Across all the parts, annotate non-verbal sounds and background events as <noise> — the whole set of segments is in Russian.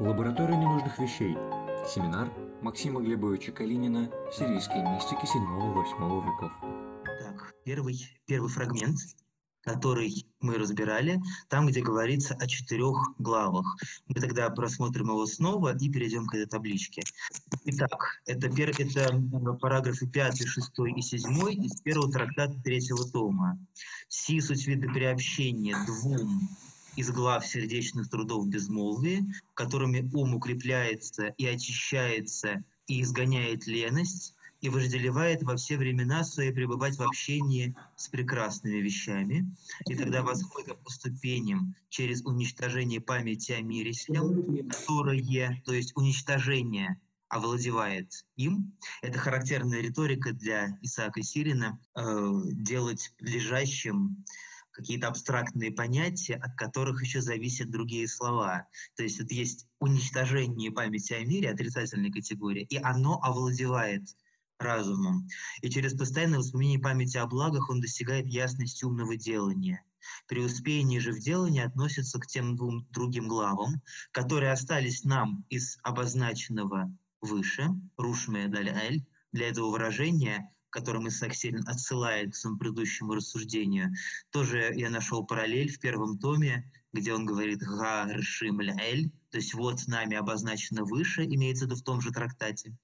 Лаборатория ненужных вещей. Семинар Максима Глебовича Калинина «Сирийские мистики 7-8 веков». Так, первый, первый фрагмент, который мы разбирали, там, где говорится о четырех главах. Мы тогда просмотрим его снова и перейдем к этой табличке. Итак, это, пер, это параграфы 5, 6 и 7 из первого трактата третьего тома. Си суть вида приобщения двум из глав сердечных трудов безмолвия, которыми ум укрепляется и очищается и изгоняет леность, и вожделевает во все времена свои пребывать в общении с прекрасными вещами, и тогда восходит по ступеням через уничтожение памяти о мире с ним, которое, то есть уничтожение овладевает им. Это характерная риторика для Исаака Сирина э, делать лежащим какие-то абстрактные понятия, от которых еще зависят другие слова. То есть вот есть уничтожение памяти о мире, отрицательной категории, и оно овладевает разумом. И через постоянное воспоминание памяти о благах он достигает ясности умного делания. Преуспеяние же в делании относится к тем двум другим главам, которые остались нам из обозначенного выше, Рушме Даль-Эль, для этого выражения которым Исаак Сирин отсылает к своему предыдущему рассуждению, тоже я нашел параллель в первом томе, где он говорит «га ршим эль», то есть вот нами обозначено выше, имеется виду в том же трактате.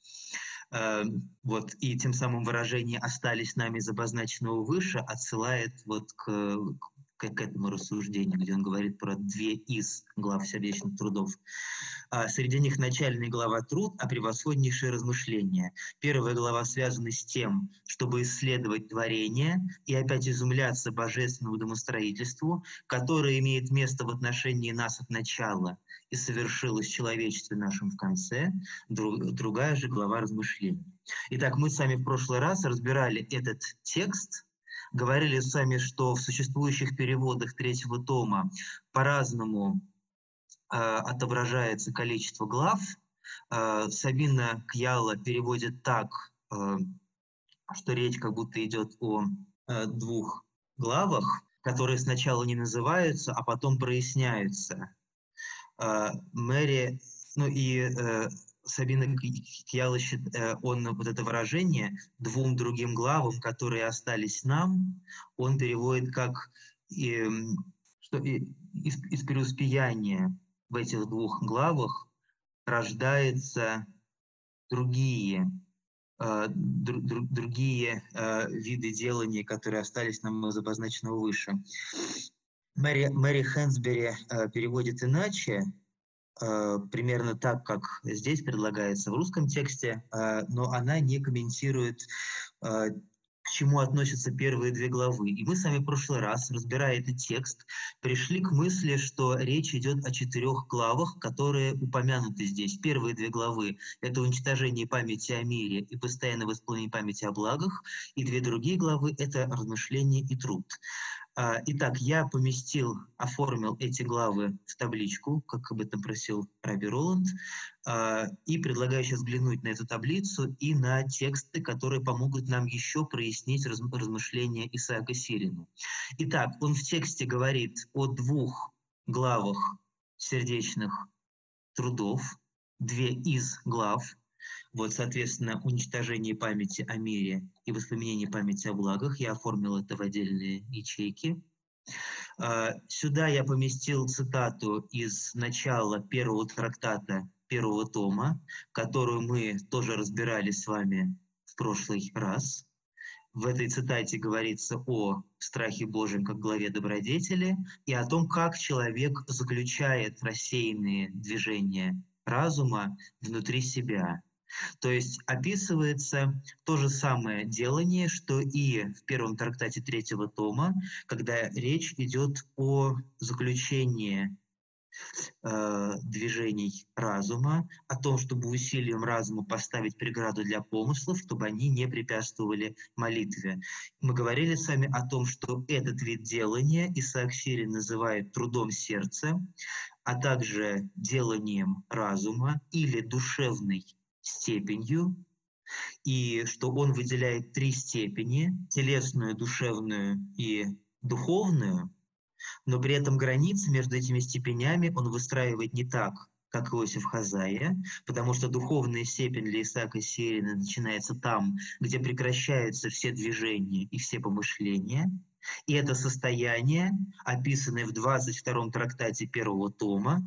Э, вот, и тем самым выражение «остались нами из обозначенного выше» отсылает вот к, к, к этому рассуждению, где он говорит про две из глав сердечных трудов. А среди них начальная глава «Труд», а превосходнейшие размышления. Первая глава связана с тем, чтобы исследовать творение и опять изумляться божественному домостроительству, которое имеет место в отношении нас от начала и совершилось в человечестве нашем в конце. Друг, другая же глава размышлений. Итак, мы с вами в прошлый раз разбирали этот текст, говорили с вами, что в существующих переводах третьего тома по-разному Э, отображается количество глав. Э, Сабина Кьяла переводит так, э, что речь как будто идет о двух главах, которые сначала не называются, а потом проясняются. Мэри, ну и Сабина Кьяла, он вот это выражение двум другим главам, которые остались нам, он переводит как что из, из преуспеяния в этих двух главах рождаются другие, э, дру, дру, другие э, виды делания, которые остались нам из обозначенного выше. Мэри, Мэри Хэнсбери э, переводит иначе, э, примерно так, как здесь предлагается в русском тексте, э, но она не комментирует э, к чему относятся первые две главы. И мы с вами в прошлый раз, разбирая этот текст, пришли к мысли, что речь идет о четырех главах, которые упомянуты здесь. Первые две главы — это уничтожение памяти о мире и постоянное восполнение памяти о благах, и две другие главы — это размышление и труд. А, итак, я поместил, оформил эти главы в табличку, как об этом просил Раби Роланд, а, и предлагаю сейчас взглянуть на эту таблицу и на тексты, которые помогут нам еще прояснить размышления Исаака Сирина. Итак, он в тексте говорит о двух главах сердечных трудов, две из глав, вот, соответственно, уничтожение памяти о мире и воспоминание памяти о благах. Я оформил это в отдельные ячейки. А, сюда я поместил цитату из начала первого трактата первого тома, которую мы тоже разбирали с вами в прошлый раз. В этой цитате говорится о страхе Божьем как главе добродетели и о том, как человек заключает рассеянные движения разума внутри себя. То есть описывается то же самое делание, что и в первом трактате третьего тома, когда речь идет о заключении э, движений разума, о том, чтобы усилием разума поставить преграду для помыслов, чтобы они не препятствовали молитве. Мы говорили с вами о том, что этот вид делания Исаак Сирин называет трудом сердца, а также деланием разума или душевной степенью, и что он выделяет три степени – телесную, душевную и духовную, но при этом границы между этими степенями он выстраивает не так, как Иосиф Хазая, потому что духовная степень для Исаака Сирина начинается там, где прекращаются все движения и все помышления. И это состояние, описанное в 22-м трактате первого тома,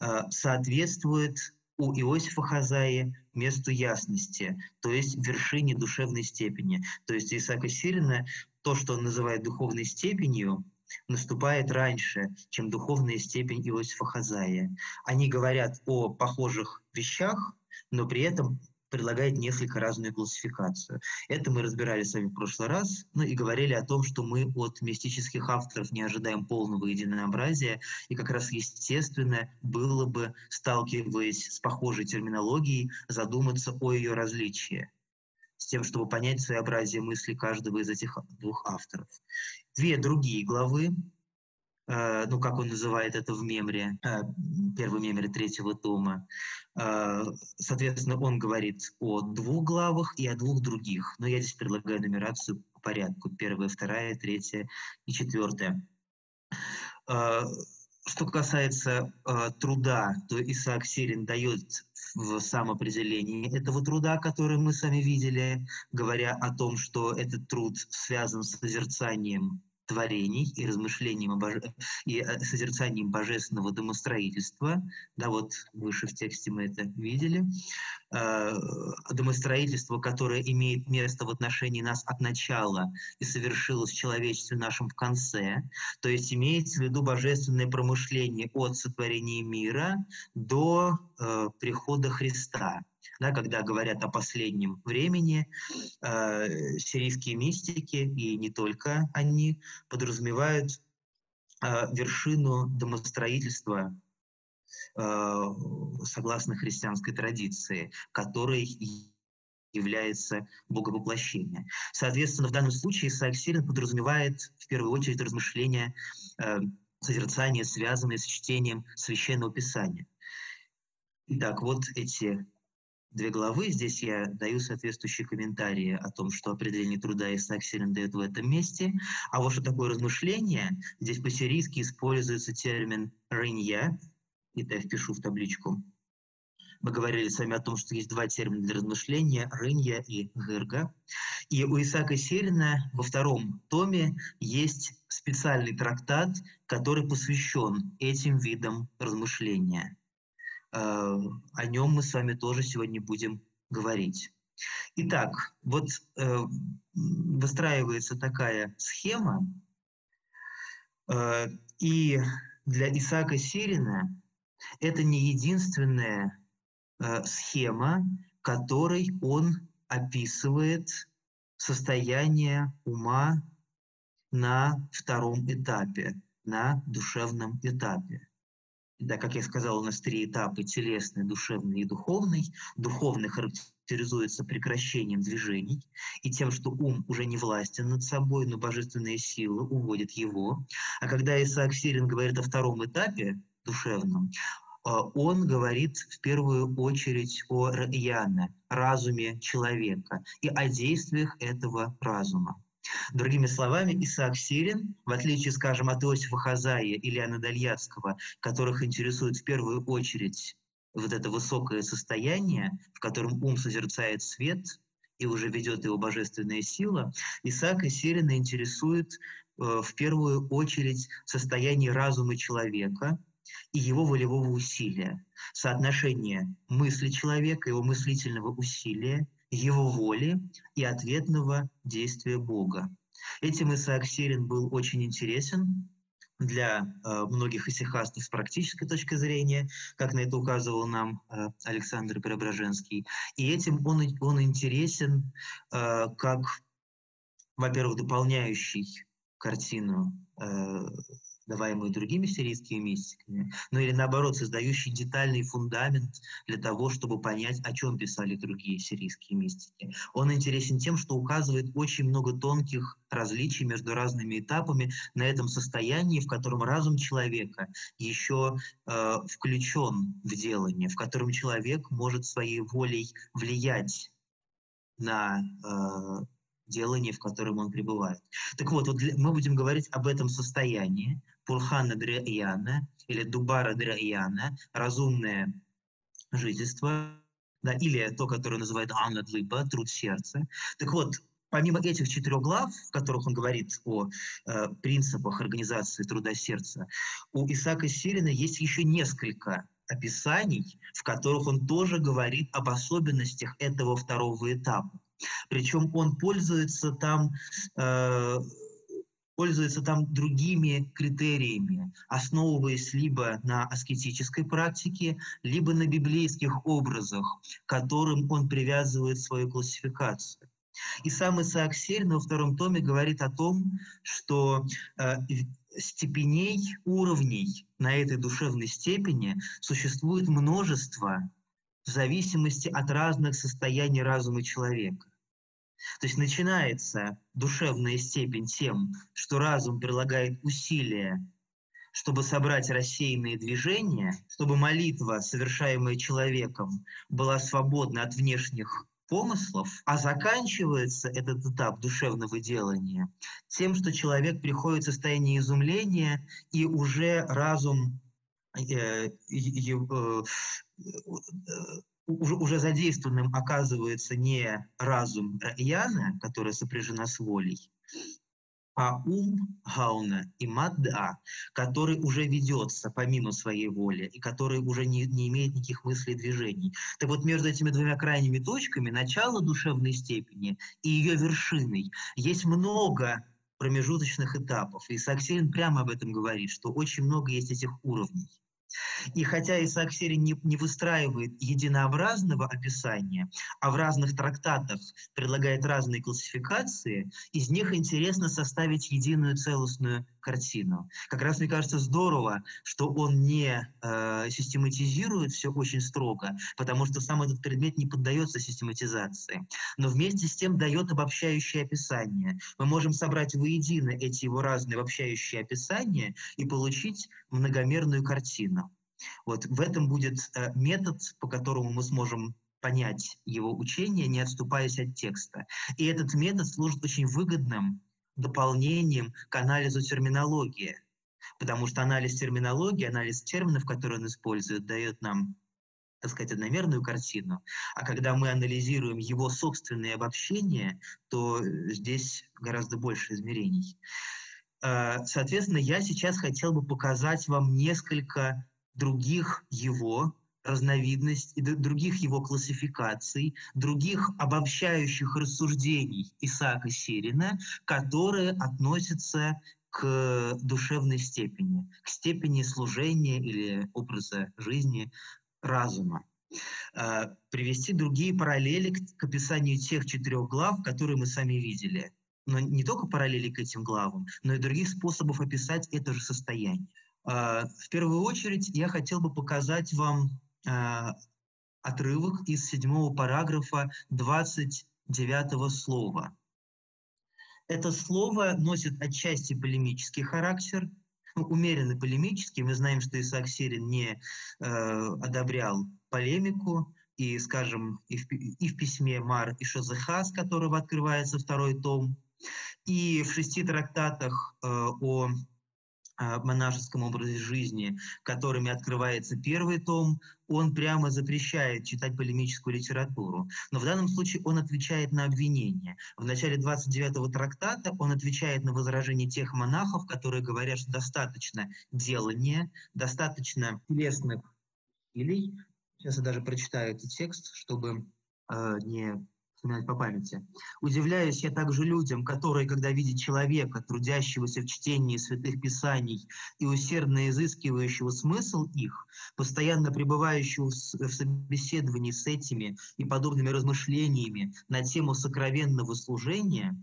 э, соответствует у Иосифа Хазаи месту ясности, то есть вершине душевной степени. То есть Исаака Сирина, то, что он называет духовной степенью, наступает раньше, чем духовная степень Иосифа Хазая. Они говорят о похожих вещах, но при этом предлагает несколько разную классификацию. Это мы разбирали с вами в прошлый раз, ну и говорили о том, что мы от мистических авторов не ожидаем полного единообразия, и как раз естественно было бы, сталкиваясь с похожей терминологией, задуматься о ее различии с тем, чтобы понять своеобразие мысли каждого из этих двух авторов. Две другие главы, ну, как он называет это в мемре, э, первой мемре третьего тома, э, соответственно, он говорит о двух главах и о двух других. Но я здесь предлагаю нумерацию по порядку. Первая, вторая, третья и четвертая. Что касается э, труда, то Исаак Сирин дает в самоопределении этого труда, который мы сами видели, говоря о том, что этот труд связан с созерцанием творений и размышлением боже... и э, созерцанием божественного домостроительства. Да, вот выше в тексте мы это видели. Э, домостроительство, которое имеет место в отношении нас от начала и совершилось в человечестве нашем в конце. То есть имеется в виду божественное промышление от сотворения мира до э, прихода Христа да, когда говорят о последнем времени, э, сирийские мистики, и не только они, подразумевают э, вершину домостроительства э, согласно христианской традиции, которой является боговоплощение. Соответственно, в данном случае Исаак Сирин подразумевает в первую очередь размышления, э, созерцания, связанные с чтением Священного Писания. Итак, вот эти две главы. Здесь я даю соответствующие комментарии о том, что определение труда Исаак Сирин дает в этом месте. А вот что такое размышление, здесь по-сирийски используется термин «рынья». Это я впишу в табличку. Мы говорили с вами о том, что есть два термина для размышления – рынья и гырга. И у Исаака Сирина во втором томе есть специальный трактат, который посвящен этим видам размышления – о нем мы с вами тоже сегодня будем говорить. Итак, вот э, выстраивается такая схема, э, и для Исаака Сирина это не единственная схема, которой он описывает состояние ума на втором этапе, на душевном этапе. Да, как я сказал, у нас три этапа – телесный, душевный и духовный. Духовный характеризуется прекращением движений и тем, что ум уже не властен над собой, но божественная сила уводит его. А когда Исаак Сирин говорит о втором этапе душевном, а, он говорит в первую очередь о Раяне, разуме человека и о действиях этого разума. Другими словами, Исаак Сирин, в отличие, скажем, от Иосифа Хазая или Анна Дальяцкого, которых интересует в первую очередь вот это высокое состояние, в котором ум созерцает свет и уже ведет его божественная сила, Исаака Сирина интересует э, в первую очередь состояние разума человека и его волевого усилия, соотношение мысли человека, его мыслительного усилия его воли и ответного действия Бога. Этим Исаак Сирин был очень интересен для э, многих исихастов с практической точки зрения, как на это указывал нам э, Александр Преображенский. И этим он, он интересен э, как, во-первых, дополняющий картину э, даваемые другими сирийскими мистиками, ну или наоборот, создающий детальный фундамент для того, чтобы понять, о чем писали другие сирийские мистики. Он интересен тем, что указывает очень много тонких различий между разными этапами на этом состоянии, в котором разум человека еще э, включен в делание, в котором человек может своей волей влиять на э, делание, в котором он пребывает. Так вот, вот для, мы будем говорить об этом состоянии, Пурхана Дрияна, или дубара драяна, разумное жительство, да, или то, которое называют Анна труд сердца. Так вот, помимо этих четырех глав, в которых он говорит о э, принципах организации труда сердца, у Исаака Сирина есть еще несколько описаний, в которых он тоже говорит об особенностях этого второго этапа. Причем он пользуется там э, пользуется там другими критериями, основываясь либо на аскетической практике, либо на библейских образах, к которым он привязывает свою классификацию. И сам Исаак Сель во втором томе говорит о том, что э, степеней, уровней на этой душевной степени существует множество в зависимости от разных состояний разума человека. То есть начинается душевная степень тем, что разум прилагает усилия, чтобы собрать рассеянные движения, чтобы молитва, совершаемая человеком, была свободна от внешних помыслов, а заканчивается этот этап душевного делания тем, что человек приходит в состояние изумления, и уже разум э, э, уже, уже задействованным оказывается не разум Яна, которая сопряжена с волей, а ум Гауна и Мадда, который уже ведется помимо своей воли и который уже не, не имеет никаких мыслей и движений. Так вот, между этими двумя крайними точками, начало душевной степени и ее вершиной, есть много промежуточных этапов. И Саксилин прямо об этом говорит, что очень много есть этих уровней. И хотя Исаак Сирин не, не выстраивает единообразного описания, а в разных трактатах предлагает разные классификации, из них интересно составить единую целостную картину. Как раз мне кажется здорово, что он не э, систематизирует все очень строго, потому что сам этот предмет не поддается систематизации, но вместе с тем дает обобщающее описание. Мы можем собрать воедино эти его разные обобщающие описания и получить многомерную картину. Вот в этом будет э, метод, по которому мы сможем понять его учение, не отступаясь от текста. И этот метод служит очень выгодным дополнением к анализу терминологии, потому что анализ терминологии, анализ терминов, которые он использует, дает нам так сказать, одномерную картину. А когда мы анализируем его собственные обобщения, то здесь гораздо больше измерений. Э, соответственно, я сейчас хотел бы показать вам несколько других его разновидностей, других его классификаций, других обобщающих рассуждений Исаака Сирина, которые относятся к душевной степени, к степени служения или образа жизни разума. Э, привести другие параллели к, к описанию тех четырех глав, которые мы сами видели. Но не только параллели к этим главам, но и других способов описать это же состояние. Э, в первую очередь я хотел бы показать вам э, отрывок из седьмого параграфа 29 слова. Это слово носит отчасти полемический характер, ну, умеренно полемический. Мы знаем, что Исаак Сирин не э, одобрял полемику, и, скажем, и в, и в письме Мар и Шозеха, с которого открывается второй том, и в шести трактатах э, о монашеском образе жизни, которыми открывается первый том, он прямо запрещает читать полемическую литературу. Но в данном случае он отвечает на обвинение. В начале 29-го трактата он отвечает на возражения тех монахов, которые говорят, что достаточно делания, достаточно телесных усилий. Сейчас я даже прочитаю этот текст, чтобы э, не вспоминать по памяти. Удивляюсь я также людям, которые, когда видят человека, трудящегося в чтении святых писаний и усердно изыскивающего смысл их, постоянно пребывающего в собеседовании с этими и подобными размышлениями на тему сокровенного служения,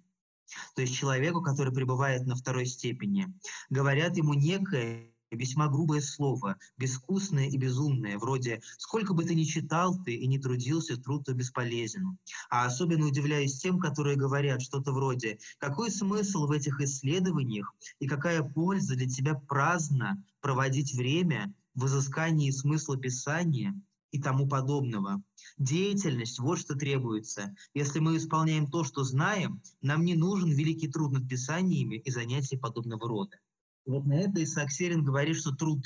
то есть человеку, который пребывает на второй степени, говорят ему некое весьма грубое слово, безвкусное и безумное, вроде «сколько бы ты ни читал ты и не трудился, труд то бесполезен». А особенно удивляюсь тем, которые говорят что-то вроде «какой смысл в этих исследованиях и какая польза для тебя праздно проводить время в изыскании смысла Писания?» и тому подобного. Деятельность – вот что требуется. Если мы исполняем то, что знаем, нам не нужен великий труд над писаниями и занятия подобного рода. Вот на это Исаак Серин говорит, что труд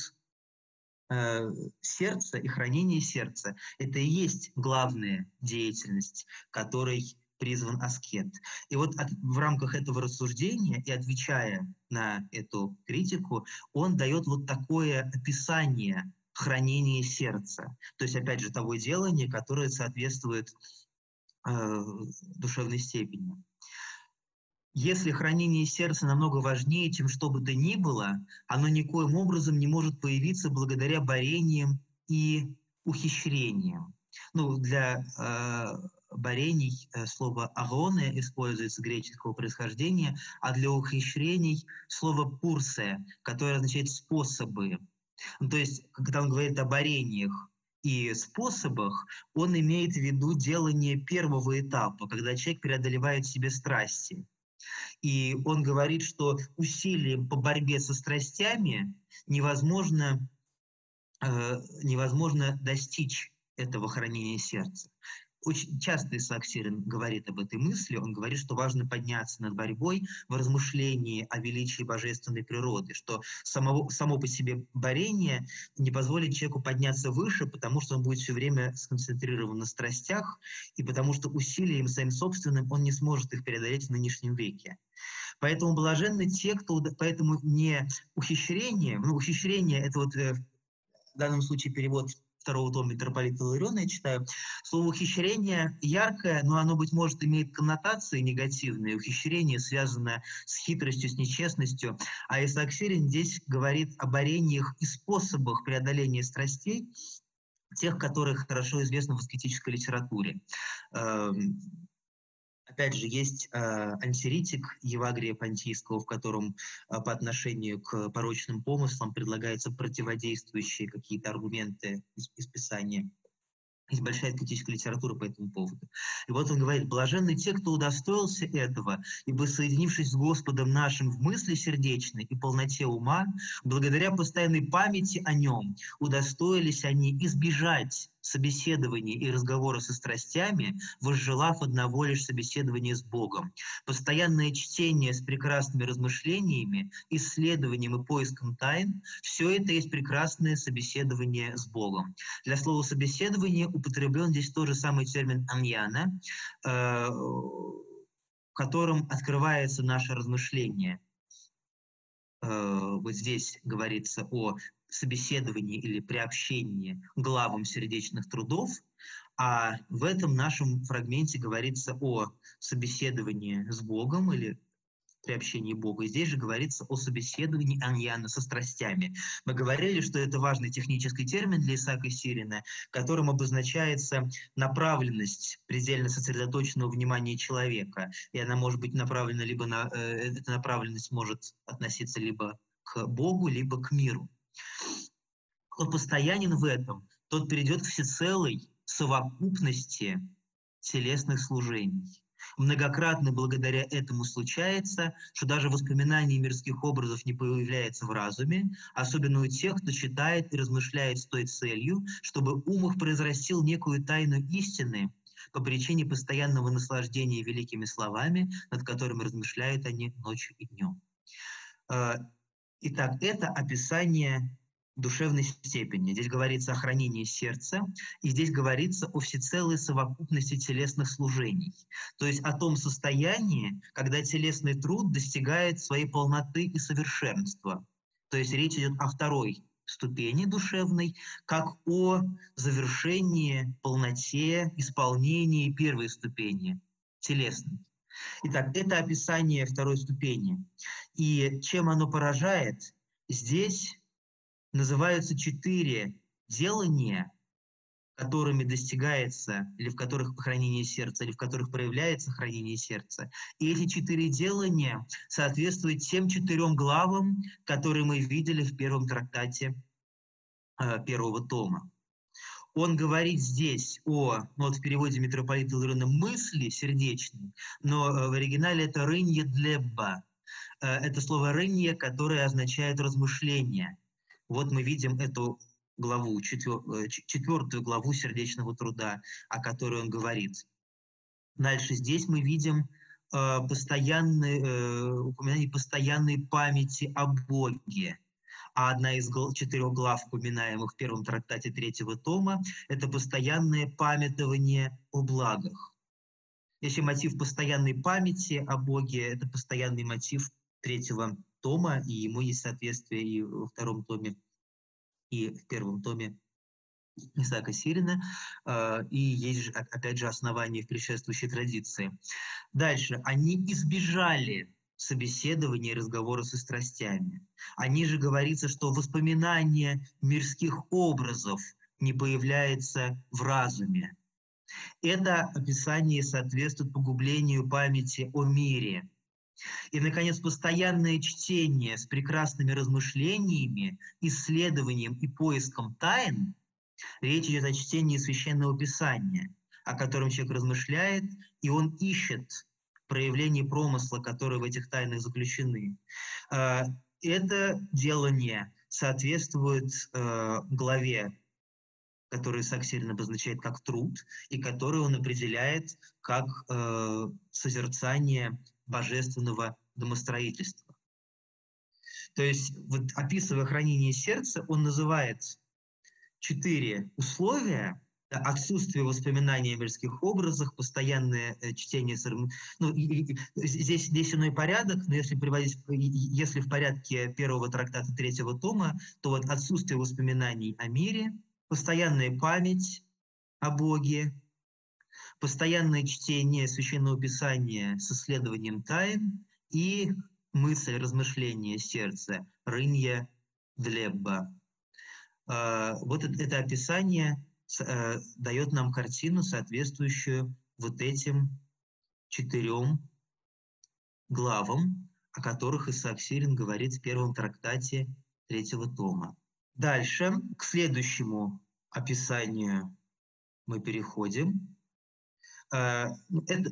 э, сердце и хранение сердца – это и есть главная деятельность, которой призван аскет. И вот от, в рамках этого рассуждения и отвечая на эту критику, он дает вот такое описание хранения сердца. То есть, опять же, того делания, которое соответствует э, душевной степени. Если хранение сердца намного важнее, чем что бы то ни было, оно никоим образом не может появиться благодаря борениям и ухищрениям. Ну, для э, борений э, слово «агоне» используется греческого происхождения, а для ухищрений слово «пурсе», которое означает «способы». Ну, то есть, когда он говорит о борениях и способах, он имеет в виду делание первого этапа, когда человек преодолевает в себе страсти. И он говорит, что усилием по борьбе со страстями невозможно, э, невозможно достичь этого хранения сердца очень часто Исаак Сирин говорит об этой мысли. Он говорит, что важно подняться над борьбой в размышлении о величии божественной природы, что самого, само по себе борение не позволит человеку подняться выше, потому что он будет все время сконцентрирован на страстях, и потому что усилием своим собственным он не сможет их преодолеть в нынешнем веке. Поэтому блаженны те, кто... Поэтому не ухищрение, ну, ухищрение — это вот э, в данном случае перевод второго тома митрополита Лариона я читаю, слово «ухищрение» яркое, но оно, быть может, имеет коннотации негативные. Ухищрение связано с хитростью, с нечестностью. А Исаак Сирин здесь говорит о борениях и способах преодоления страстей, тех, которые хорошо известны в аскетической литературе. Опять же, есть э, антиритик Евагрия Понтийского, в котором э, по отношению к порочным помыслам предлагаются противодействующие какие-то аргументы из, из Писания. Есть большая критическая литература по этому поводу. И вот он говорит, блаженны те, кто удостоился этого, ибо соединившись с Господом нашим в мысли сердечной и полноте ума, благодаря постоянной памяти о нем, удостоились они избежать собеседования и разговора со страстями, возжелав одного лишь собеседования с Богом. Постоянное чтение с прекрасными размышлениями, исследованием и поиском тайн – все это есть прекрасное собеседование с Богом. Для слова «собеседование» употреблен здесь тот же самый термин «аньяна», э, котором открывается наше размышление. Э, вот здесь говорится о собеседовании или приобщении главам сердечных трудов, а в этом нашем фрагменте говорится о собеседовании с Богом или приобщении Бога. здесь же говорится о собеседовании аньяна со страстями. Мы говорили, что это важный технический термин для Исаака Сирина, которым обозначается направленность предельно сосредоточенного внимания человека. И она может быть направлена либо на... Э, эта направленность может относиться либо к Богу, либо к миру. Кто постоянен в этом, тот перейдет к всецелой совокупности телесных служений. Многократно благодаря этому случается, что даже воспоминание мирских образов не появляется в разуме, особенно у тех, кто читает и размышляет с той целью, чтобы ум их произрастил некую тайну истины по причине постоянного наслаждения великими словами, над которыми размышляют они ночью и днем. Итак, это описание душевной степени. Здесь говорится о хранении сердца, и здесь говорится о всецелой совокупности телесных служений. То есть о том состоянии, когда телесный труд достигает своей полноты и совершенства. То есть речь идет о второй ступени душевной, как о завершении, полноте, исполнении первой ступени телесной. Итак, это описание второй ступени. И чем оно поражает? Здесь называются четыре делания, которыми достигается, или в которых хранение сердца, или в которых проявляется хранение сердца. И эти четыре делания соответствуют тем четырем главам, которые мы видели в первом трактате э, первого тома. Он говорит здесь о, ну вот в переводе митрополита Ларина, мысли сердечные, но э, в оригинале это «рынье длебба». Э, это слово «рынье», которое означает «размышление». Вот мы видим эту главу, э, четвертую главу сердечного труда, о которой он говорит. Дальше здесь мы видим постоянные, упоминание постоянной памяти о Боге, а одна из четырех глав, упоминаемых в первом трактате третьего тома, это постоянное памятование о благах. Если мотив постоянной памяти о Боге, это постоянный мотив третьего тома, и ему есть соответствие и во втором томе, и в первом томе Исаака Сирина, а, и есть опять же, основания в предшествующей традиции. Дальше. Они избежали собеседования и разговора со страстями. Они же говорится, что воспоминание мирских образов не появляется в разуме. Это описание соответствует погублению памяти о мире. И, наконец, постоянное чтение с прекрасными размышлениями, исследованием и поиском тайн. Речь идет о чтении Священного Писания, о котором человек размышляет, и он ищет проявление промысла, которые в этих тайнах заключены. А, это делание соответствует э, главе который Саксилин обозначает как труд, и который он определяет как э, созерцание божественного домостроительства. То есть, вот, описывая хранение сердца, он называет четыре условия, отсутствие воспоминаний о мирских образах, постоянное э, чтение, ну, и, и, здесь, здесь иной порядок, но если приводить, если в порядке первого трактата третьего тома, то вот отсутствие воспоминаний о мире, постоянная память о Боге, постоянное чтение Священного Писания с исследованием тайн и мысль, размышление сердца, рынья длебба. А, вот это описание э, дает нам картину, соответствующую вот этим четырем главам, о которых Исаак Сирин говорит в первом трактате третьего тома. Дальше, к следующему описанию мы переходим. Э, это,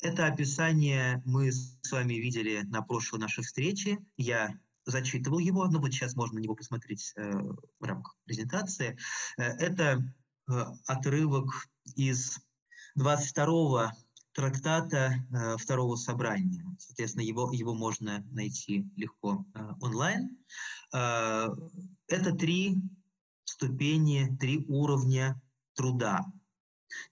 это описание мы с вами видели на прошлой нашей встрече. Я зачитывал его, но вот сейчас можно на него посмотреть э, в рамках презентации. Э, это отрывок из 22 трактата второго собрания. Соответственно, его, его можно найти легко онлайн. Это три ступени, три уровня труда.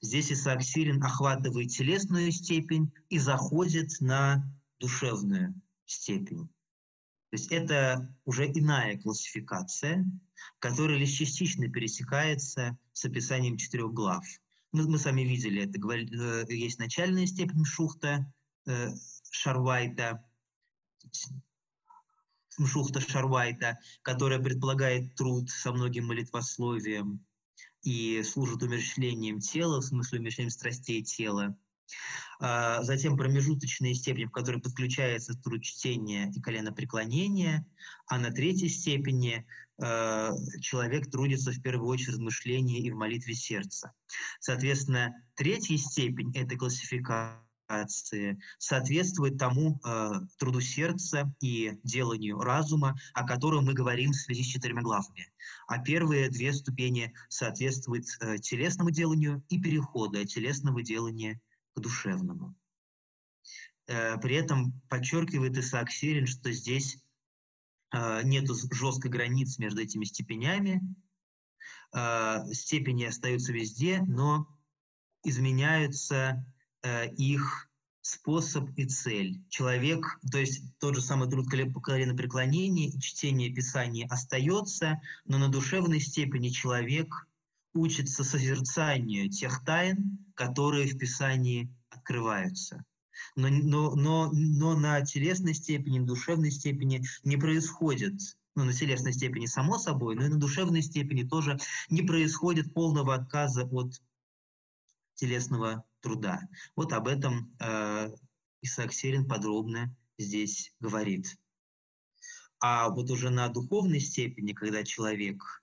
Здесь Исаак Сирин охватывает телесную степень и заходит на душевную степень. То есть это уже иная классификация, которая лишь частично пересекается с описанием четырех глав. Мы, мы сами видели, это э, есть начальная степень Шухта, э, Шарвайта, Шухта Шарвайта, которая предполагает труд со многим молитвословием и служит умерщвлением тела, в смысле умерщвлением страстей тела. А, затем промежуточные степени, в которой подключается труд чтения и коленопреклонения, а на третьей степени а, человек трудится в первую очередь в размышлении и в молитве сердца. Соответственно, третья степень этой классификации соответствует тому э, труду сердца и деланию разума, о котором мы говорим в связи с четырьмя главами. А первые две ступени соответствуют э, телесному деланию и переходу от телесного делания к душевному. Э, при этом подчеркивает Исаак Сирин, что здесь э, нет жесткой границ между этими степенями, э, степени остаются везде, но изменяются их способ и цель. Человек, то есть тот же самый труд коленопреклонения чтение Писания остается, но на душевной степени человек учится созерцанию тех тайн, которые в Писании открываются. Но, но, но, но на телесной степени, душевной степени не происходит ну, на телесной степени само собой, но и на душевной степени тоже не происходит полного отказа от телесного труда. Вот об этом э, Исаак Серин подробно здесь говорит. А вот уже на духовной степени, когда человек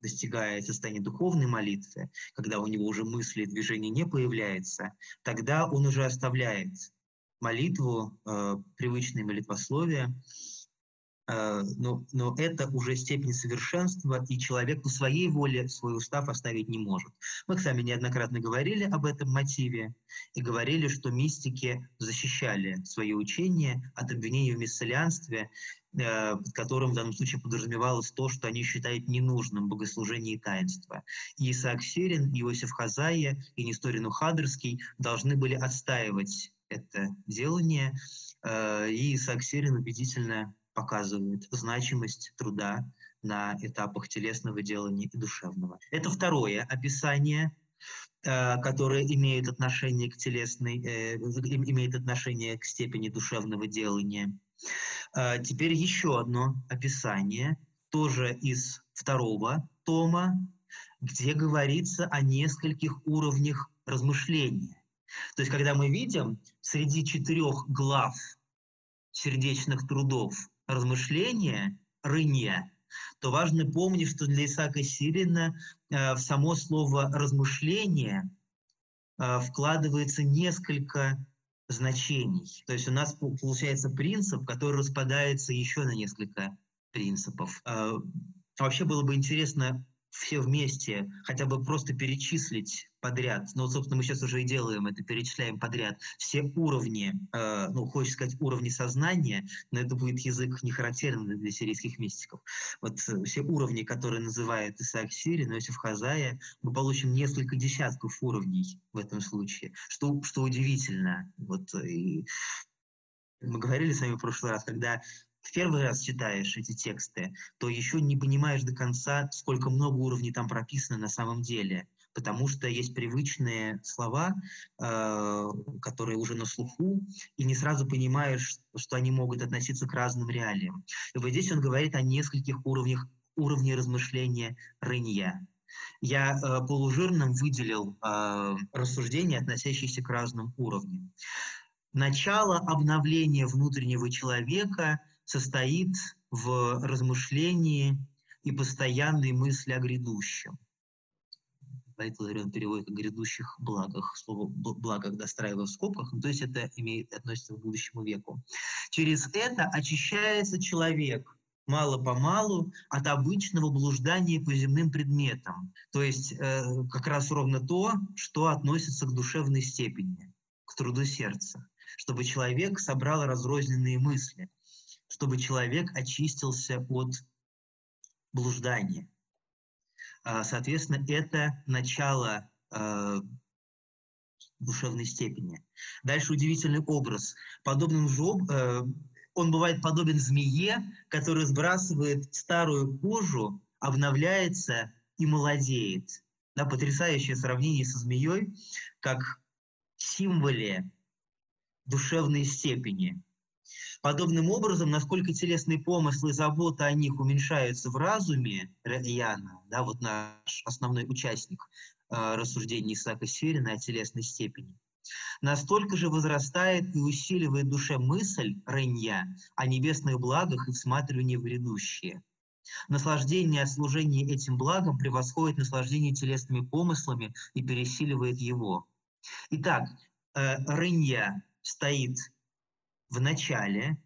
достигает состояния духовной молитвы, когда у него уже мысли и движения не появляется, тогда он уже оставляет молитву, э, привычные молитвословия, но, но это уже степень совершенства, и человек по своей воле свой устав оставить не может. Мы с вами неоднократно говорили об этом мотиве и говорили, что мистики защищали свое учение от обвинений в мессалианстве, э, под которым в данном случае подразумевалось то, что они считают ненужным богослужение и таинство. И Исаак Сирин, Иосиф Хазая и Несторин Хадерский должны были отстаивать это делание, э, и Исаак Сирин убедительно показывает значимость труда на этапах телесного делания и душевного. Это второе описание, э, которое имеет отношение к телесной, э, имеет отношение к степени душевного делания. Э, теперь еще одно описание, тоже из второго тома, где говорится о нескольких уровнях размышления. То есть, когда мы видим среди четырех глав сердечных трудов размышления, рынья, то важно помнить, что для Исаака Сирина э, в само слово «размышление» э, вкладывается несколько значений. То есть у нас получается принцип, который распадается еще на несколько принципов. Э, вообще было бы интересно все вместе хотя бы просто перечислить подряд, ну, собственно, мы сейчас уже и делаем это, перечисляем подряд все уровни, э, ну, хочется сказать, уровни сознания, но это будет язык не характерный для сирийских мистиков. Вот э, все уровни, которые называет Исаак Сири, Иосиф Хазая, мы получим несколько десятков уровней в этом случае, что, что удивительно. Вот, э, и мы говорили с вами в прошлый раз, когда в первый раз читаешь эти тексты, то еще не понимаешь до конца, сколько много уровней там прописано на самом деле потому что есть привычные слова, э, которые уже на слуху, и не сразу понимаешь, что они могут относиться к разным реалиям. И вот здесь он говорит о нескольких уровнях уровней размышления рынья. Я э, полужирным выделил э, рассуждения, относящиеся к разным уровням. Начало обновления внутреннего человека состоит в размышлении и постоянной мысли о грядущем. Поэтому он переводит о грядущих благах, слово благах достраивая в скобках, то есть это имеет, относится к будущему веку. Через это очищается человек, мало-помалу от обычного блуждания по земным предметам. То есть э, как раз ровно то, что относится к душевной степени, к труду сердца. Чтобы человек собрал разрозненные мысли, чтобы человек очистился от блуждания. А, соответственно, это начало а, душевной степени. Дальше удивительный образ. Подобным же э, он бывает подобен змее, которая сбрасывает старую кожу, обновляется и молодеет. Да, потрясающее сравнение со змеей, как символе душевной степени. Подобным образом, насколько телесные помыслы и забота о них уменьшаются в разуме Яна, да, вот наш основной участник э, рассуждений Исаака Сирина о телесной степени, настолько же возрастает и усиливает душе мысль Ренья о небесных благах и всматривании в грядущее. Наслаждение от служения этим благом превосходит наслаждение телесными помыслами и пересиливает его. Итак, э, Ренья стоит в начале,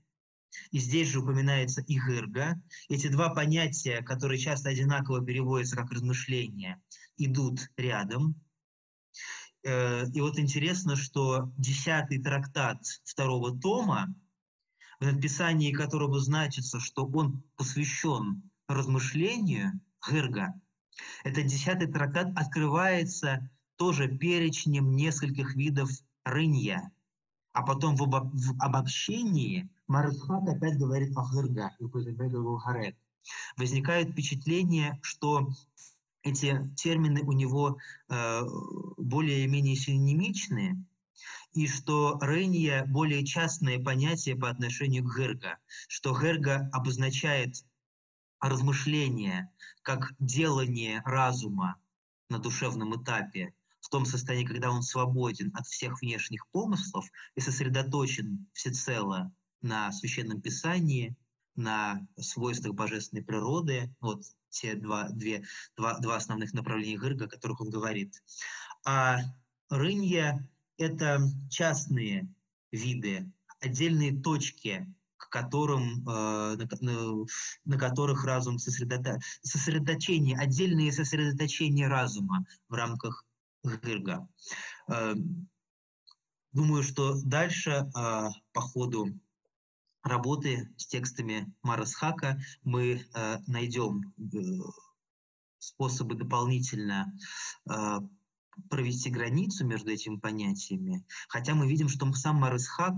и здесь же упоминается игырга. Эти два понятия, которые часто одинаково переводятся как размышления, идут рядом. Э, и вот интересно, что десятый трактат второго тома, в написании которого значится, что он посвящен размышлению Гырга, этот десятый трактат открывается тоже перечнем нескольких видов рынья – а потом в, обо, в обобщении Мархат опять говорит о Хырга, Возникает впечатление, что эти термины у него э, более-менее синонимичные, и что Рейния более частное понятие по отношению к Герга, что Герга обозначает размышление как делание разума на душевном этапе, в том состоянии, когда он свободен от всех внешних помыслов и сосредоточен всецело на Священном Писании, на свойствах божественной природы, вот те два, две, два, два основных направления Гырга, о которых он говорит. А рынья — это частные виды, отдельные точки к которым, на, на, на которых разум сосредото... сосредоточение, отдельные сосредоточения разума в рамках Гырга. Думаю, что дальше по ходу работы с текстами Марасхака мы э, найдем э, способы дополнительно э, провести границу между этими понятиями, хотя мы видим, что сам Марисхак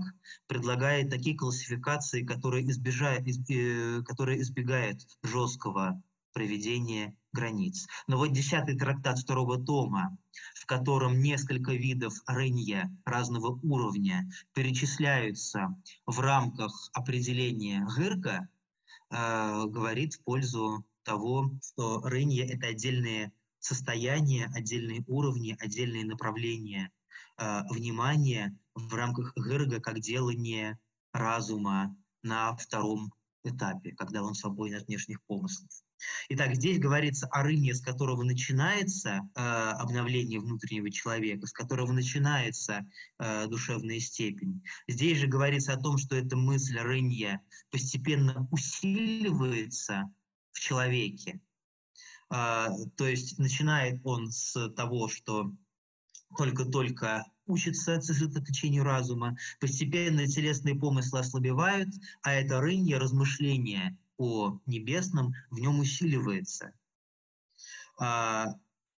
предлагает такие классификации, которые, избежают, э, которые избегают жесткого проведения границ. Но вот десятый трактат второго тома, в котором несколько видов рынья разного уровня перечисляются в рамках определения Гырка, э, говорит в пользу того, что рынья — это отдельные состояния, отдельные уровни, отдельные направления э, внимания в рамках Гырга как делание разума на втором этапе, когда он свободен от внешних помыслов. Итак, здесь говорится о рыне, с которого начинается э, обновление внутреннего человека, с которого начинается э, душевная степень. Здесь же говорится о том, что эта мысль рынья постепенно усиливается в человеке. Э, то есть начинает он с того, что только-только учится сосредоточению разума, постепенно телесные помыслы ослабевают, а это рынье, размышление о небесном в нем усиливается. А,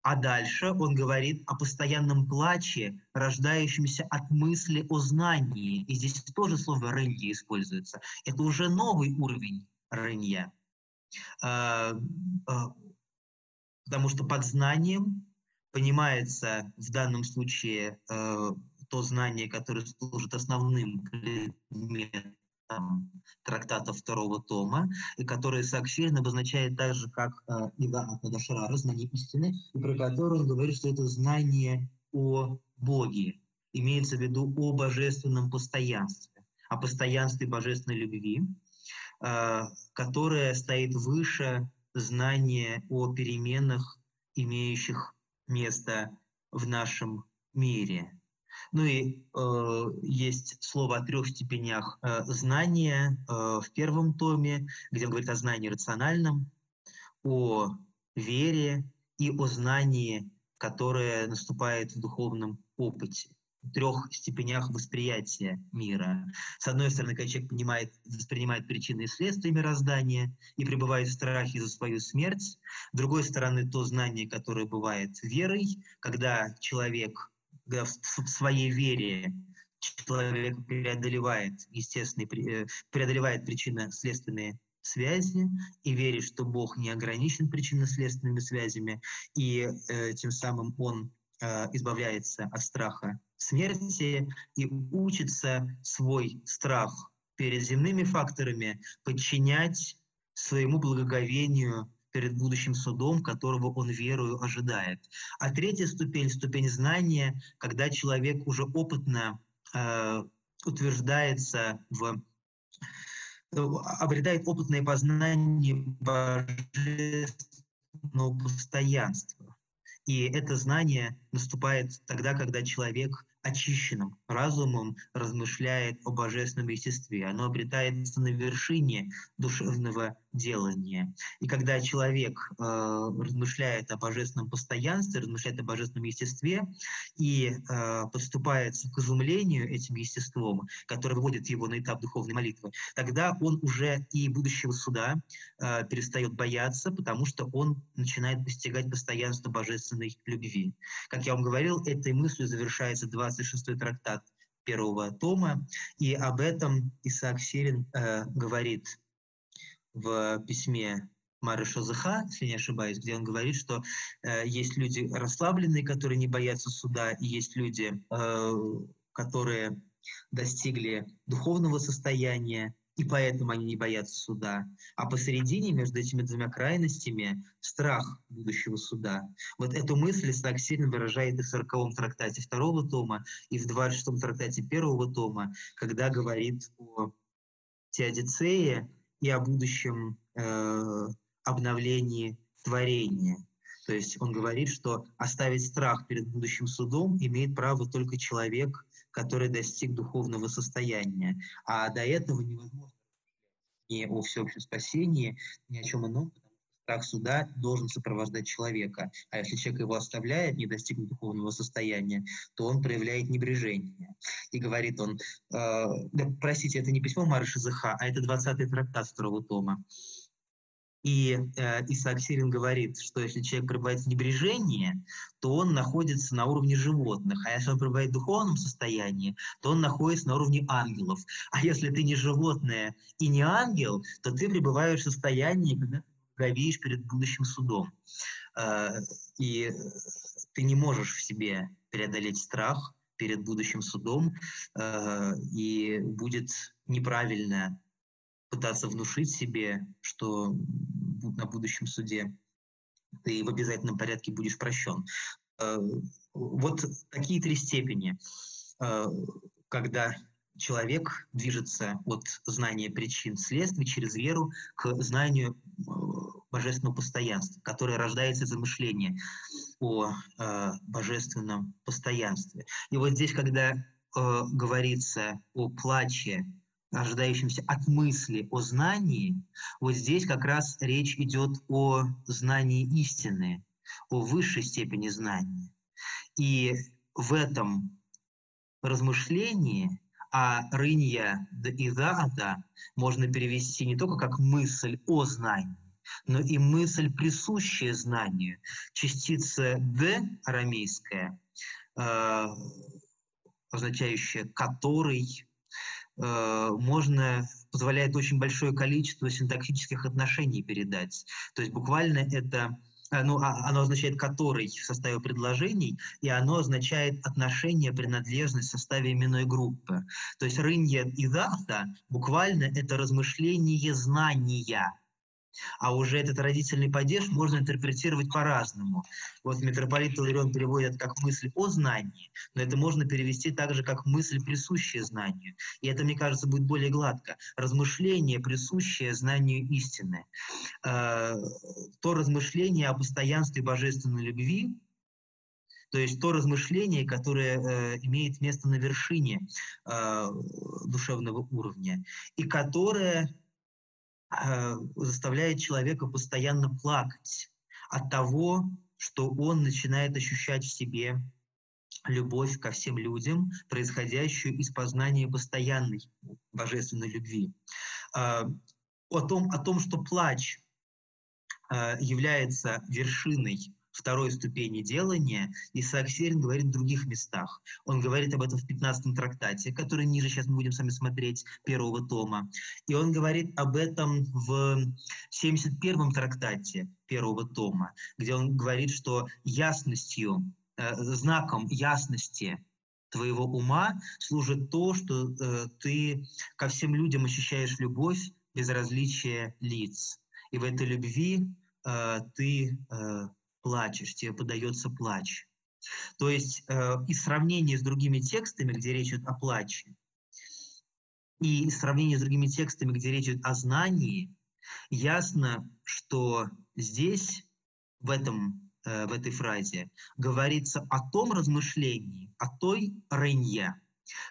а дальше он говорит о постоянном плаче, рождающемся от мысли о знании. И здесь тоже слово «рынья» используется. Это уже новый уровень рынья. А, а, потому что под знанием понимается в данном случае э, то знание, которое служит основным предметом там, трактата второго тома, и который Саксирин обозначает так же, как э, Ива Атадашрара, знание истины, и про который он говорит, что это знание о Боге, имеется в виду о божественном постоянстве, о постоянстве божественной любви, э, которое стоит выше знания о переменах, имеющих место в нашем мире. Ну и э, есть слово о трех степенях э, знания э, в первом томе, где он говорит о знании рациональном, о вере и о знании, которое наступает в духовном опыте трех степенях восприятия мира. С одной стороны, когда человек понимает, воспринимает причины и следствия мироздания и пребывает в страхе за свою смерть. С другой стороны, то знание, которое бывает верой, когда человек в своей вере человек преодолевает естественные, э, преодолевает причинно-следственные связи и верит, что Бог не ограничен причинно-следственными связями, и э, тем самым он э, избавляется от страха смерти и учится свой страх перед земными факторами подчинять своему благоговению перед будущим судом, которого он верою ожидает. А третья ступень, ступень знания, когда человек уже опытно э, утверждается в обретает опытное познание божественного постоянства. И это знание наступает тогда, когда человек очищенным разумом размышляет о божественном естестве. Оно обретается на вершине душевного делания. И когда человек э, размышляет о божественном постоянстве, размышляет о божественном естестве и э, подступается к изумлению этим естеством, которое выводит его на этап духовной молитвы, тогда он уже и будущего суда э, перестает бояться, потому что он начинает постигать постоянство божественной любви. Как я вам говорил, этой мыслью завершается 26-й трактат первого тома, и об этом Исаак Сирин э, говорит в письме Мары Шозаха, если не ошибаюсь, где он говорит, что э, есть люди расслабленные, которые не боятся суда, и есть люди, э, которые достигли духовного состояния, и поэтому они не боятся суда. А посередине между этими двумя крайностями страх будущего суда. Вот эту мысль так сильно выражает и в 40-м трактате второго тома, и в 26-м трактате первого тома, когда говорит о теодицее и о будущем э, обновлении творения. То есть он говорит, что оставить страх перед будущим судом имеет право только человек, который достиг духовного состояния. А до этого невозможно ни о всеобщем спасении, ни о чем ином, страх суда должен сопровождать человека. А если человек его оставляет, не достигнув духовного состояния, то он проявляет небрежение. И говорит он, э, да, простите, это не письмо Мары Шизыха, а это 20-й трактат второго тома. И э, Исаак Сирин говорит, что если человек пребывает в небрежении, то он находится на уровне животных. А если он пребывает в духовном состоянии, то он находится на уровне ангелов. А если ты не животное и не ангел, то ты пребываешь в состоянии, когда говеешь перед будущим судом. Э, и ты не можешь в себе преодолеть страх перед будущим судом, э, и будет неправильно пытаться внушить себе, что на будущем суде ты в обязательном порядке будешь прощен. Э, вот такие три степени, когда человек движется от знания причин следствий через веру к знанию божественного постоянства, которое рождается из мышления о божественном постоянстве. И вот здесь, когда говорится о плаче рождающимся от мысли о знании, вот здесь как раз речь идет о знании истины, о высшей степени знания. И в этом размышлении а рынья и заата можно перевести не только как мысль о знании, но и мысль, присущая знанию. Частица «д» арамейская, э, означающая «который», Э, можно, позволяет очень большое количество синтаксических отношений передать. То есть буквально это э, ну, а, оно означает «который» в составе предложений, и оно означает отношение, принадлежность в составе именной группы. То есть «рынья» и «захта» буквально это размышление знания – а уже этот родительный падеж можно интерпретировать по-разному. Вот митрополит Иларион переводит как мысль о знании, но это можно перевести также как мысль, присущая знанию. И это, мне кажется, будет более гладко. Размышление, присущее знанию истины. Э, то размышление о постоянстве божественной любви, то есть то размышление, которое э, имеет место на вершине э, душевного уровня, и которое заставляет человека постоянно плакать от того, что он начинает ощущать в себе любовь ко всем людям, происходящую из познания постоянной божественной любви. Э, о том, о том что плач э, является вершиной второй ступени делания, Исаак Сирин говорит в других местах. Он говорит об этом в 15 трактате, который ниже сейчас мы будем с вами смотреть, первого тома. И он говорит об этом в 71 трактате первого тома, где он говорит, что ясностью, э, знаком ясности твоего ума служит то, что э, ты ко всем людям ощущаешь любовь без различия лиц. И в этой любви э, ты э, плачешь, тебе подается плач. То есть э, и сравнение с другими текстами, где речь идет о плаче, и сравнение с другими текстами, где речь идет о знании, ясно, что здесь, в, этом, э, в этой фразе, говорится о том размышлении, о той ренье,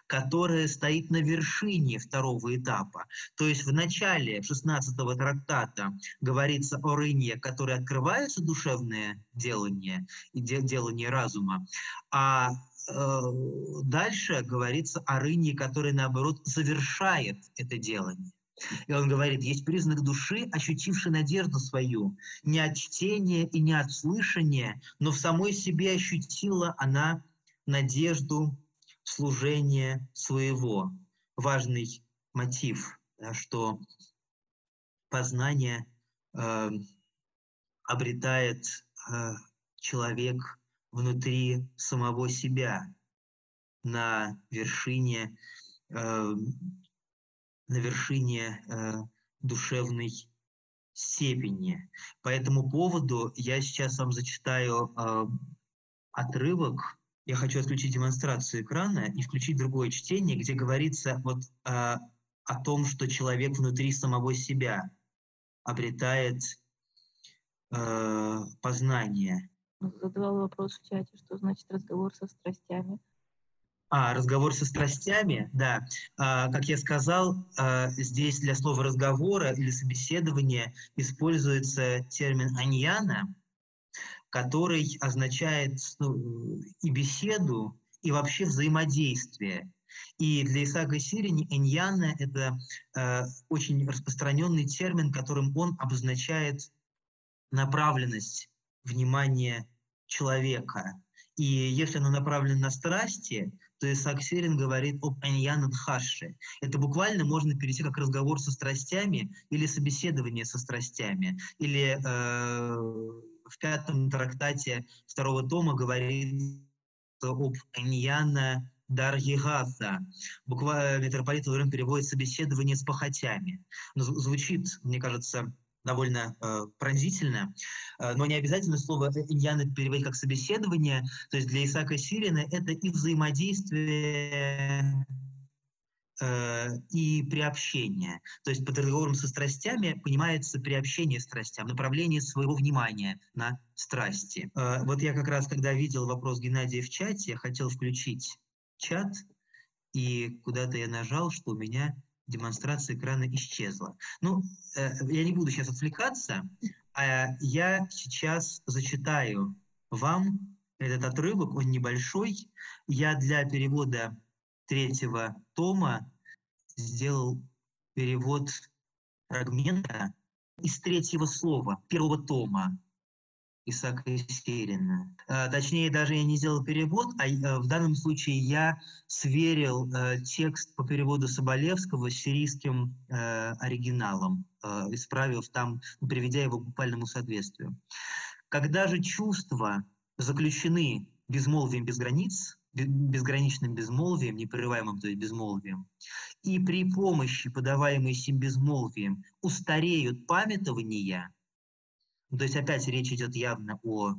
которая стоит на вершине второго этапа. То есть в начале 16-го трактата говорится о рыне, которой открывается душевное делание и делание разума, а э, дальше говорится о рыне, который, наоборот, завершает это делание. И он говорит, есть признак души, ощутивший надежду свою, не от чтения и не от слышания, но в самой себе ощутила она надежду служение своего. Важный мотив, да, что познание э, обретает э, человек внутри самого себя на вершине, э, на вершине э, душевной степени. По этому поводу я сейчас вам зачитаю э, отрывок я хочу отключить демонстрацию экрана и включить другое чтение, где говорится вот э, о том, что человек внутри самого себя обретает э, познание. Задавал вопрос в чате, что значит разговор со страстями. А, разговор со страстями, да. А, как я сказал, а, здесь для слова разговора или собеседования используется термин «аньяна», который означает ну, и беседу, и вообще взаимодействие. И для Исаака Сирини «эньяна» — это э, очень распространенный термин, которым он обозначает направленность внимания человека. И если оно направлено на страсти, то Исаак Сирин говорит об Аньян Дхаше. Это буквально можно перейти как разговор со страстями или собеседование со страстями. Или э, в пятом трактате второго тома говорит об Аньяна Дарьегаса. Буквально митрополит Лаврен переводит «собеседование с похотями». Но звучит, мне кажется, довольно э, пронзительно, э, но не обязательно слово «иньяна» переводить как «собеседование». То есть для Исаака Сирина это и взаимодействие и приобщение. То есть под разговором со страстями понимается приобщение страстям, направление своего внимания на страсти. Э, вот я как раз, когда видел вопрос Геннадия в чате, я хотел включить чат, и куда-то я нажал, что у меня демонстрация экрана исчезла. Ну, э, я не буду сейчас отвлекаться, а я сейчас зачитаю вам этот отрывок, он небольшой. Я для перевода третьего тома сделал перевод фрагмента из третьего слова, первого тома. Исаака Есерина. А, точнее, даже я не сделал перевод, а э, в данном случае я сверил э, текст по переводу Соболевского с сирийским оригиналом, исправив там, приведя его к буквальному соответствию. Когда же чувства заключены безмолвием без границ, безграничным безмолвием, непрерываемым, то есть безмолвием, и при помощи, подаваемой сим безмолвием, устареют памятования – ну, то есть опять речь идет явно о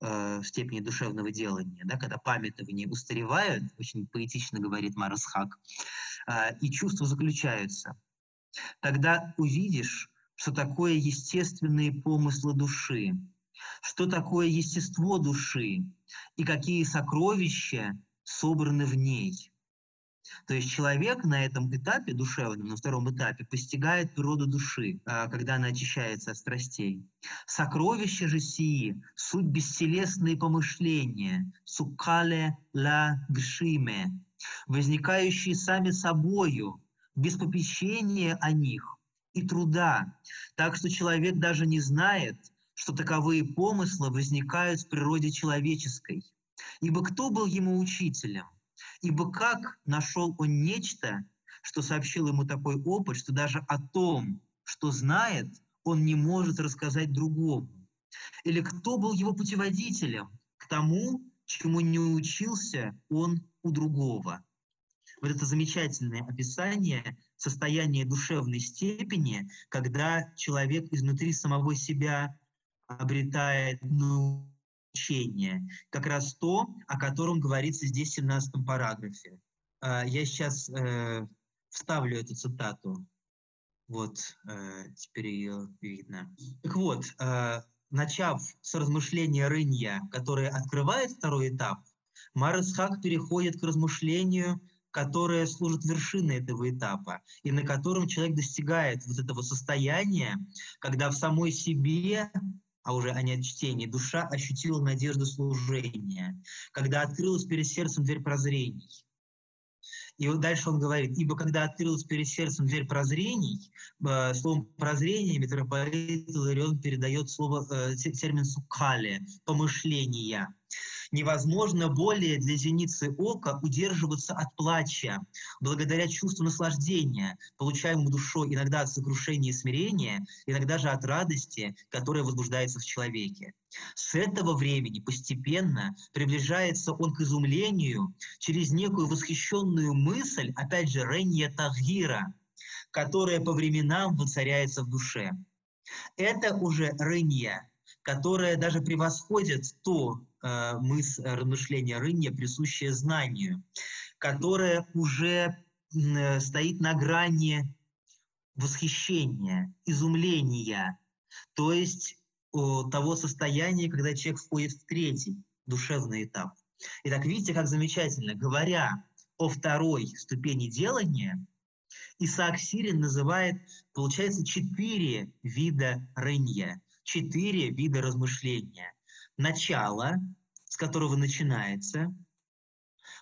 э, степени душевного делания, да, когда памятования устаревают, очень поэтично говорит Марас Хак, э, и чувства заключаются. Тогда увидишь, что такое естественные помыслы души, что такое естество души и какие сокровища собраны в ней. То есть человек на этом этапе душевном, на втором этапе, постигает природу души, а, когда она очищается от страстей. Сокровища же сии – суть бестелесные помышления, сукале ла гшиме, возникающие сами собою, без попечения о них и труда, так что человек даже не знает, что таковые помыслы возникают в природе человеческой. Ибо кто был ему учителем? Ибо как нашел он нечто, что сообщил ему такой опыт, что даже о том, что знает, он не может рассказать другому? Или кто был его путеводителем к тому, чему не учился он у другого? Вот это замечательное описание состояния душевной степени, когда человек изнутри самого себя обретает учения. Как раз то, о котором говорится здесь в 17 параграфе. А, я сейчас э, вставлю эту цитату. Вот, э, теперь ее видно. Так вот, э, начав с размышления Рынья, которое открывает второй этап, Маресхак переходит к размышлению, которое служит вершиной этого этапа, и на котором человек достигает вот этого состояния, когда в самой себе а уже а не от чтения, душа ощутила надежду служения, когда открылась перед сердцем дверь прозрений. И вот дальше он говорит, ибо когда открылась перед сердцем дверь прозрений, э, словом прозрение митрополит Иларион передает слово, э, термин сукали, помышления невозможно более для зеницы ока удерживаться от плача, благодаря чувству наслаждения, получаемому душой иногда от сокрушения и смирения, иногда же от радости, которая возбуждается в человеке. С этого времени постепенно приближается он к изумлению через некую восхищенную мысль, опять же, Ренья Тагира, которая по временам воцаряется в душе. Это уже Ренья, которая даже превосходит то мыс размышления Рынья, присущее знанию, которое уже э, стоит на грани восхищения, изумления, то есть того состояния, когда человек входит в третий душевный этап. Итак, видите, как замечательно. Говоря о второй ступени делания, Исаак Сирин называет, получается, четыре вида рынья, четыре вида размышления. Начало, с которого начинается,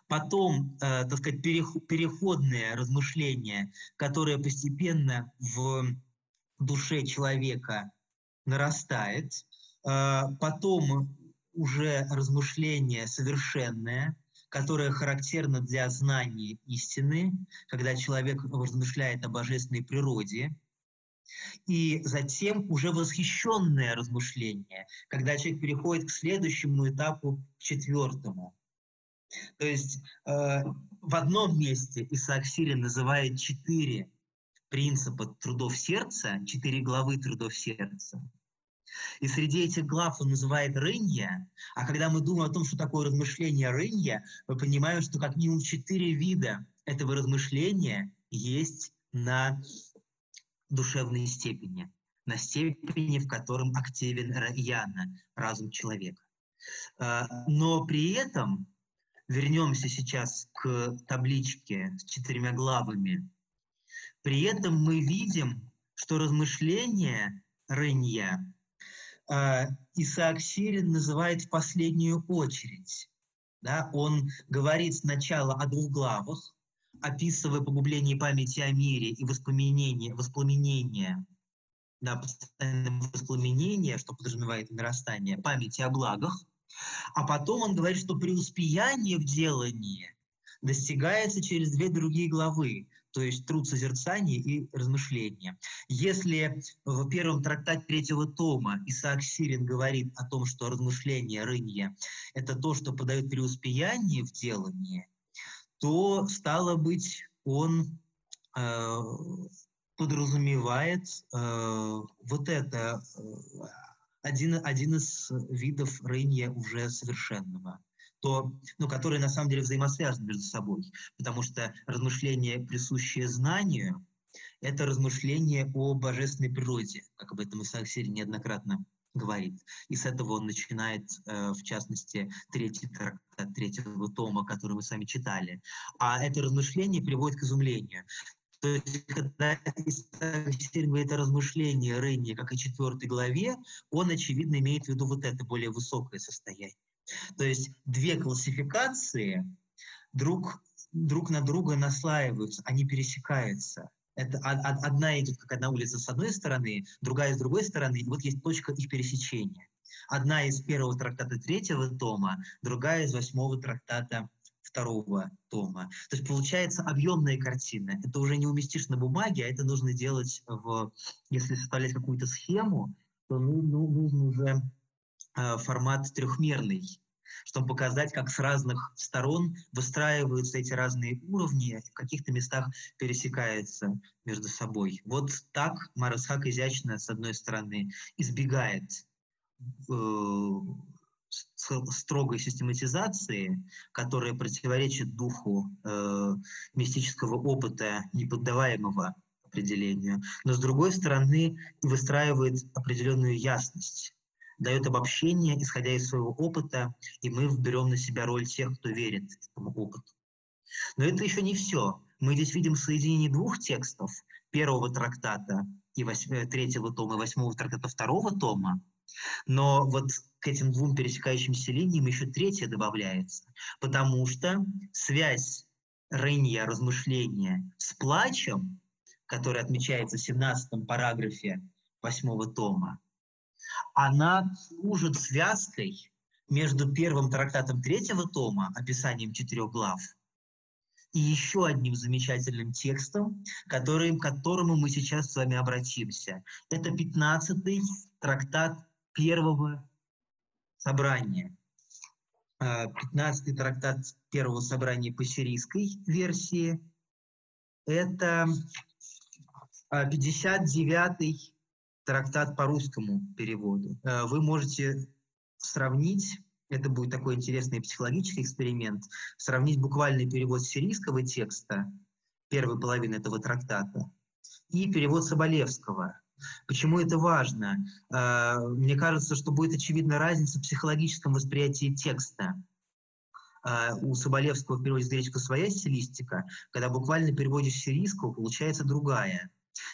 потом, э, так сказать, переходное размышление, которое постепенно в душе человека нарастает, э, потом уже размышление совершенное, которое характерно для знания истины, когда человек размышляет о божественной природе, и затем уже восхищенное размышление, когда человек переходит к следующему этапу, к четвертому. То есть э, в одном месте Исаак Сирин называет четыре принципа трудов сердца, четыре главы трудов сердца. И среди этих глав он называет рынья, а когда мы думаем о том, что такое размышление рынья, мы понимаем, что как минимум четыре вида этого размышления есть на душевной степени, на степени, в котором активен Яна, разум человека. А, но при этом, вернемся сейчас к табличке с четырьмя главами, при этом мы видим, что размышление Рынья э, Исаак Сирин называет в последнюю очередь. Да? Он говорит сначала о двух главах, описывая погубление памяти о мире и воспламенение, воспламенение, да, воспламенение, что подразумевает нарастание памяти о благах, а потом он говорит, что преуспеяние в делании достигается через две другие главы, то есть труд созерцания и размышления. Если в первом трактате третьего тома Исаак Сирин говорит о том, что размышление, рынье – это то, что подает преуспеяние в делании, то, стало быть, он э, подразумевает э, вот это, э, один, один из видов рынья уже совершенного. То, ну, которые на самом деле взаимосвязаны между собой, потому что размышление, присущее знанию, это размышление о божественной природе, как об этом Исаак Сирий неоднократно говорит. И с этого он начинает, э, в частности, третий трактат третьего тома, который мы сами читали. А это размышление приводит к изумлению. То есть, когда Исаак говорит о размышлении Ренни, как и четвертой главе, он, очевидно, имеет в виду вот это более высокое состояние. То есть две классификации друг, друг на друга наслаиваются, они пересекаются. Это одна идет как одна улица с одной стороны, другая с другой стороны, и вот есть точка их пересечения. Одна из первого трактата третьего тома, другая из восьмого трактата второго тома. То есть получается объемная картина. Это уже не уместишь на бумаге, а это нужно делать в... Если составлять какую-то схему, то ну, ну, нужно уже Э, формат трехмерный, чтобы показать, как с разных сторон выстраиваются эти разные уровни, в каких-то местах пересекаются между собой. Вот так Марасхак изящно, с одной стороны, избегает э, строгой систематизации, которая противоречит духу э, мистического опыта, неподдаваемого определению, но с другой стороны выстраивает определенную ясность дает обобщение, исходя из своего опыта, и мы берем на себя роль тех, кто верит этому опыту. Но это еще не все. Мы здесь видим соединение двух текстов, первого трактата и восьм... Э, третьего тома, и восьмого трактата второго тома, но вот к этим двум пересекающимся линиям еще третья добавляется, потому что связь рынья, размышления с плачем, который отмечается в 17 параграфе восьмого тома, она служит связкой между первым трактатом третьего тома, описанием четырех глав, и еще одним замечательным текстом, который, к которому мы сейчас с вами обратимся. Это пятнадцатый трактат первого собрания. А, пятнадцатый трактат первого собрания по сирийской версии. Это 59-й а, трактат по русскому переводу. Э, вы можете сравнить, это будет такой интересный психологический эксперимент, сравнить буквальный перевод сирийского текста первой половины этого трактата и перевод Соболевского. Почему это важно? Э, мне кажется, что будет очевидна разница в психологическом восприятии текста. А у Соболевского в переводе с греческого своя стилистика, когда буквально переводишь сирийского, получается другая.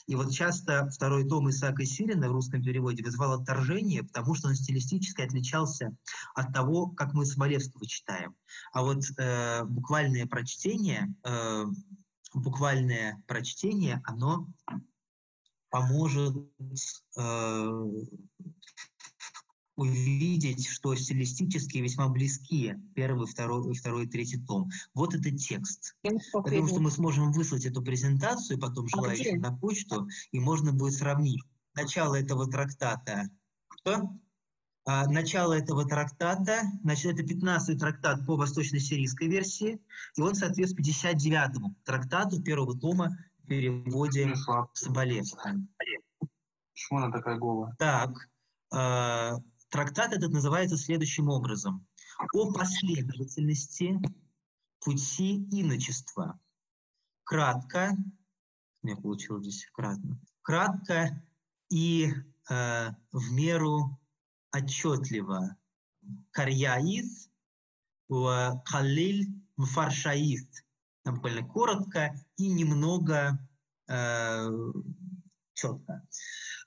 И вот часто второй том Исаака Сирина в русском переводе вызвал отторжение, потому что он стилистически отличался от того, как мы Соболевского читаем. А вот э, буквальное прочтение, э, буквальное прочтение, оно поможет э, увидеть, что стилистически весьма близки первый, второй, второй третий том. Вот этот текст. Я думаю, что мы сможем выслать эту презентацию потом а желающим на почту, и можно будет сравнить начало этого трактата. Что? А, начало этого трактата, значит, это 15-й трактат по восточно-сирийской версии, и он соответствует 59-му трактату первого тома в переводе Соболевского. Почему она такая голая? Так, э, Трактат этот называется следующим образом. О последовательности пути иночества. Кратко, у меня получилось здесь кратно, кратко и э, в меру отчетливо. Карьяис, калиль мфаршаист. Буквально коротко и немного э, четко.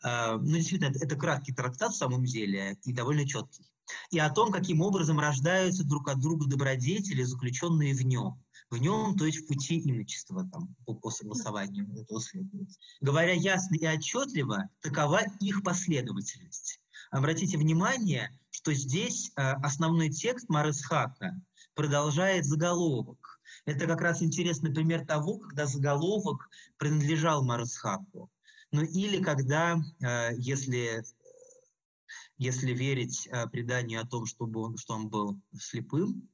А, ну, действительно, это краткий трактат в самом деле и довольно четкий. И о том, каким образом рождаются друг от друга добродетели, заключенные в нем. В нем, то есть в пути иночества, там, по, по согласованию этого следует. Говоря ясно и отчетливо, такова их последовательность. Обратите внимание, что здесь э, основной текст Марысхака продолжает заголовок. Это как раз интересный пример того, когда заголовок принадлежал Марысхаку. Ну или когда, э, если, если верить э, преданию о том, чтобы он, что он был слепым,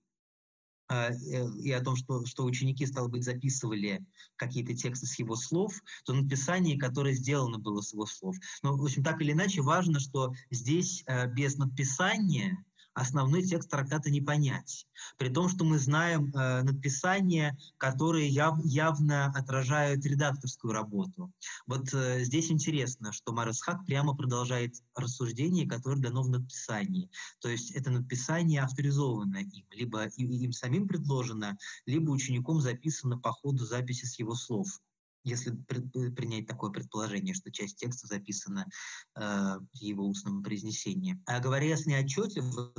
э, и о том, что, что ученики, стало быть, записывали какие-то тексты с его слов, то написание, которое сделано было с его слов. Но, в общем, так или иначе, важно, что здесь без надписания основной текст трактата не понять. При том, что мы знаем э, надписания, которые яв, явно отражают редакторскую работу. Вот э, здесь интересно, что Марис Хак прямо продолжает рассуждение, которое дано в надписании. То есть это надписание авторизовано им, либо им самим предложено, либо учеником записано по ходу записи с его слов если принять такое предположение, что часть текста записана э, его устном произнесении. А говоря с неотчетливо,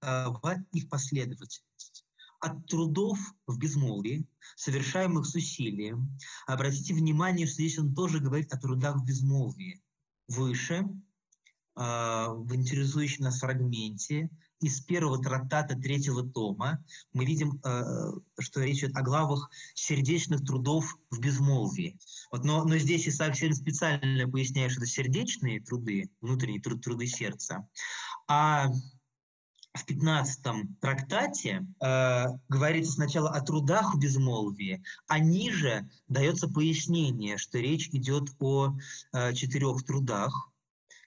такова их последовательность. От трудов в безмолвии, совершаемых с усилием, обратите внимание, что здесь он тоже говорит о трудах в безмолвии. Выше, э, в интересующем нас фрагменте, из первого трактата третьего тома мы видим, э, что речь идет о главах сердечных трудов в безмолвии. Вот, но, но здесь Исаак Сирин специально поясняет, что это сердечные труды, внутренние труд, труды сердца. А в 15 трактате э, говорится сначала о трудах в безмолвии, а ниже дается пояснение, что речь идет о э, четырех трудах.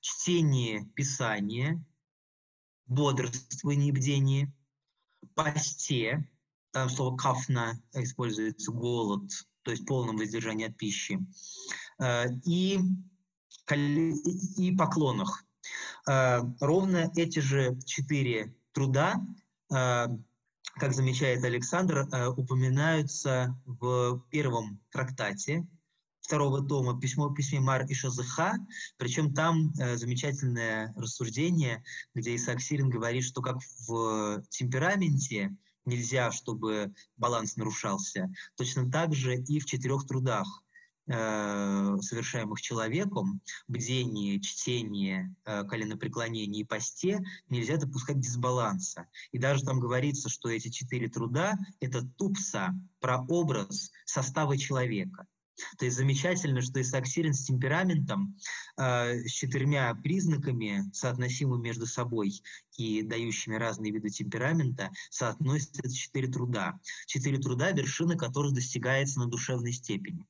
Чтение Писания, бодрствовании, бдении, посте, там слово кафна используется голод, то есть полном воздержании от пищи, э, и, и поклонах. Э, ровно эти же четыре труда, э, как замечает Александр, упоминаются в первом трактате второго тома письмо, письме Мар и Шазыха, причем там э, замечательное рассуждение, где Исаак Сирин говорит, что как в темпераменте нельзя, чтобы баланс нарушался, точно так же и в четырех трудах э, совершаемых человеком, бдение, чтение, э, коленопреклонение и посте, нельзя допускать дисбаланса. И даже там говорится, что эти четыре труда – это тупса, прообраз состава человека. То есть замечательно, что Исаак Сирин с темпераментом, э, с четырьмя признаками, соотносимыми между собой и дающими разные виды темперамента, соотносятся четыре труда. Четыре труда, вершина которых достигается на душевной степени.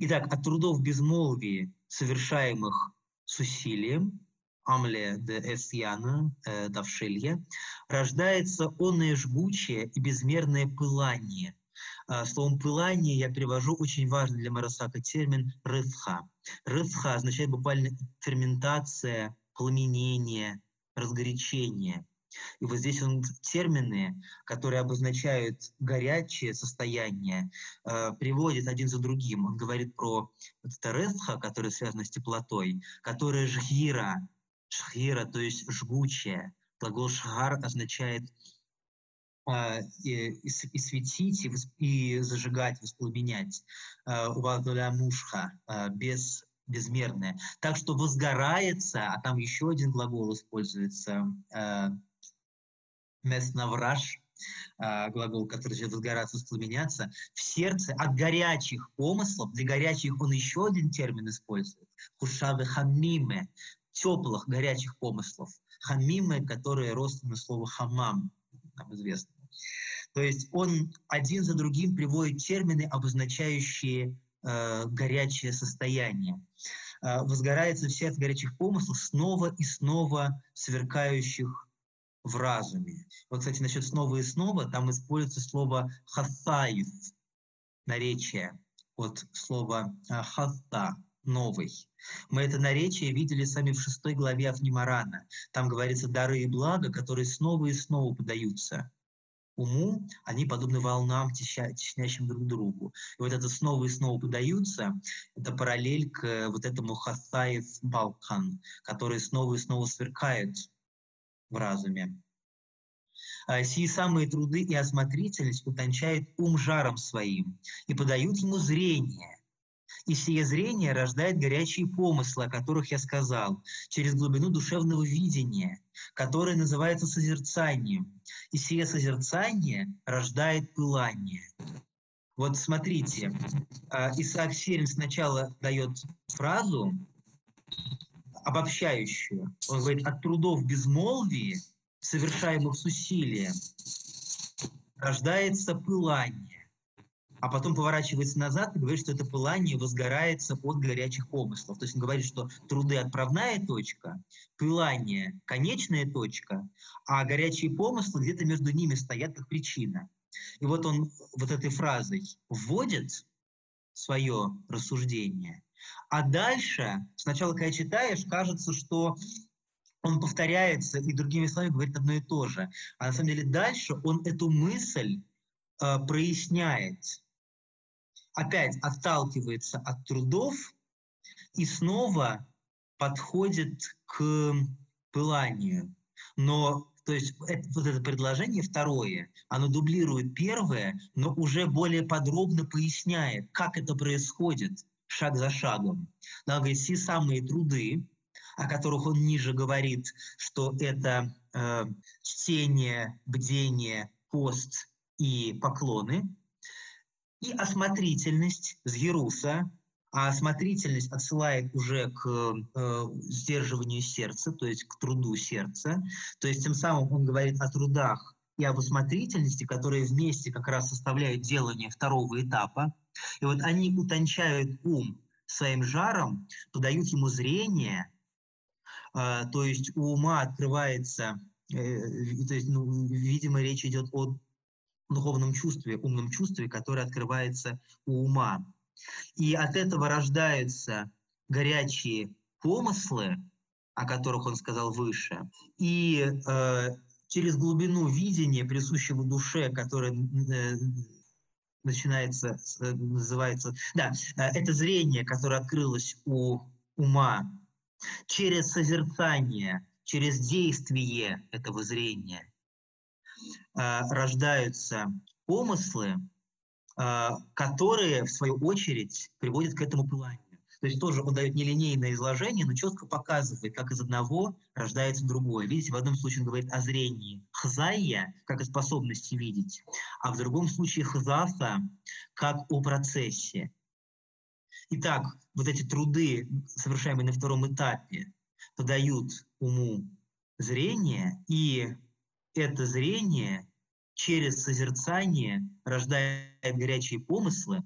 Итак, от трудов безмолвия, совершаемых с усилием, Амле де Эсьяна, э, Давшелья, рождается онное жгучее и безмерное пылание – словом «пылание» я перевожу очень важный для Марасака термин «рыфха». «Рыфха» означает буквально ферментация, пламенение, разгорячение. И вот здесь он термины, которые обозначают горячее состояние, э, приводит один за другим. Он говорит про вот которое связано с теплотой, которое жхира, шхира, то есть жгучее. Глагол шхар означает э, и, и, и светить, и, и зажигать, воспламенять. Э, мушха, э, без безмерное. Так что возгорается, а там еще один глагол используется, меснавраж, а, глагол, который значит возгораться, воспламеняться, в сердце от горячих помыслов, для горячих он еще один термин использует, хушавы хамиме, теплых, горячих помыслов, хамиме, которые родственны слову хамам, нам известно. То есть он один за другим приводит термины, обозначающие э, горячее состояние. Э, возгорается все от горячих помыслов, снова и снова сверкающих в разуме. Вот, кстати, насчет снова и снова, там используется слово «хасаев», наречие от слова а, «хаста», новый. Мы это наречие видели сами в шестой главе Авнимарана. Там говорится «дары и блага, которые снова и снова подаются» уму, они подобны волнам, теснящим друг другу. И вот это снова и снова подаются, это параллель к вот этому хасаев Балкан, который снова и снова сверкает в разуме. А, сии самые труды и осмотрительность утончают ум жаром своим и подают ему зрение. И сие зрение рождает горячие помыслы, о которых я сказал, через глубину душевного видения, которое называется созерцанием. И сие созерцание рождает пылание. Вот смотрите, а, Исаак Серин сначала дает фразу, обобщающую. Он говорит, от трудов безмолвия, совершаемых с усилием, рождается пылание. А потом поворачивается назад и говорит, что это пылание возгорается от горячих помыслов. То есть он говорит, что труды – отправная точка, пылание – конечная точка, а горячие помыслы где-то между ними стоят как причина. И вот он вот этой фразой вводит свое рассуждение – а дальше, сначала, когда читаешь, кажется, что он повторяется и другими словами говорит одно и то же. А на самом деле дальше он эту мысль э, проясняет. Опять отталкивается от трудов и снова подходит к пыланию. Но то есть это, вот это предложение второе, оно дублирует первое, но уже более подробно поясняет, как это происходит шаг за шагом. Да, говорит, все самые труды, о которых он ниже говорит, что это э, чтение, бдение, пост и поклоны, и осмотрительность с Еруса, а осмотрительность отсылает уже к э, сдерживанию сердца, то есть к труду сердца. То есть тем самым он говорит о трудах и об осмотрительности, которые вместе как раз составляют делание второго этапа. И вот они утончают ум своим жаром, подают ему зрение, э, то есть у ума открывается, э, то есть, ну, видимо, речь идет о духовном чувстве, умном чувстве, которое открывается у ума. И от этого рождаются горячие помыслы, о которых он сказал выше, и э, через глубину видения, присущего душе, которое э, начинается, э, называется, да, э, это зрение, которое открылось у ума, через созерцание, через действие этого зрения рождаются помыслы, которые, в свою очередь, приводят к этому пыланию. То есть тоже он дает нелинейное изложение, но четко показывает, как из одного рождается другое. Видите, в одном случае он говорит о зрении хзая, как о способности видеть, а в другом случае хзаса, как о процессе. Итак, вот эти труды, совершаемые на втором этапе, подают уму зрение, и это зрение через созерцание рождает горячие помыслы,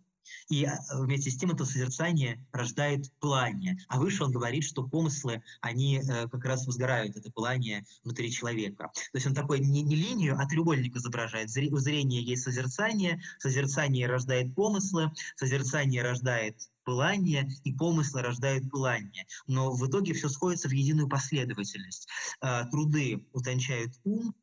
и а, вместе с тем это созерцание рождает пылание. А выше он говорит, что помыслы, они э, как раз возгорают, это пылание внутри человека. То есть он такой не, не линию, а треугольник изображает. У зрения есть созерцание, созерцание рождает помыслы, созерцание рождает пылание, и помыслы рождают пылание. Но в итоге все сходится в единую последовательность. Э, труды утончают ум,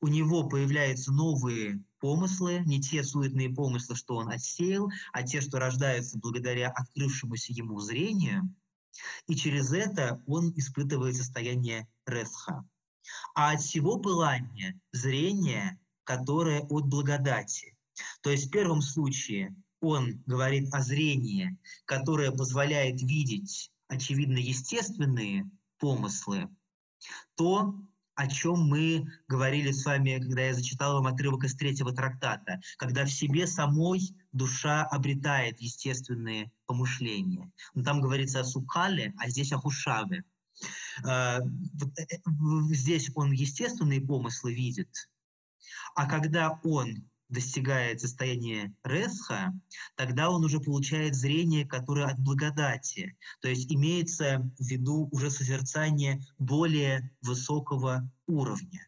у него появляются новые помыслы, не те суетные помыслы, что он отсеял, а те, что рождаются благодаря открывшемуся ему зрению, и через это он испытывает состояние ресха. А от всего пылания зрение, которое от благодати. То есть в первом случае он говорит о зрении, которое позволяет видеть, очевидно, естественные помыслы, то, о чем мы говорили с вами, когда я зачитал вам отрывок из третьего трактата, когда в себе самой душа обретает естественные помышления. Но там говорится о сукале, а здесь о хушаве. А, э, здесь он естественные помыслы видит, а когда он достигает состояния Ресха, тогда он уже получает зрение, которое от благодати. То есть имеется в виду уже созерцание более высокого уровня.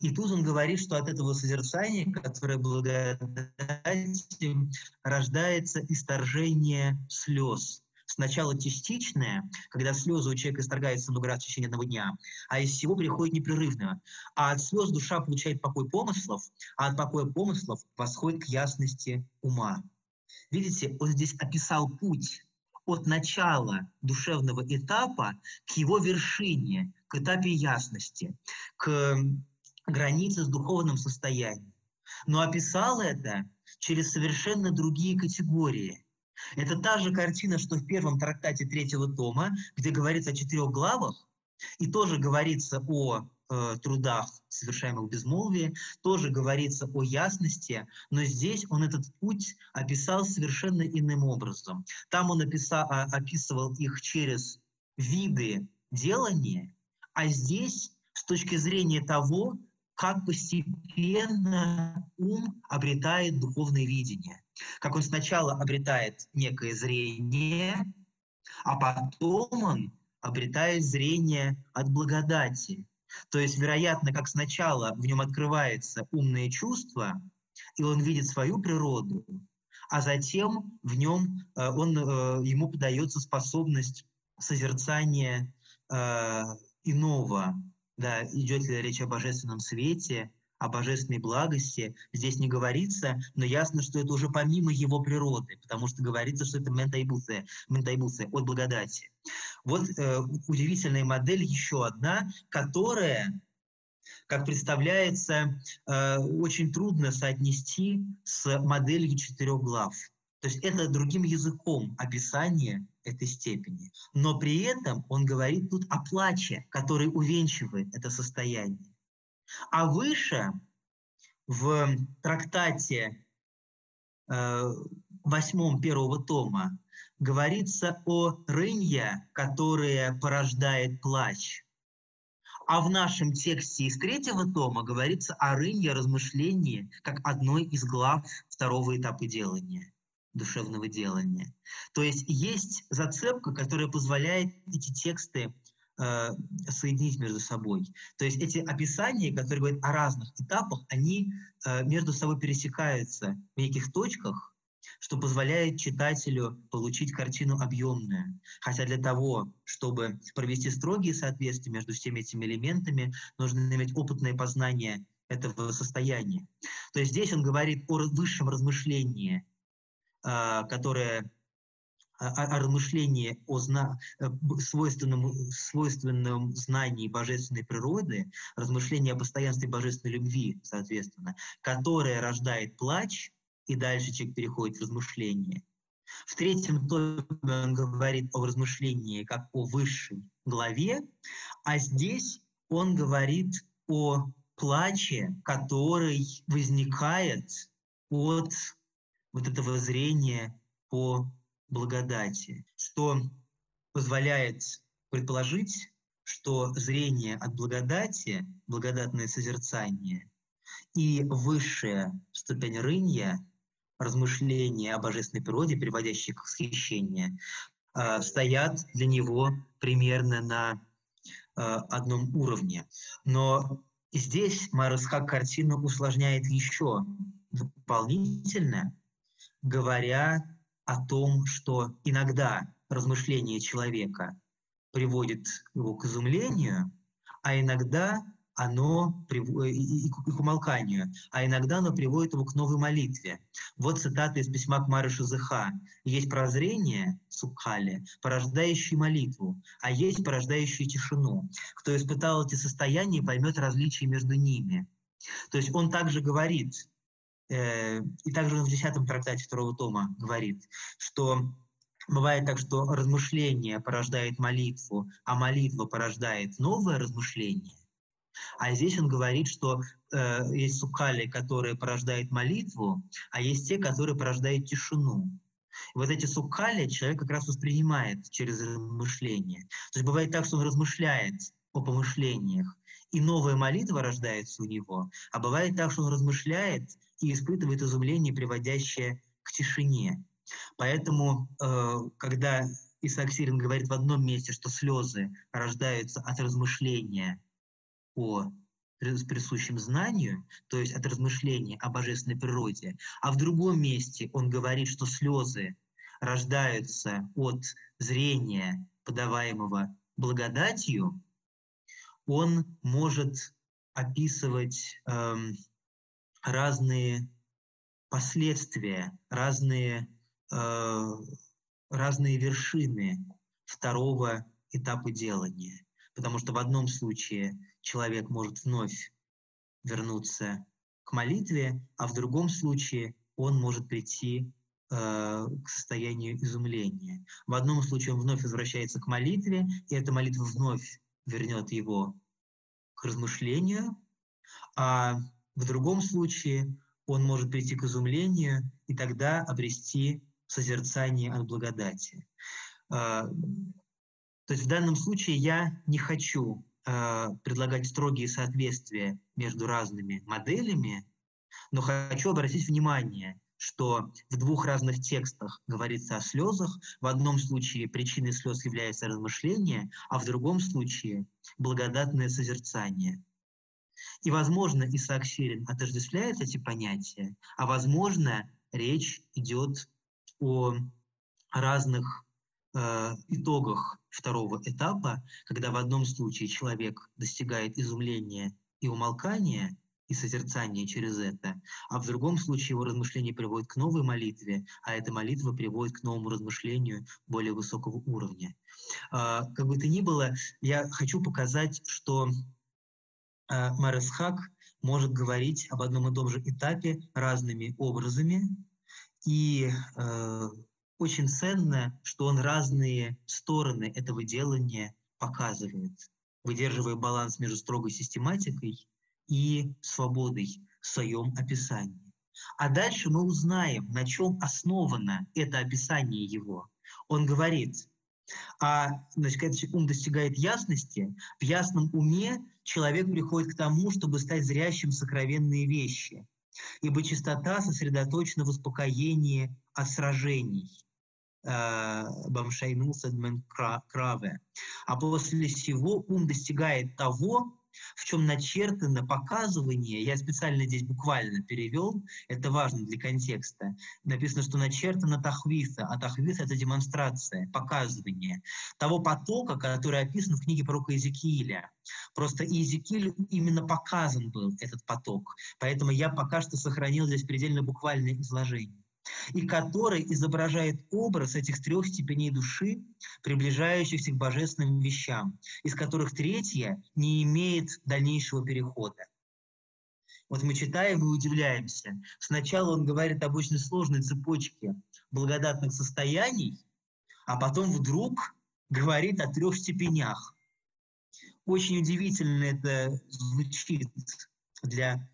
И тут он говорит, что от этого созерцания, которое благодати, рождается исторжение слез, Сначала частичное, когда слезы у человека исторгаются много раз в течение одного дня, а из всего приходит непрерывное. А от слез душа получает покой помыслов, а от покоя помыслов восходит к ясности ума. Видите, он здесь описал путь от начала душевного этапа к его вершине, к этапе ясности, к границе с духовным состоянием. Но описал это через совершенно другие категории – это та же картина, что в первом трактате третьего тома, где говорится о четырех главах, и тоже говорится о э, трудах, совершаемых в безмолвии, тоже говорится о ясности, но здесь он этот путь описал совершенно иным образом. Там он описал, а, описывал их через виды делания, а здесь с точки зрения того, как постепенно ум обретает духовное видение как он сначала обретает некое зрение, а потом он обретает зрение от благодати. То есть, вероятно, как сначала в нем открывается умное чувство, и он видит свою природу, а затем в нем э, он, э, ему подается способность созерцания э, иного. Да, идет ли речь о божественном свете, о божественной благости здесь не говорится, но ясно, что это уже помимо его природы, потому что говорится, что это ментайбуция, ментайбуция от благодати. Вот э, удивительная модель еще одна, которая как представляется, э, очень трудно соотнести с моделью четырех глав. То есть это другим языком описание этой степени. Но при этом он говорит тут о плаче, который увенчивает это состояние. А выше, в трактате э, восьмом первого тома, говорится о рынье, которое порождает плач. А в нашем тексте из третьего тома говорится о рынье размышлении как одной из глав второго этапа делания душевного делания. То есть есть зацепка, которая позволяет эти тексты э, соединить между собой. То есть эти описания, которые говорят о разных этапах, они э, между собой пересекаются в неких точках, что позволяет читателю получить картину объемную. Хотя для того, чтобы провести строгие соответствия между всеми этими элементами, нужно иметь опытное познание этого состояния. То есть здесь он говорит о высшем размышлении, которое о, о размышлении о зна, э, свойственном, свойственном знании божественной природы, размышление о постоянстве божественной любви, соответственно, которое рождает плач, и дальше человек переходит в размышление. В третьем томе он говорит о размышлении как о высшей главе, а здесь он говорит о плаче, который возникает от вот этого зрения по благодати, что позволяет предположить, что зрение от благодати, благодатное созерцание и высшая ступень рынья, размышления о божественной природе, приводящие к восхищению, э, стоят для него примерно на э, одном уровне. Но здесь Марасхак картину усложняет еще дополнительно, говоря о том, что иногда размышление человека приводит его к изумлению, а иногда оно и, к умолканию, а иногда оно приводит его к новой молитве. Вот цитата из письма к Мары Шазыха. «Есть прозрение, сукхали, порождающее молитву, а есть порождающее тишину. Кто испытал эти состояния, поймет различия между ними». То есть он также говорит, и также он в 10 трактате второго тома говорит, что Бывает так, что размышление порождает молитву, а молитва порождает новое размышление. А здесь он говорит, что э, есть сукали, которые порождают молитву, а есть те, которые порождают тишину. И вот эти сукали человек как раз воспринимает через размышление. То есть бывает так, что он размышляет о помышлениях, и новая молитва рождается у него, а бывает так, что он размышляет и испытывает изумление, приводящее к тишине. Поэтому, э, когда Исаак Сирин говорит в одном месте, что слезы рождаются от размышления о присущем знанию, то есть от размышления о божественной природе, а в другом месте он говорит, что слезы рождаются от зрения, подаваемого благодатью, он может описывать эм, разные последствия, разные, э, разные вершины второго этапа делания. Потому что в одном случае человек может вновь вернуться к молитве, а в другом случае он может прийти э, к состоянию изумления. В одном случае он вновь возвращается к молитве, и эта молитва вновь вернет его к размышлению, а в другом случае он может прийти к изумлению и тогда обрести созерцание от благодати. Э, то есть в данном случае я не хочу э, предлагать строгие соответствия между разными моделями, но хочу обратить внимание, что в двух разных текстах говорится о слезах. В одном случае причиной слез является размышление, а в другом случае благодатное созерцание. И, возможно, Исаак Сирин отождествляет эти понятия, а, возможно, речь идет о разных э, итогах второго этапа, когда в одном случае человек достигает изумления и умолкания, и созерцания через это, а в другом случае его размышление приводит к новой молитве, а эта молитва приводит к новому размышлению более высокого уровня. Э, как бы то ни было, я хочу показать, что Маресхак может говорить об одном и том же этапе разными образами, и э, очень ценно, что он разные стороны этого делания показывает, выдерживая баланс между строгой систематикой и свободой в своем описании. А дальше мы узнаем, на чем основано это описание его. Он говорит, а значит, когда ум достигает ясности, в ясном уме человек приходит к тому, чтобы стать зрящим сокровенные вещи. Ибо чистота сосредоточена в успокоении от сражений – Бамшайну Садмен Краве. А после всего ум достигает того, в чем начертано показывание, я специально здесь буквально перевел, это важно для контекста, написано, что начертано тахвиса, а тахвис – это демонстрация, показывание того потока, который описан в книге пророка Иезекииля. Просто Иезекиилю именно показан был этот поток, поэтому я пока что сохранил здесь предельно буквальное изложение и который изображает образ этих трех степеней души, приближающихся к божественным вещам, из которых третья не имеет дальнейшего перехода. Вот мы читаем и удивляемся. Сначала он говорит об очень сложной цепочке благодатных состояний, а потом вдруг говорит о трех степенях. Очень удивительно это звучит для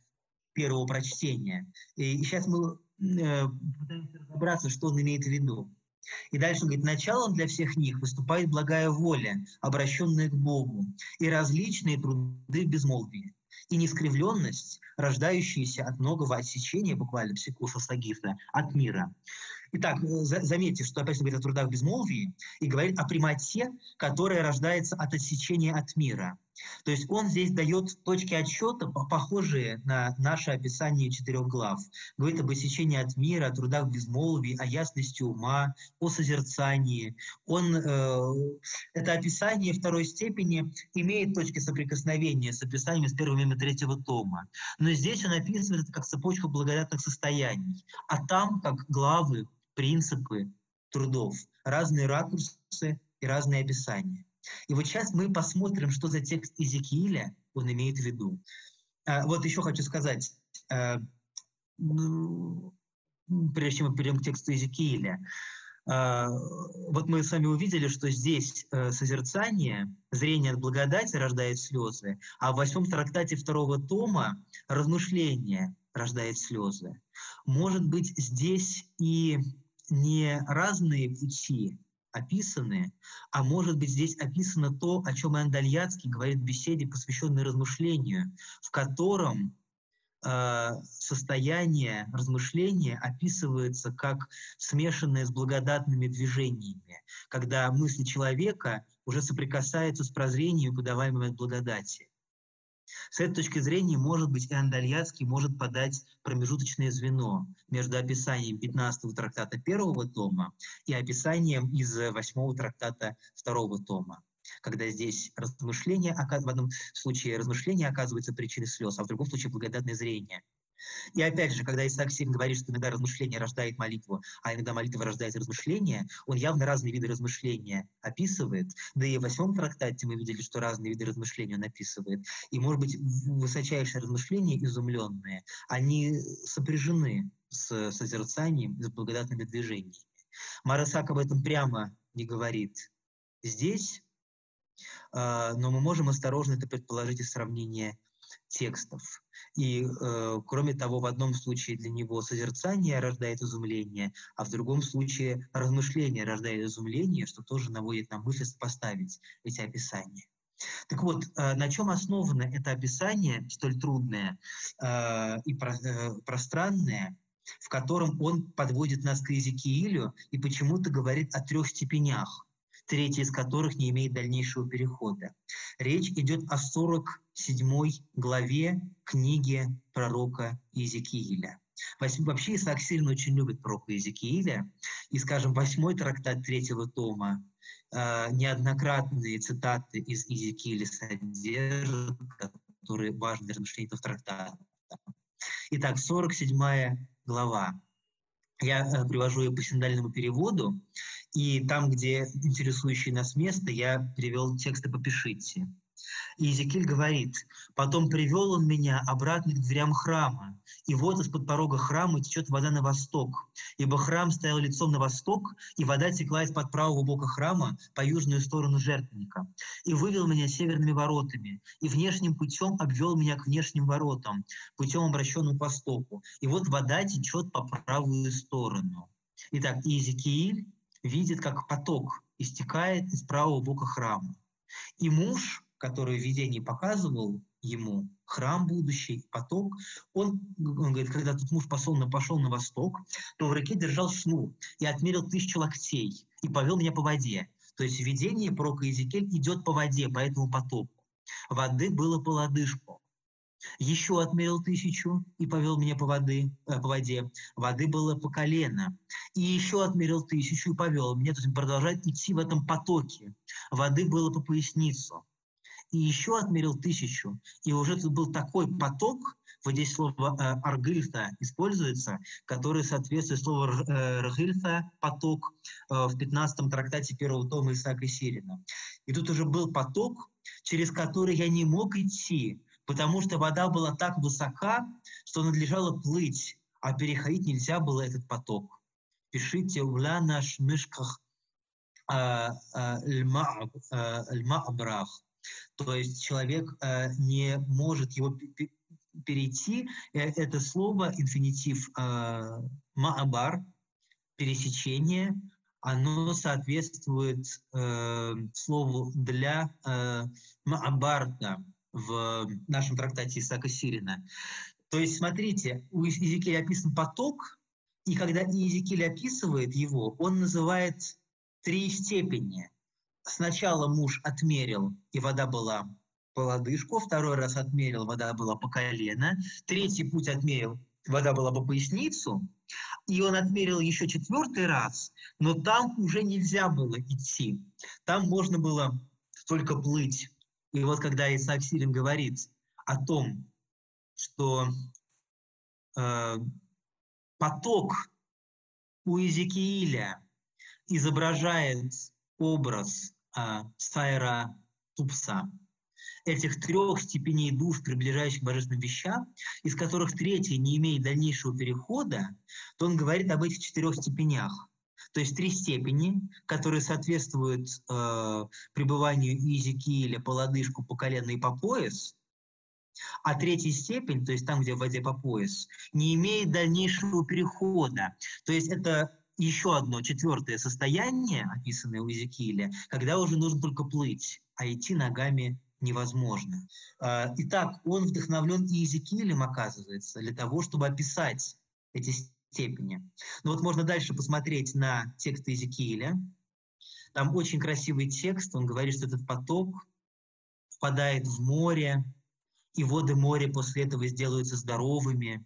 первого прочтения. И сейчас мы пытаемся разобраться, что он имеет в виду. И дальше он говорит, началом для всех них выступает благая воля, обращенная к Богу, и различные труды в безмолвии, и нескривленность, рождающаяся от многого отсечения, буквально психоса сагифта, от мира. Итак, э, заметьте, что опять говорит о трудах безмолвии и говорит о прямоте, которая рождается от отсечения от мира. То есть он здесь дает точки отсчета, похожие на наше описание четырех глав. Говорит об отсечении от мира, о трудах безмолвии, о ясности ума, о созерцании. Он, э, это описание второй степени имеет точки соприкосновения с описанием с первого мимо третьего тома. Но здесь он описывает это как цепочку благодатных состояний. А там, как главы, принципы трудов, разные ракурсы и разные описания. И вот сейчас мы посмотрим, что за текст Иезекииля он имеет в виду. А, вот еще хочу сказать, а, ну, прежде чем мы перейдем к тексту Иезекииля, а, вот мы с вами увидели, что здесь э, созерцание, зрение от благодати рождает слезы, а в восьмом трактате второго тома размышление рождает слезы. Может быть, здесь и не разные пути описаны, а может быть здесь описано то, о чем Иоанн Дальяцкий говорит в беседе, посвященной размышлению, в котором э, состояние размышления описывается как смешанное с благодатными движениями, когда мысли человека уже соприкасаются с прозрением, подаваемым от благодати. С этой точки зрения, может быть, Иоанн Дальяцкий может подать промежуточное звено между описанием 15-го трактата первого тома и описанием из 8-го трактата второго тома. Когда здесь размышление, в одном случае размышление оказывается причиной слез, а в другом случае благодатное зрение – и опять же, когда Исаак Сим говорит, что иногда размышление рождает молитву, а иногда молитва рождает размышление, он явно разные виды размышления описывает. Да и в восьмом трактате мы видели, что разные виды размышления он описывает. И, может быть, высочайшие размышления, изумленные, они сопряжены с созерцанием, с благодатными движениями. Марасак об этом прямо не говорит здесь, а, но мы можем осторожно это предположить из сравнения текстов. И, э, кроме того, в одном случае для него созерцание рождает изумление, а в другом случае размышление рождает изумление, что тоже наводит на мысль поставить эти описания. Так вот, э, на чем основано это описание, столь трудное э, и про, э, пространное, в котором он подводит нас к Иезекиилю и почему-то говорит о трех степенях третья из которых не имеет дальнейшего перехода. Речь идет о 47 главе книги пророка Иезекииля. Вообще Исаак сильно очень любит пророка Иезекииля, и, скажем, восьмой трактат третьего тома э, неоднократные цитаты из Иезекииля содержат, которые важны для размышления этого трактата. Итак, 47 глава. Я э, привожу ее по синдальному переводу, и там, где интересующие нас место, я привел тексты «Попишите». И Иезекииль говорит, «Потом привел он меня обратно к дверям храма, и вот из-под порога храма течет вода на восток, ибо храм стоял лицом на восток, и вода текла из-под правого бока храма по южную сторону жертвенника. И вывел меня северными воротами, и внешним путем обвел меня к внешним воротам, путем обращенным к востоку. И вот вода течет по правую сторону». Итак, Иезекииль видит, как поток истекает из правого бока храма. И муж который в видении показывал ему храм будущий, поток, он, он говорит, когда тут муж пошел пошел на восток, то в руке держал шнур и отмерил тысячу локтей и повел меня по воде. То есть видение пророка Иезекииль идет по воде, по этому потоку. Воды было по лодыжку. Еще отмерил тысячу и повел меня по, воды, э, по воде. Воды было по колено. И еще отмерил тысячу и повел меня. То есть продолжает идти в этом потоке. Воды было по поясницу и еще отмерил тысячу. И уже тут был такой поток, вот здесь слово э, аргильта используется, которое соответствует слову э, поток, э, в 15 трактате первого тома Исаака Сирина. И тут уже был поток, через который я не мог идти, потому что вода была так высока, что надлежало плыть, а переходить нельзя было этот поток. Пишите «Уля наш мышках льма-абрах». То есть человек э, не может его перейти. Э, это слово, инфинитив э, маабар, пересечение, оно соответствует э, слову для э, маабарта в нашем трактате Исаака Сирина. То есть, смотрите, у Иезекииля описан поток, И когда Иезекииль описывает его, он называет три степени. Сначала муж отмерил, и вода была по лодыжку, второй раз отмерил, вода была по колено, третий путь отмерил, вода была по поясницу, и он отмерил еще четвертый раз, но там уже нельзя было идти, там можно было только плыть. И вот когда Исаак Сирин говорит о том, что э, поток у Иезекииля изображает образ Сайра Тупса, этих трех степеней душ, приближающих к божественным вещам, из которых третья не имеет дальнейшего перехода, то он говорит об этих четырех степенях. То есть три степени, которые соответствуют э, пребыванию Иезекииля по лодыжку, по колено и по пояс, а третья степень, то есть там, где в воде по пояс, не имеет дальнейшего перехода. То есть это еще одно четвертое состояние, описанное у Иезекииля, когда уже нужно только плыть, а идти ногами невозможно. А, итак, он вдохновлен и Иезекиилем, оказывается, для того, чтобы описать эти степени. Но вот можно дальше посмотреть на текст Иезекииля. Там очень красивый текст, он говорит, что этот поток впадает в море, и воды моря после этого сделаются здоровыми,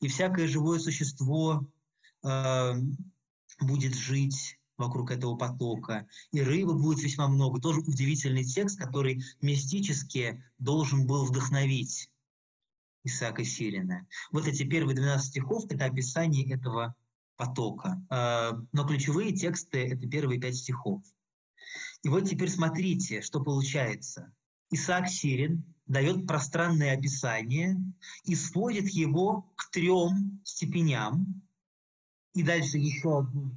и всякое живое существо э, будет жить вокруг этого потока, и рыбы будет весьма много. Тоже удивительный текст, который мистически должен был вдохновить Исаака Сирина. Вот эти первые 12 стихов – это описание этого потока. Э, но ключевые тексты – это первые пять стихов. И вот теперь смотрите, что получается. Исаак Сирин дает пространное описание и сводит его к трем степеням, и дальше еще одну,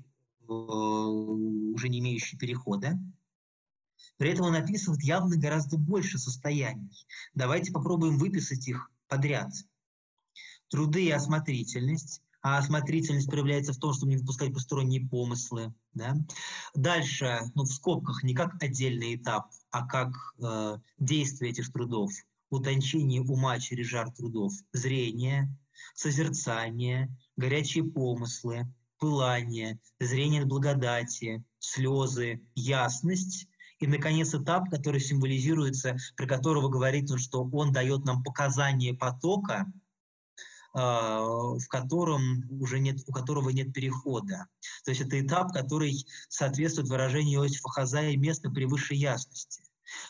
э, уже не имеющую перехода. При этом он описывает явно гораздо больше состояний. Давайте попробуем выписать их подряд. Труды и осмотрительность, а осмотрительность проявляется в том, чтобы не выпускать посторонние помыслы. Да? Дальше, ну, в скобках, не как отдельный этап, а как э, действие этих трудов. Утончение ума через жар трудов. Зрение, созерцание, горячие помыслы, пылание, зрение благодати, слезы, ясность и, наконец, этап, который символизируется, при которого говорит он, что он дает нам показания потока, а, в котором уже нет, у которого нет перехода. То есть это этап, который соответствует выражению Иосифа Хазая «место превыше ясности».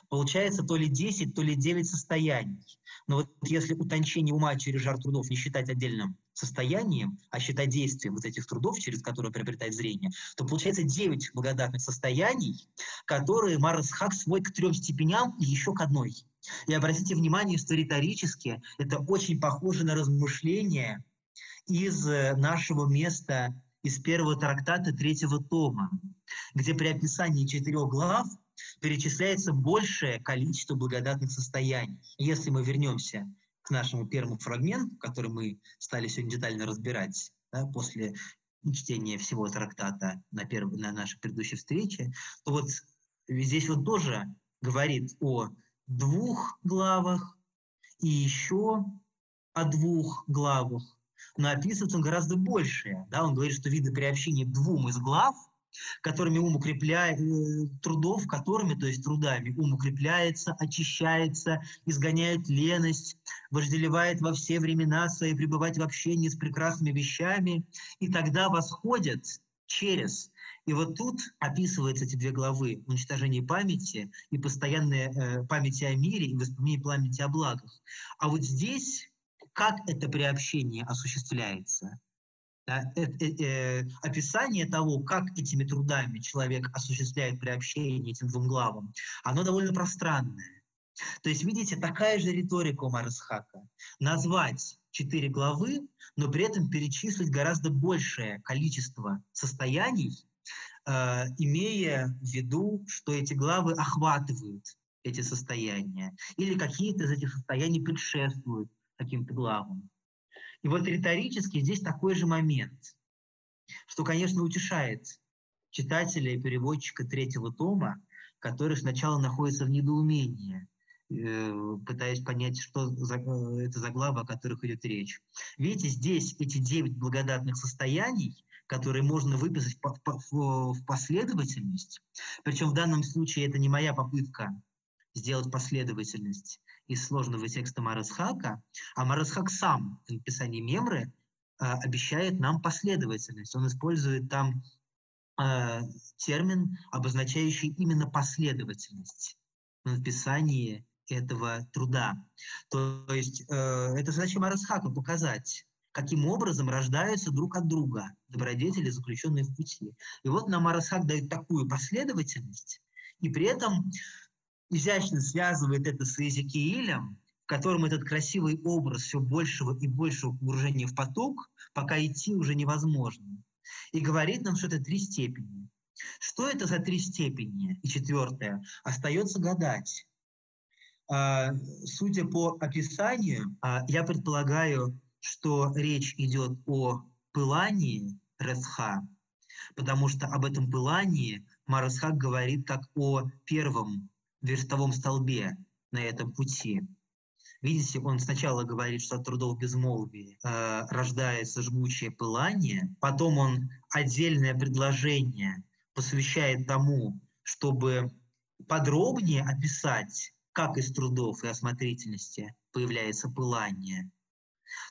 Получается то ли 10, то ли 9 состояний. Но вот если утончение ума через жар трудов не считать отдельным состоянием, а считать действием вот этих трудов, через которые приобретает зрение, то получается 9 благодатных состояний, которые Марасхак сводит к трем степеням и еще к одной. И обратите внимание, что риторически это очень похоже на размышления из э, нашего места из первого трактата третьего тома, где при описании четырех глав перечисляется большее количество благодатных состояний. Если мы вернемся к нашему первому фрагменту, который мы стали сегодня детально разбирать да, после чтения всего трактата на, перв... на нашей предыдущей встрече, то вот здесь вот тоже говорит о двух главах и еще о двух главах. Но описывается он гораздо больше. Да? Он говорит, что виды приобщения к двум из глав – которыми ум укрепляет, э, трудов, которыми, то есть трудами, ум укрепляется, очищается, изгоняет леность, вожделевает во все времена свои, пребывать в общении с прекрасными вещами, и тогда восходят через. И вот тут описываются эти две главы уничтожение памяти и постоянная э, памяти о мире и воспоминание памяти о благах. А вот здесь как это приобщение осуществляется? Э, э, э, описание того, как этими трудами человек осуществляет приобщение этим двум главам, оно довольно пространное. То есть, видите, такая же риторика у Марасхака. Назвать четыре главы, но при этом перечислить гораздо большее количество состояний, имея в виду, что эти главы охватывают эти состояния, или какие-то из этих состояний предшествуют каким-то главам. И вот риторически здесь такой же момент, что, конечно, утешает читателя и переводчика третьего тома, который сначала находится в недоумении. э, пытаясь понять, что за, э, это за главы, о которых идет речь. Видите, здесь эти девять благодатных состояний, которые можно выписать в последовательность. Причем в данном случае это не моя попытка сделать последовательность из сложного текста Марасхака, а Марасхак сам в написании мемры а, обещает нам последовательность. Он использует там а, термин, обозначающий именно последовательность в написании этого труда. То есть э, это задача Марасхака показать, каким образом рождаются друг от друга добродетели, заключенные в пути. И вот нам Марасхак дает такую последовательность, и при этом изящно связывает это с Иезекиилем, в котором этот красивый образ все большего и большего погружения в поток, пока идти уже невозможно. И говорит нам, что это три степени. Что это за три степени? И четвертое. Остается гадать. А, судя по описанию, а, я предполагаю, что речь идет о пылании Ресха, потому что об этом пылании Марасхак говорит как о первом верстовом столбе на этом пути. Видите, он сначала говорит, что от трудов безмолвия э, рождается жгучее пылание, потом он отдельное предложение посвящает тому, чтобы подробнее описать, как из трудов и осмотрительности появляется пылание.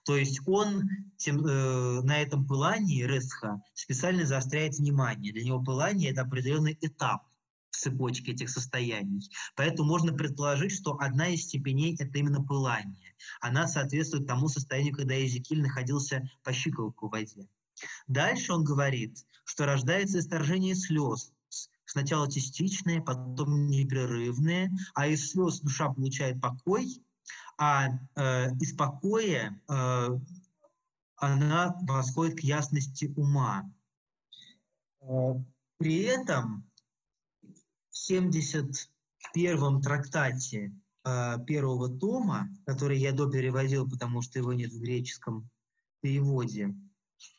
То есть он тем, э, на этом пылании Ресха специально заостряет внимание. Для него пылание – это определенный этап в цепочке этих состояний. Поэтому можно предположить, что одна из степеней – это именно пылание. Она соответствует тому состоянию, когда Езекиль находился по щиколотку в воде. Дальше он говорит, что рождается исторжение слез, сначала частичное, потом непрерывное, а из слез душа получает покой, а э, из покоя э, она восходит к ясности ума. Э, при этом 71-м трактате э, первого тома, который я допереводил, потому что его нет в греческом переводе,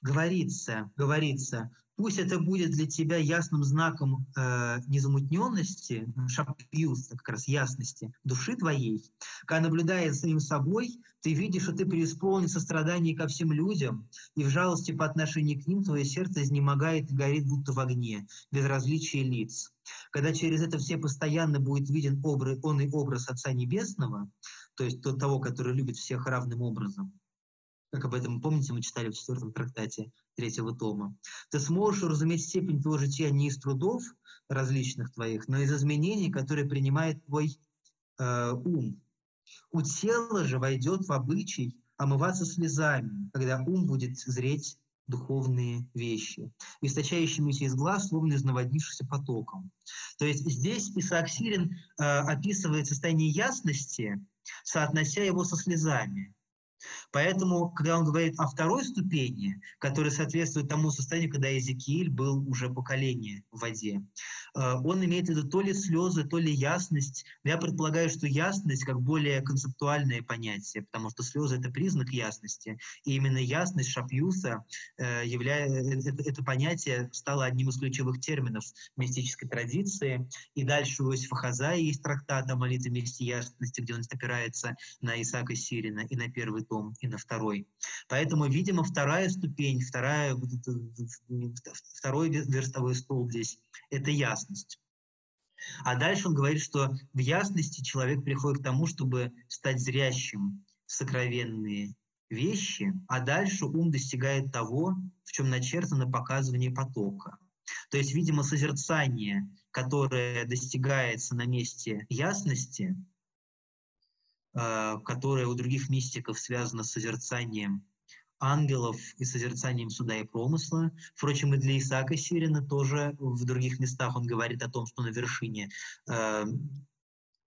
говорится, говорится, Пусть это будет для тебя ясным знаком э, незамутненности, шапьюс, как раз ясности души твоей. Когда наблюдая за самим собой, ты видишь, что ты преисполнен сострадание ко всем людям, и в жалости по отношению к ним твое сердце изнемогает и горит, будто в огне, без различия лиц. Когда через это все постоянно будет виден образ, он и образ Отца Небесного, то есть того, который любит всех равным образом, как об этом, помните, мы читали в четвертом трактате третьего тома, ты сможешь разуметь степень твоего жития не из трудов различных твоих, но из изменений, которые принимает твой э, ум. У тела же войдет в обычай омываться слезами, когда ум будет зреть духовные вещи, источающимися из глаз, словно из наводнившихся потоком. То есть здесь Исаак Сирин э, описывает состояние ясности, соотнося его со слезами. Поэтому, когда он говорит о второй ступени, которая соответствует тому состоянию, когда Езекииль был уже поколение в воде, э, он имеет в виду то ли слезы, то ли ясность. Я предполагаю, что ясность как более концептуальное понятие, потому что слезы – это признак ясности. И именно ясность Шапьюса, э, являя, э, это, это понятие стало одним из ключевых терминов мистической традиции. И дальше у Иосифа Хазая есть трактат о молитве вместе ясности, где он опирается на Исаака Сирина и на первый том и на второй. Поэтому, видимо, вторая ступень, вторая, второй верстовой стол здесь – это ясность. А дальше он говорит, что в ясности человек приходит к тому, чтобы стать зрящим сокровенные вещи, а дальше ум достигает того, в чем начертано показывание потока. То есть, видимо, созерцание, которое достигается на месте ясности, которое у других мистиков связано с созерцанием ангелов и созерцанием суда и промысла. Впрочем, и для Исаака Сирина тоже в других местах он говорит о том, что на вершине э,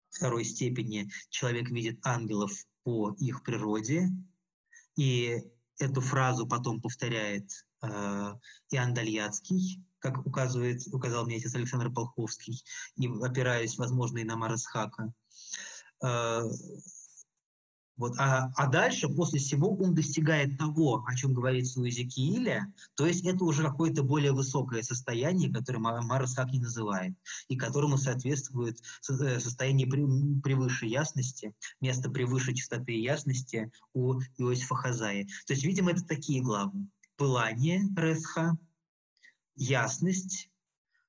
второй степени человек видит ангелов по их природе. И эту фразу потом повторяет э, Иоанн Дальяцкий, как указывает, указал мне отец Александр Полховский, и опираясь, возможно, и на Марасхака. Э, Вот, а, а дальше, после всего, он достигает того, о чем говорится у Иезекииля, то есть это уже какое-то более высокое состояние, которое Марс так не называет, и которому соответствует э, состояние превыше ясности, место превыше чистоты и ясности у Иосифа Хазаи. То есть, видимо, это такие главы. Пылание Ресха, ясность,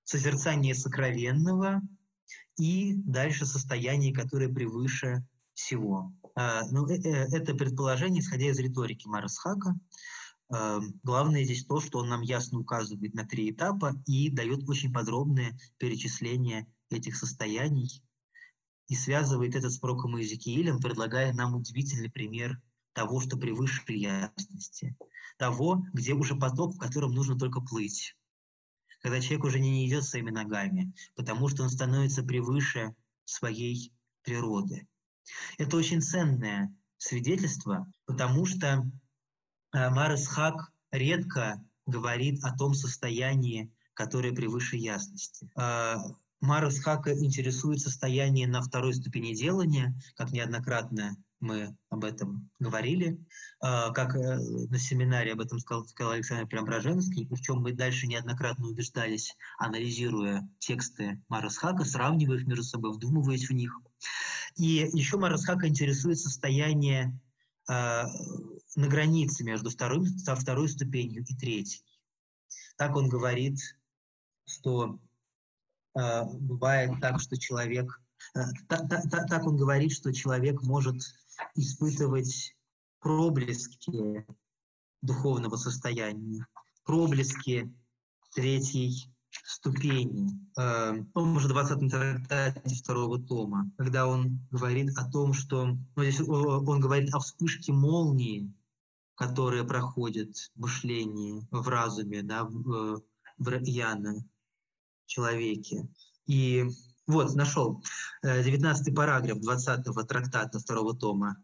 созерцание сокровенного и дальше состояние, которое превыше всего. А, ну, э, э, это предположение, исходя из риторики Марасхака. А, главное здесь то, что он нам ясно указывает на три этапа и дает очень подробное перечисление этих состояний и связывает этот с пророком Иезекиилем, предлагая нам удивительный пример того, что превыше ясности, того, где уже поток, в котором нужно только плыть, когда человек уже не идет своими ногами, потому что он становится превыше своей природы. Это очень ценное свидетельство, потому что э, Марес Хак редко говорит о том состоянии, которое превыше ясности. Э, Марес Хака интересует состояние на второй ступени делания, как неоднократно мы об этом говорили, э, как на семинаре об этом сказал, сказал Александр Преображенский, причем мы дальше неоднократно убеждались, анализируя тексты Марес Хака, сравнивая их между собой, вдумываясь в них. И еще Марасхака интересует состояние э, на границе между второй, со второй ступенью и третьей. Так он говорит, что э, бывает так, что человек... Э, та, та, та, так он говорит, что человек может испытывать проблески духовного состояния, проблески третьей ступени э, в том же 20-м трактате второго тома, когда он говорит о том, что ну, здесь он говорит о вспышке молнии, которая проходит в мышлении, в разуме, да, в, в Яна, человеке. И вот, нашел 19 параграф 20-го трактата второго тома.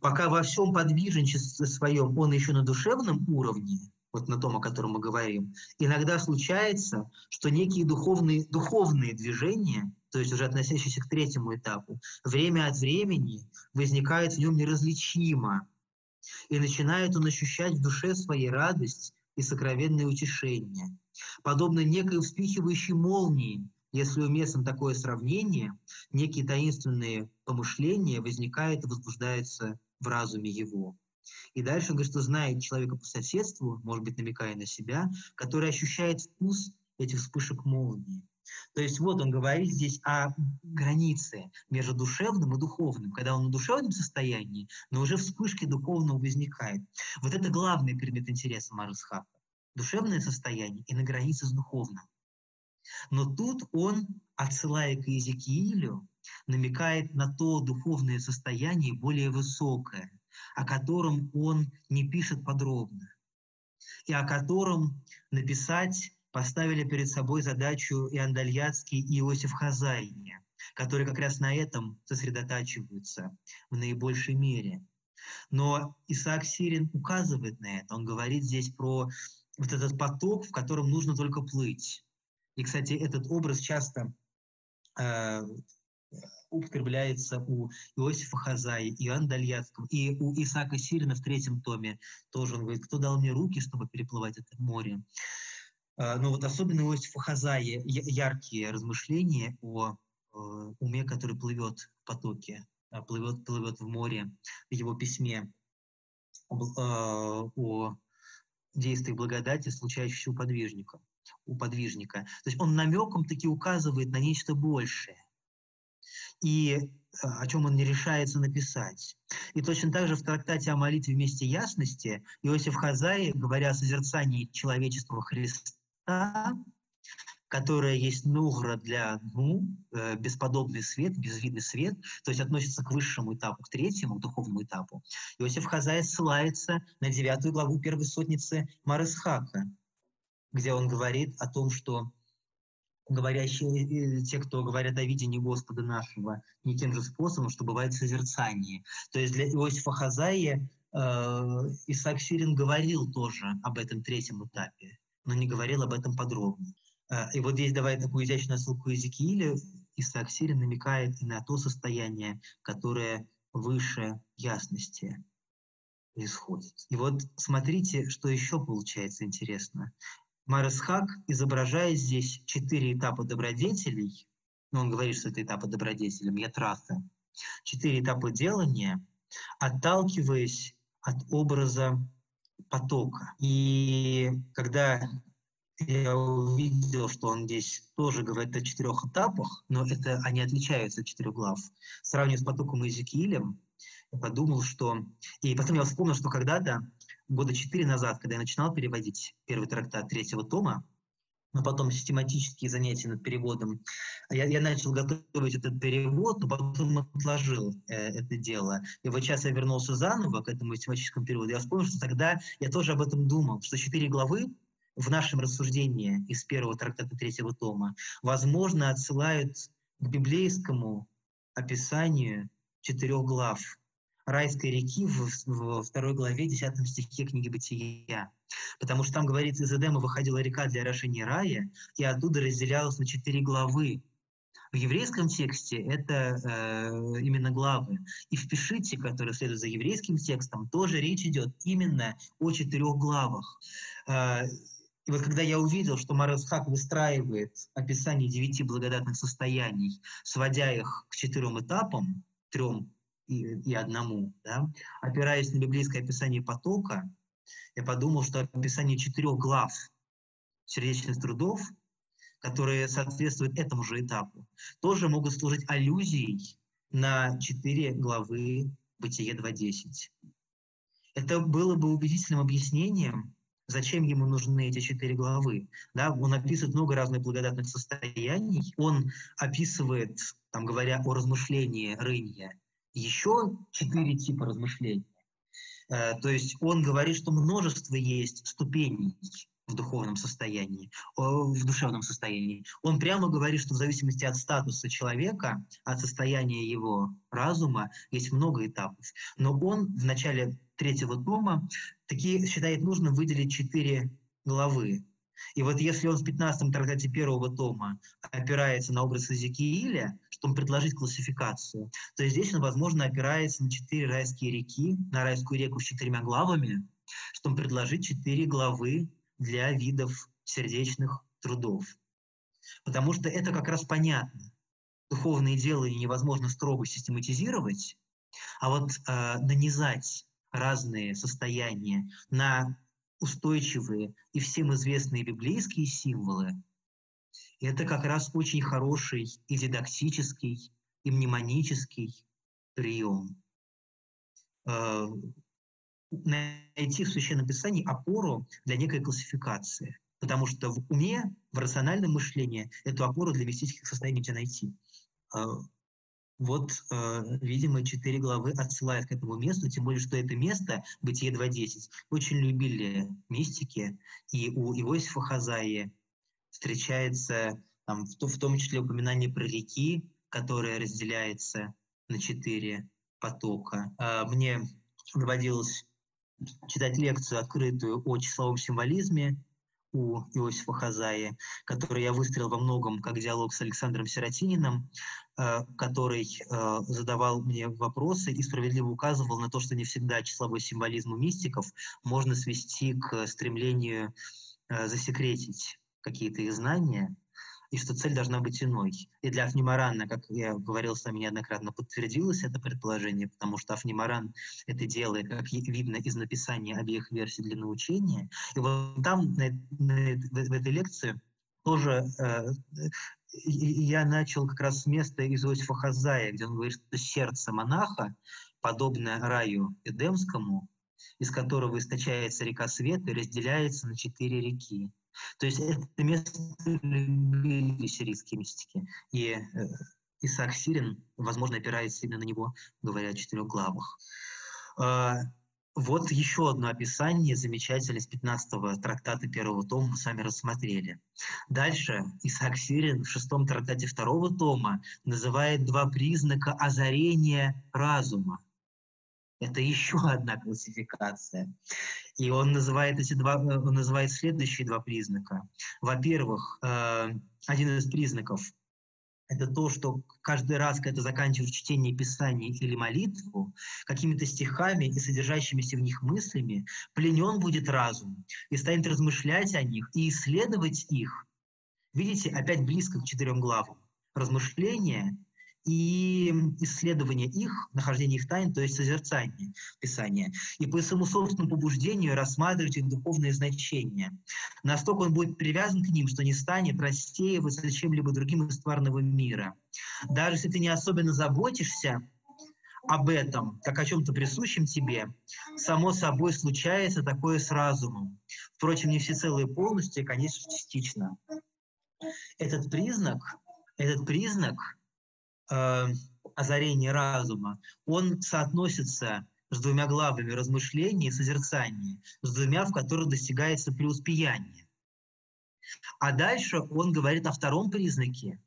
«Пока во всем подвижничестве своем он еще на душевном уровне, вот на том, о котором мы говорим, иногда случается, что некие духовные, духовные движения, то есть уже относящиеся к третьему этапу, время от времени возникают в нем неразличимо, и начинает он ощущать в душе своей радость и сокровенное утешение. Подобно некой вспихивающей молнии, если уместно такое сравнение, некие таинственные помышления возникают и возбуждаются в разуме его. И дальше он говорит, что знает человека по соседству, может быть, намекая на себя, который ощущает вкус этих вспышек молнии. То есть вот он говорит здесь о границе между душевным и духовным, когда он в душевном состоянии, но уже вспышки духовного возникает. Вот это главный предмет интереса Марусхафа. Душевное состояние и на границе с духовным. Но тут он, отсылая к Иезекиилю, намекает на то духовное состояние более высокое – о котором он не пишет подробно, и о котором написать поставили перед собой задачу и Андальяцкий, и Иосиф Хазайни, которые как раз на этом сосредотачиваются в наибольшей мере. Но Исаак Сирин указывает на это. Он говорит здесь про вот этот поток, в котором нужно только плыть. И, кстати, этот образ часто э, употребляется у Иосифа Хазаи, Иоанна Дальяцкого и у Исаака Сирина в третьем томе. Тоже он говорит, кто дал мне руки, чтобы переплывать это море. А, но вот особенно Иосифа Хазаи яркие размышления о э, уме, который плывет в потоке, а, плывет, плывет в море, в его письме а, о действиях благодати, случающихся у подвижника. У подвижника. То есть он намеком таки указывает на нечто большее и э, о чем он не решается написать. И точно так же в трактате о молитве вместе ясности Иосиф Хазай, говоря о созерцании человечества Христа, которое есть нугра для ну, бесподобный свет, безвидный свет, то есть относится к высшему этапу, к третьему, к духовному этапу. Иосиф Хазай ссылается на девятую главу первой сотницы Маресхака, где он говорит о том, что говорящие, те, кто говорят о видении Господа нашего, не тем же способом, что бывает созерцание. То есть для Иосифа Хазаи э, Исаак Сирин говорил тоже об этом третьем этапе, но не говорил об этом подробно. Э, и вот здесь, давая такую изящную ссылку Иезекииля, Исаак Сирин намекает на то состояние, которое выше ясности исходит. И вот смотрите, что еще получается интересно. Марес Хак изображает здесь четыре этапа добродетелей, ну, он говорит, что это этапы добродетелей, метрасы, четыре этапа делания, отталкиваясь от образа потока. И когда я увидел, что он здесь тоже говорит о четырех этапах, но это они отличаются от четырех глав. Сравнивая с потоком Иезекиилем, я подумал, что... И потом я вспомнил, что когда-то, года четыре назад, когда я начинал переводить первый трактат третьего тома, но потом систематические занятия над переводом. Я, я начал готовить этот перевод, но потом отложил э, это дело. И вот сейчас я вернулся заново к этому систематическому переводу. Я вспомнил, что тогда я тоже об этом думал, что четыре главы в нашем рассуждении из первого трактата третьего тома, возможно, отсылают к библейскому описанию четырех глав райской реки в, в второй главе, десятом стихе книги «Бытия». Потому что там говорится, из Эдема выходила река для орошения рая, и оттуда разделялась на четыре главы. В еврейском тексте это э, именно главы. И в Пишите, который следует за еврейским текстом, тоже речь идет именно о четырех главах. Э, и вот когда я увидел, что Марасхак выстраивает описание девяти благодатных состояний, сводя их к четырем этапам, трем и, и одному, да, опираясь на библейское описание потока, я подумал, что описание четырех глав сердечных трудов, которые соответствуют этому же этапу, тоже могут служить аллюзией на четыре главы Бытие 2.10. Это было бы убедительным объяснением, зачем ему нужны эти четыре главы. Да, он описывает много разных благодатных состояний, он описывает, там, говоря о размышлении рынья, еще четыре типа размышлений. Э, то есть он говорит, что множество есть ступеней в духовном состоянии, в душевном состоянии. Он прямо говорит, что в зависимости от статуса человека, от состояния его разума, есть много этапов. Но он в начале третьего тома такие считает нужно выделить четыре главы. И вот если он в 15 трактате первого тома опирается на образ Иезекииля, чтобы предложить классификацию, то здесь он, возможно, опирается на четыре райские реки, на райскую реку с четырьмя главами, чтобы предложить четыре главы для видов сердечных трудов. Потому что это как раз понятно. Духовные делания невозможно строго систематизировать, а вот э, нанизать разные состояния на устойчивые и всем известные библейские символы, это как раз очень хороший и дидактический, и мнемонический прием. Э, найти в Священном Писании опору для некой классификации. Потому что в уме, в рациональном мышлении эту опору для мистических состояний нельзя найти. Э, вот, э, видимо, четыре главы отсылают к этому месту, тем более, что это место, Бытие 2.10, очень любили мистики, и у Иосифа Хазаи встречается там, в, в том числе упоминание про реки, которая разделяется на четыре потока. А, мне доводилось читать лекцию открытую о числовом символизме у Иосифа Хазаи, который я выстроил во многом как диалог с Александром Сиротининым, э, который э, задавал мне вопросы и справедливо указывал на то, что не всегда числовой символизм у мистиков можно свести к стремлению э, засекретить какие-то их знания, и что цель должна быть иной. И для Афнимарана, как я говорил с вами неоднократно, подтвердилось это предположение, потому что Афнимаран это делает, как видно из написания обеих версий для научения. И вот там, на, на, в, в этой лекции, тоже э, я начал как раз с места из Иосифа Хазая, где он говорит, что сердце монаха, подобное раю Эдемскому, из которого источается река света, разделяется на четыре реки. То есть это место любили сирийские мистики. И э, Исаак Сирин, возможно, опирается именно на него, говоря о четырех главах. Э, вот еще одно описание замечательное из 15-го трактата первого тома мы сами рассмотрели. Дальше Исаак Сирин в шестом трактате второго тома называет два признака озарения разума. Это еще одна классификация. И он называет эти два, э, он называет следующие два признака. Во-первых, э, один из признаков это то, что каждый раз, когда ты заканчиваешь чтение Писания или молитву, какими-то стихами и содержащимися в них мыслями, пленен будет разум и станет размышлять о них и исследовать их. Видите, опять близко к четырем главам. Размышления и исследование их, нахождение их тайн, то есть созерцание Писания, и по своему собственному побуждению рассматривать их духовное значение. Настолько он будет привязан к ним, что не станет рассеиваться чем-либо другим из тварного мира. Даже если ты не особенно заботишься об этом, как о чем-то присущем тебе, само собой случается такое с разумом. Впрочем, не всецело и полностью, конечно, частично. Этот признак, этот признак – э, озарение разума, он соотносится с двумя главами размышления и созерцания, с двумя, в которых достигается преуспеяние. А дальше он говорит о втором признаке,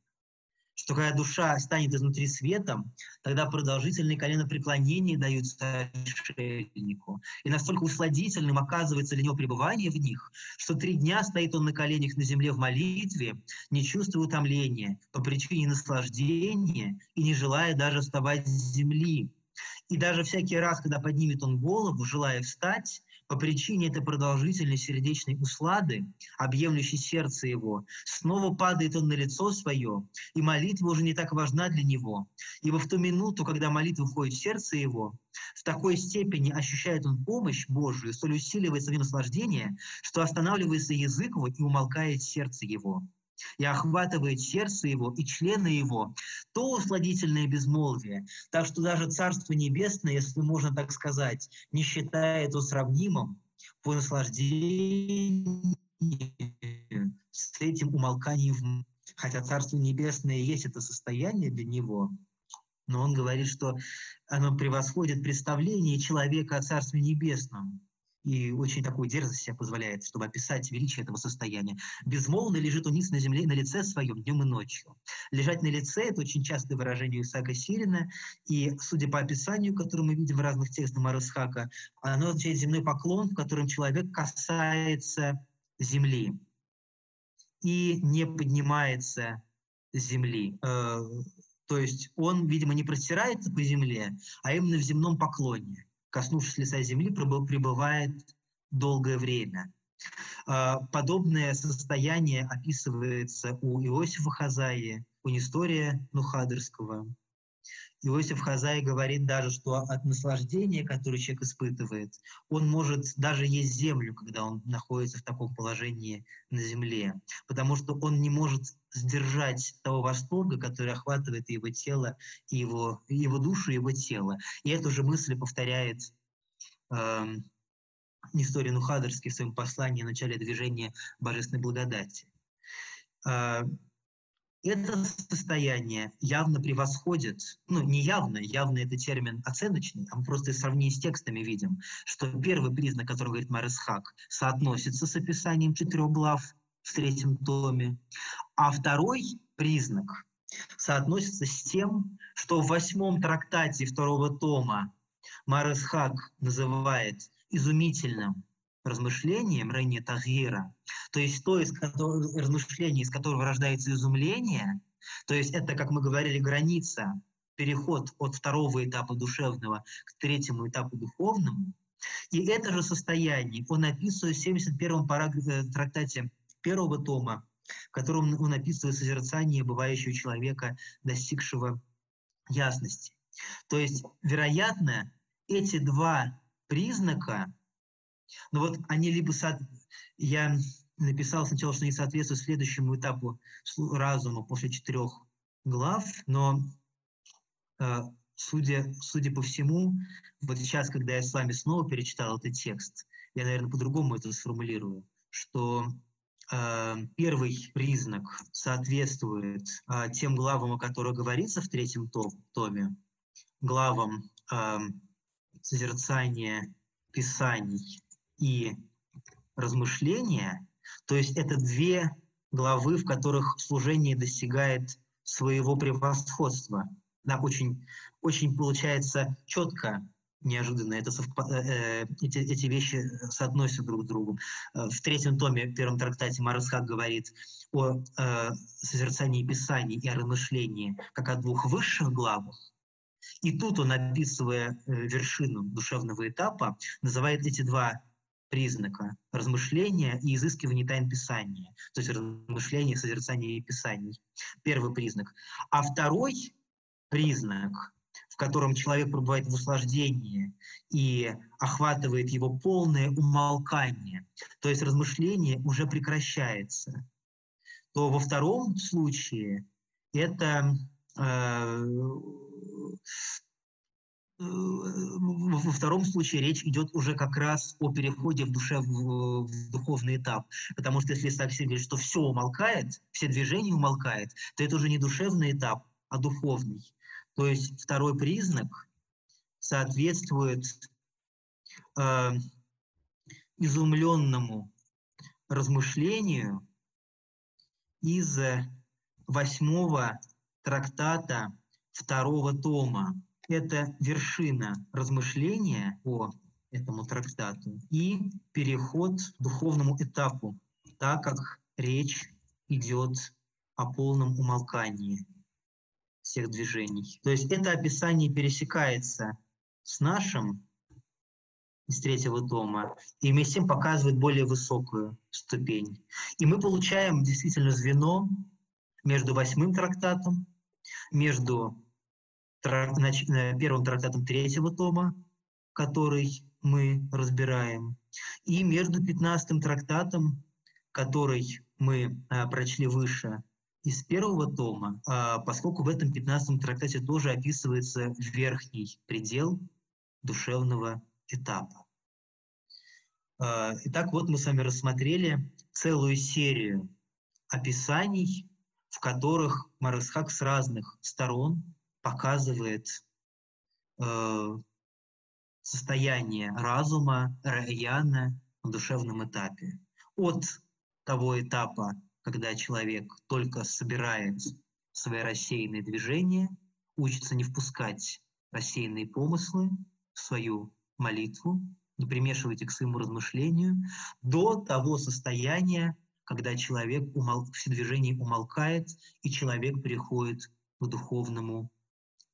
что когда душа станет изнутри светом, тогда продолжительные коленопреклонения даются отшельнику. И настолько усладительным оказывается для него пребывание в них, что три дня стоит он на коленях на земле в молитве, не чувствуя утомления, по причине наслаждения и не желая даже вставать с земли. И даже всякий раз, когда поднимет он голову, желая встать, по причине этой продолжительной сердечной услады, объемлющей сердце его, снова падает он на лицо свое, и молитва уже не так важна для него. Ибо в ту минуту, когда молитва входит в сердце его, в такой степени ощущает он помощь Божию, столь усиливается в наслаждение, что останавливается язык его и умолкает сердце его и охватывает сердце его и члены его, то усладительное безмолвие, так что даже Царство Небесное, если можно так сказать, не считает его сравнимым по наслаждению с этим умолканием, хотя Царство Небесное есть это состояние для него, но он говорит, что оно превосходит представление человека о Царстве Небесном и очень такую дерзость себе позволяет, чтобы описать величие этого состояния. Безмолвно лежит униз на земле на лице своем днем и ночью. Лежать на лице — это очень частое выражение Исаака Сирина, и, судя по описанию, которое мы видим в разных текстах Марасхака, оно означает земной поклон, в котором человек касается земли и не поднимается с земли. Э, то есть он, видимо, не простирается по земле, а именно в земном поклоне коснувшись лица земли, пребывает долгое время. А, подобное состояние описывается у Иосифа Хазаи, у Нестория Нухадерского. Иосиф Хазай говорит даже, что от наслаждения, которое человек испытывает, он может даже есть землю, когда он находится в таком положении на земле, потому что он не может сдержать того восторга, который охватывает его тело, и его, его душу, его тело. И эту же мысль повторяет э, Несторий Нухадерский в своем послании в начале движения Божественной благодати. Э, это состояние явно превосходит, ну не явно, явно это термин оценочный, а мы просто в сравнении с текстами видим, что первый признак, который говорит Марисхак, соотносится с описанием четырех глав в третьем томе, а второй признак соотносится с тем, что в восьмом трактате второго тома Марисхак называет изумительным размышлением Рейни Тагира, то есть то из которого, размышление, из которого рождается изумление, то есть это, как мы говорили, граница, переход от второго этапа душевного к третьему этапу духовному, и это же состояние. Он описывает в 71-м параграфе э, трактате первого тома, в котором он описывает созерцание бывающего человека, достигшего ясности. То есть, вероятно, эти два признака но вот они либо... Со... Я написал сначала, что они соответствуют следующему этапу разума после четырех глав, но э, судя, судя по всему, вот сейчас, когда я с вами снова перечитал этот текст, я, наверное, по-другому это сформулирую, что э, первый признак соответствует э, тем главам, о которых говорится в третьем том, томе, главам э, созерцания Писаний и размышления, то есть это две главы, в которых служение достигает своего превосходства. Да, очень, очень получается четко неожиданно. Это совпа- э, э, эти, эти вещи соотносятся друг с другом. Э, в третьем томе, в первом трактате Марасхак говорит о э, созерцании Писаний и о размышлении как о двух высших главах. И тут он, описывая э, вершину душевного этапа, называет эти два признака – размышления и изыскивание тайн Писания, то есть размышление, созерцание Писаний. Первый признак. А второй признак – в котором человек пребывает в услаждении и охватывает его полное умолкание, то есть размышление уже прекращается, то во втором случае это э, во втором случае речь идет уже как раз о переходе в душе в, в духовный этап. Потому что если совсем говорить, что все умолкает, все движения умолкает, то это уже не душевный этап, а духовный. То есть второй признак соответствует э, изумленному размышлению из восьмого трактата второго тома. Это вершина размышления по этому трактату и переход к духовному этапу, так как речь идет о полном умолкании всех движений. То есть это описание пересекается с нашим из третьего тома, и вместе с тем показывает более высокую ступень. И мы получаем действительно звено между восьмым трактатом, между трак, э, первым трактатом третьего тома, который мы разбираем, и между пятнадцатым трактатом, который мы а, прочли выше, из первого тома, а, поскольку в этом 15 трактате тоже описывается верхний предел душевного этапа. А, итак, вот мы с вами рассмотрели целую серию описаний, в которых Марасхак с разных сторон показывает э, состояние разума Раяна в душевном этапе. От того этапа, когда человек только собирает свои рассеянные движения, учится не впускать рассеянные помыслы в свою молитву, не примешивать их к своему размышлению, до того состояния, когда человек умол... все движения умолкает, и человек переходит к духовному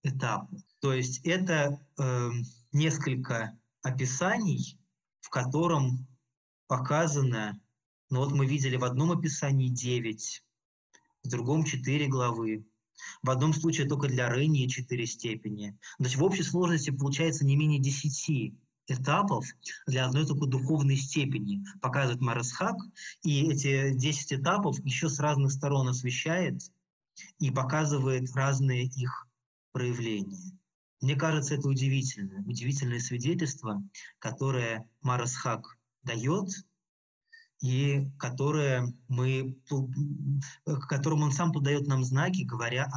этапу. То есть это э, несколько описаний, в котором показано но вот мы видели в одном описании 9, в другом 4 главы. В одном случае только для Рении 4 степени. То есть в общей сложности получается не менее 10 этапов для одной только духовной степени, показывает Марасхак, и эти 10 этапов еще с разных сторон освещает и показывает разные их проявления. Мне кажется, это удивительно, удивительное свидетельство, которое Марасхак дает и которое мы, которым он сам подает нам знаки, говоря,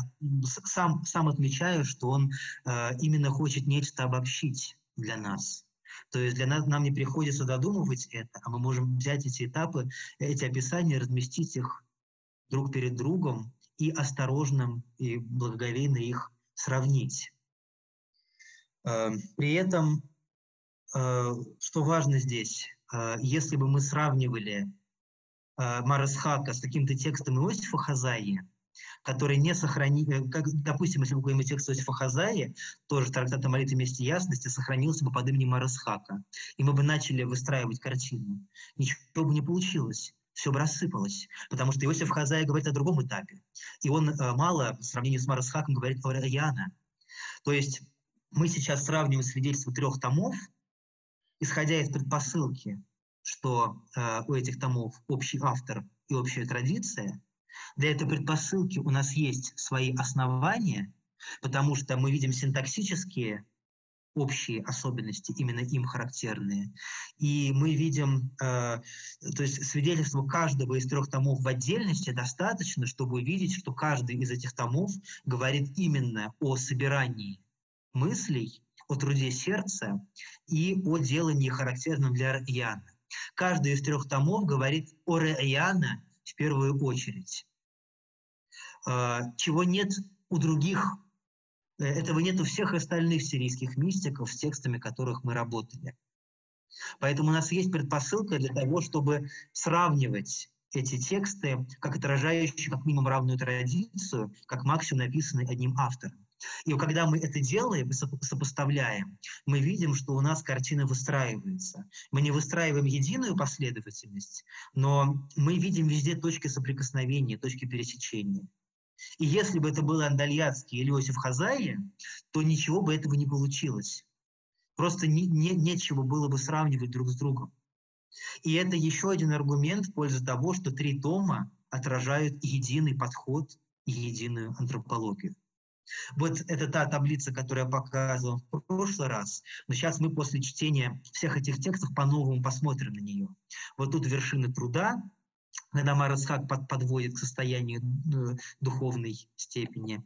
сам, сам отмечая, что он э, именно хочет нечто обобщить для нас. То есть для нас нам не приходится додумывать это, а мы можем взять эти этапы, эти описания, разместить их друг перед другом и осторожно и благоговейно их сравнить. Э, при этом, э, что важно здесь, а, если бы мы сравнивали Марасхака с каким-то текстом Иосифа Хазаи, который не сохранил, э, как, допустим, если говорим о тексте Иосифа Хазаи, тоже трактат о молитве вместе ясности сохранился бы под именем Марасхака, и мы бы начали выстраивать картину. Ничего бы не получилось все бы рассыпалось, потому что Иосиф Хазай говорит о другом этапе. И он э, мало, по сравнению с Марасхаком, говорит о Раяна. То есть мы сейчас сравниваем свидетельства трех томов, исходя из предпосылки, что э, у этих томов общий автор и общая традиция, для этой предпосылки у нас есть свои основания, потому что мы видим синтаксические общие особенности, именно им характерные. И мы видим, э, то есть свидетельство каждого из трех томов в отдельности достаточно, чтобы увидеть, что каждый из этих томов говорит именно о собирании мыслей о труде сердца и о делании, характерном для Раяна. Каждый из трех томов говорит о Раяна в первую очередь, а, чего нет у других Э, этого нет у всех остальных сирийских мистиков, с текстами которых мы работали. Поэтому у нас есть предпосылка для того, чтобы сравнивать эти тексты как отражающие как минимум равную традицию, как максимум написанные одним автором. И когда мы это делаем, сопоставляем, мы видим, что у нас картина выстраивается. Мы не выстраиваем единую последовательность, но мы видим везде точки соприкосновения, точки пересечения. И если бы это был Андальяцкий или Иосиф Хазаи, то ничего бы этого не получилось. Просто не, не, нечего было бы сравнивать друг с другом. И это еще один аргумент в пользу того, что три тома отражают единый подход и единую антропологию. Вот это та таблица, которую я показывал в прошлый раз, но сейчас мы после чтения всех этих текстов по-новому посмотрим на нее. Вот тут вершины труда, когда Марасхак под, подводит к состоянию э, духовной степени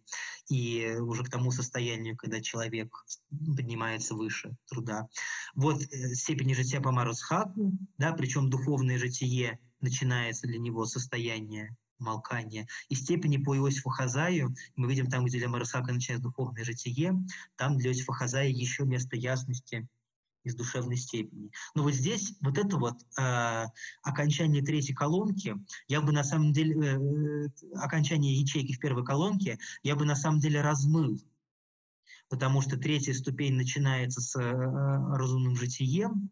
и уже к тому состоянию, когда человек поднимается выше труда. Вот э, степень жития по Марасхаку, да, причем духовное житие начинается для него состояние молкания. И степени по Иосифу Хазаю, мы видим там, где для Марасака начинается духовное житие, там для Иосифа Хазая еще место ясности из душевной степени. Но вот здесь вот это вот э, окончание третьей колонки, я бы на самом деле, э, окончание ячейки в первой колонке, я бы на самом деле размыл, потому что третья ступень начинается с э, разумным житием,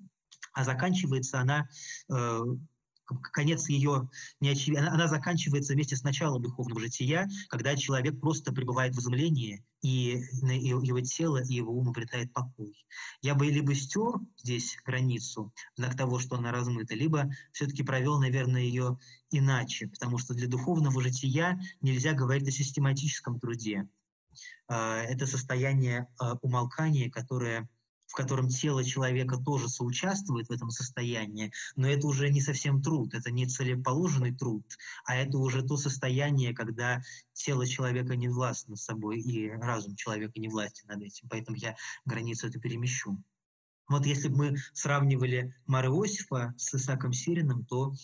а заканчивается она э, конец ее не очевиден. Она, заканчивается вместе с началом духовного жития, когда человек просто пребывает в изумлении, и его тело и его ум обретает покой. Я бы либо стер здесь границу, знак того, что она размыта, либо все-таки провел, наверное, ее иначе, потому что для духовного жития нельзя говорить о систематическом труде. А, это состояние а, умолкания, которое в котором тело человека тоже соучаствует в этом состоянии, но это уже не совсем труд, это не целеположенный труд, а это уже то состояние, когда тело человека не властно собой и разум человека не властен над этим. Поэтому я границу эту перемещу. Вот если бы мы сравнивали Мара Иосифа с Исаком Сирином, то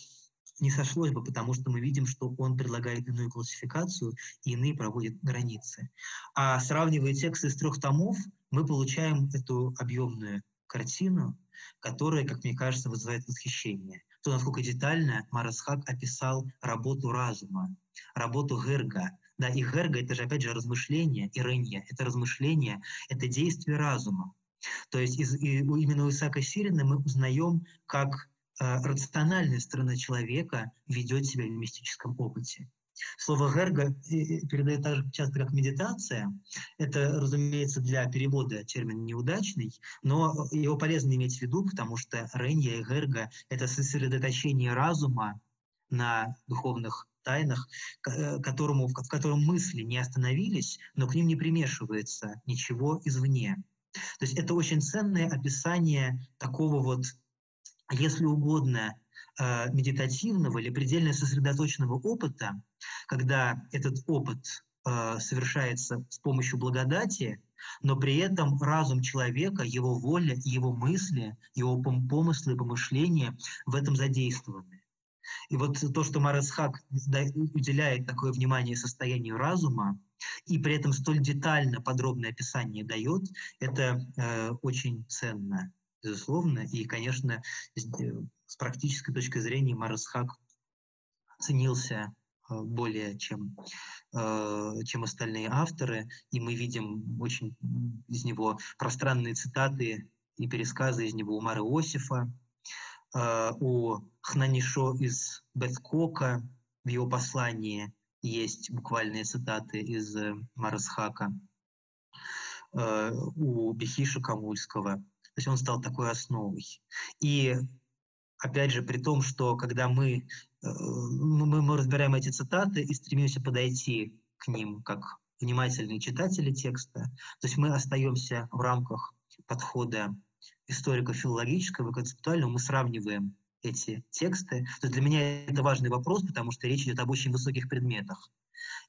не сошлось бы, потому что мы видим, что он предлагает иную классификацию и иные проводит границы. А сравнивая тексты из трех томов, мы получаем эту объемную картину, которая, как мне кажется, вызывает восхищение. То, насколько детально Марасхак описал работу разума, работу Герга. Да, и Герга — это же, опять же, размышление, ирения, это размышление, это действие разума. То есть из, и, именно у Исаака Сирина мы узнаем, как э, рациональная сторона человека ведет себя в мистическом опыте. Слово «герга» передает так же часто, как «медитация». Это, разумеется, для перевода термин неудачный, но его полезно иметь в виду, потому что «ренья» и «герга» — это сосредоточение разума на духовных тайнах, э, которому, в котором мысли не остановились, но к ним не примешивается ничего извне. То есть это очень ценное описание такого вот, если угодно, э, медитативного или предельно сосредоточенного опыта, когда этот опыт э, совершается с помощью благодати, но при этом разум человека, его воля, его мысли, его помыслы, помышления в этом задействованы. И вот то, что Марасхак уделяет такое внимание состоянию разума, и при этом столь детально, подробное описание дает, это э, очень ценно, безусловно. И, конечно, с практической точки зрения Марасхак ценился Э, более чем, э, чем остальные авторы, и мы видим очень из него пространные цитаты и пересказы из него у Мары Иосифа, э, у Хнанишо из Беткока в его послании есть буквальные цитаты из Марасхака, у Бехиша Камульского. То есть он стал такой основой. И опять же, при том, что когда мы Э, мы, мы разбираем эти цитаты и стремимся подойти к ним как внимательные читатели текста. То есть мы остаемся в рамках подхода историко-филологического концептуального, мы сравниваем эти тексты. То есть для меня это важный вопрос, потому что речь идет об очень высоких предметах.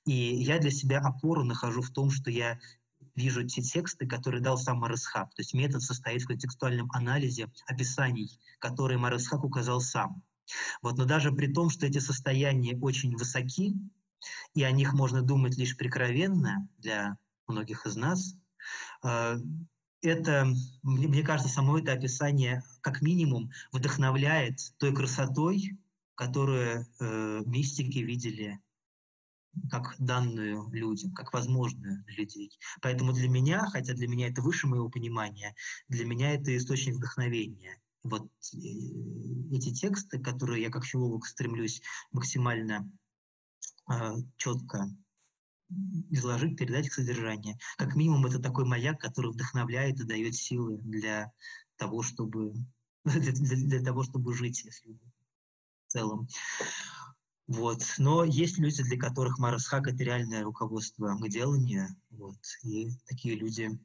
И я для себя опору нахожу в том, что я вижу те тексты, которые дал сам Марысхак. То есть метод состоит в контекстуальном анализе описаний, которые Марысхак указал сам. Вот, но даже при том, что эти состояния очень высоки, и о них можно думать лишь прикровенно для многих из нас. Э, это, мне, кажется, само это описание как минимум вдохновляет той красотой, которую э, мистики видели как данную людям, как возможную для людей. Поэтому для меня, хотя для меня это выше моего понимания, для меня это источник вдохновения. Вот э, эти тексты, которые я как филолог стремлюсь максимально э, четко изложить, передать их содержание. Как минимум это такой маяк, который вдохновляет и дает силы для того, чтобы <laughs> для, для, для того, чтобы жить, если в целом. Вот. Но есть люди, для которых Марасхак — это реальное руководство к деланию. Вот. И такие люди,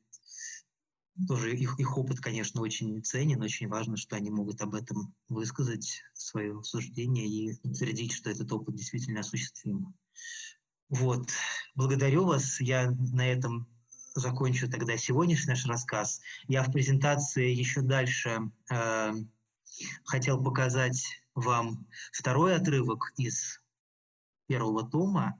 тоже их, их опыт, конечно, очень ценен, очень важно, что они могут об этом высказать свое суждение и утвердить, что этот опыт действительно осуществим. Вот. Благодарю вас. Я на этом закончу тогда сегодняшний наш рассказ. Я в презентации еще дальше э, хотел показать вам второй отрывок из первого тома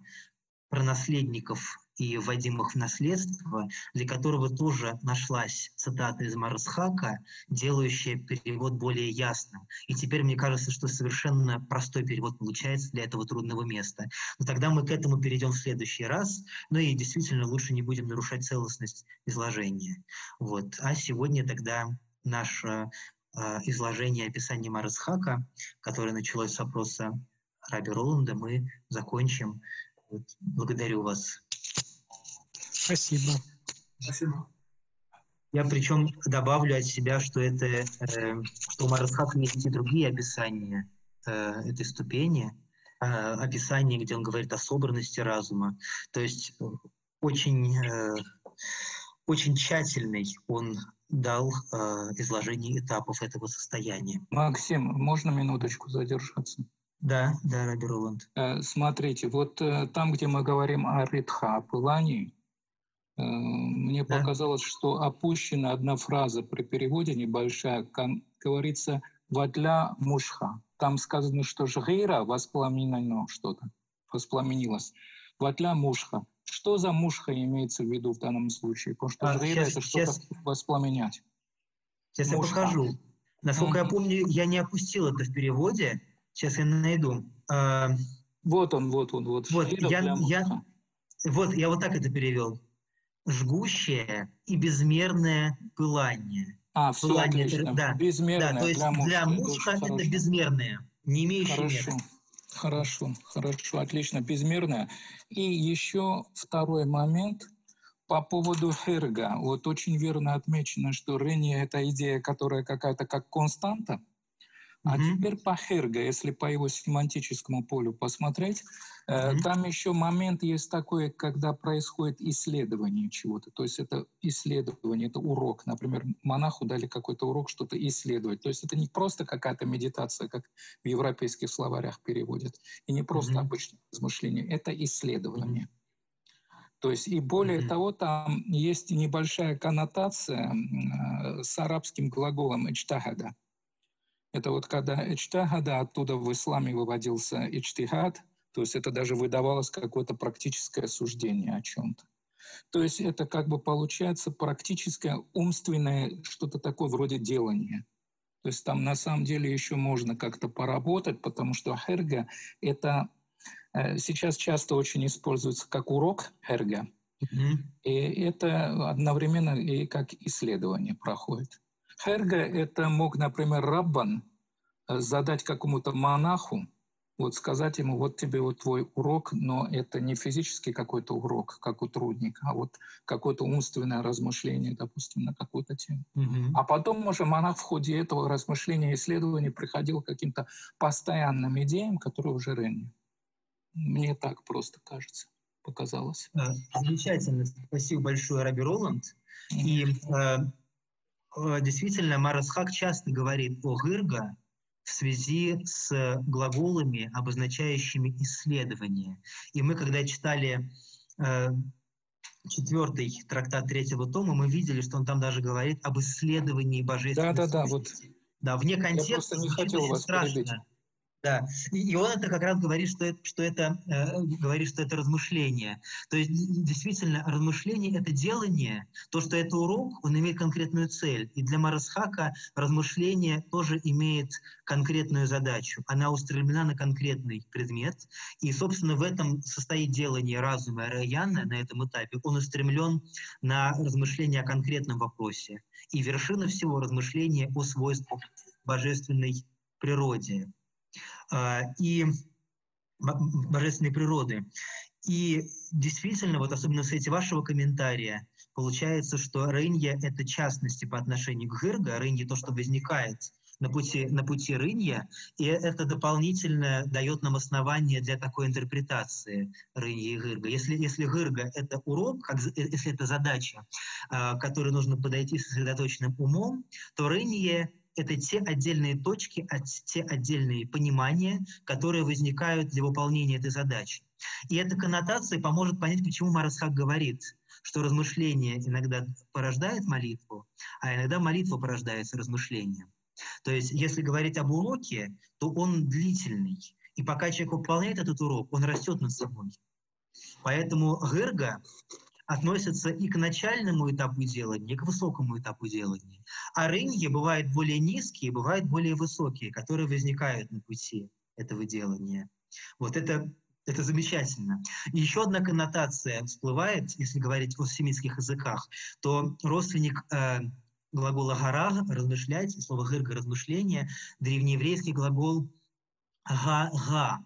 про наследников и вводимых в наследство, для которого тоже нашлась цитата из Марасхака, делающая перевод более ясным. И теперь мне кажется, что совершенно простой перевод получается для этого трудного места. Но тогда мы к этому перейдем в следующий раз. Ну и действительно лучше не будем нарушать целостность изложения. Вот. А сегодня тогда наше э, изложение описания Марасхака, которое началось с вопроса Раби Роланда, мы закончим. Вот. Благодарю вас. Спасибо. Спасибо. Я причем добавлю от себя, что это, э, что у Марасхака есть и другие описания э, этой ступени, э, описания, где он говорит о собранности разума. То есть очень, э, очень тщательный он дал э, изложение этапов этого состояния. Максим, можно минуточку задержаться? Да, да, Раби Роланд. Э, смотрите, вот э, там, где мы говорим о ритха, о пылании, Э, мне Да. показалось, что опущена одна фраза при переводе небольшая, кон- говорится «вадля мушха». Там сказано, что жгейра воспламенено что-то, воспламенилось. «Вадля мушха». Что за мушха имеется в виду в данном случае? Потому что А, щас- это что-то воспламенять. Сейчас я Мушка. покажу. Насколько я Мгм. помню, я не опустил это в переводе. Сейчас я найду. А, Вот он, вот он, вот. Вот, я- я- мушха. Вот, я вот так это перевел. Жгущее и безмерное пылание. А, все Пылание, отлично. да, Безмерное Да, то есть для мушка. для очень это хорошо. безмерное, не имеющее меры. Хорошо, хорошо, отлично, безмерно. И еще второй момент по поводу Херга. Вот очень верно отмечено, что Ренни — это идея, которая какая-то как константа. А Мгм. теперь по Херга, если по его семантическому полю посмотреть, Мгм. там еще момент есть такой, когда происходит исследование чего-то. То есть это исследование, это урок. Например, монаху дали какой-то урок что-то исследовать. То есть это не просто какая-то медитация, как в европейских словарях переводят, и не просто Мгм. обычное размышление, это исследование. То есть и более Мгм. того, там есть небольшая коннотация э, с арабским глаголом «эчтагада». Это вот когда эчтагада, оттуда в исламе выводился ичтихад, то есть это даже выдавалось какое-то практическое суждение о чем-то. То есть это как бы получается практическое умственное что-то такое вроде делания. То есть там на самом деле еще можно как-то поработать, потому что херга — это э, сейчас часто очень используется как урок херга, Мгм. и это одновременно и как исследование проходит. Херга — это мог, например, Раббан э, задать какому-то монаху, вот сказать ему, вот тебе вот твой урок, но это не физический какой-то урок, как у трудника, а вот какое-то умственное размышление, допустим, на какую-то тему. Мгм. А потом уже монах в ходе этого размышления и исследования приходил к каким-то постоянным идеям, которые уже ранее. Мне так просто кажется, показалось. Замечательно. Спасибо большое, Раби Роланд. И э, э, действительно, Марасхак часто говорит о гырга в связи с глаголами, обозначающими исследование. И мы, когда читали э, четвертый трактат третьего тома, мы видели, что он там даже говорит об исследовании божественной Да-да-да, вот. сущности. Да, вне контекста просто не хотел вас страшно. перебить. Да, и, и он это как раз говорит, что это, что это э, говорит, что это размышление. То есть действительно размышление это делание, то, что это урок, он имеет конкретную цель. И для Марасхака размышление тоже имеет конкретную задачу. Она устремлена на конкретный предмет. И, собственно, в этом состоит делание разума Раяна на этом этапе. Он устремлен на размышление о конкретном вопросе. И вершина всего размышления о свойствах божественной природе. А, и божественной природы. И действительно, вот особенно в свете вашего комментария, получается, что рынья — это частности по отношению к Гырга, рынья — то, что возникает на пути, на пути рынья, и это дополнительно дает нам основание для такой интерпретации рынья и гырга. Если, если гырга — это урок, как, э, если это задача, к которой нужно подойти сосредоточенным умом, то рынье это те отдельные точки, те отдельные понимания, которые возникают для выполнения этой задачи. И эта коннотация поможет понять, почему Марасхак говорит, что размышление иногда порождает молитву, а иногда молитва порождается размышлением. То есть, если говорить об уроке, то он длительный. И пока человек выполняет этот урок, он растет над собой. Поэтому Герга относятся и к начальному этапу делания, и к высокому этапу делания. А рыньи бывают более низкие, бывают более высокие, которые возникают на пути этого делания. Вот это, это замечательно. Еще одна коннотация всплывает, если говорить о семитских языках, то родственник э, глагола «гара» — «размышлять», слово «гырга» — «размышление», древнееврейский глагол «га-га»,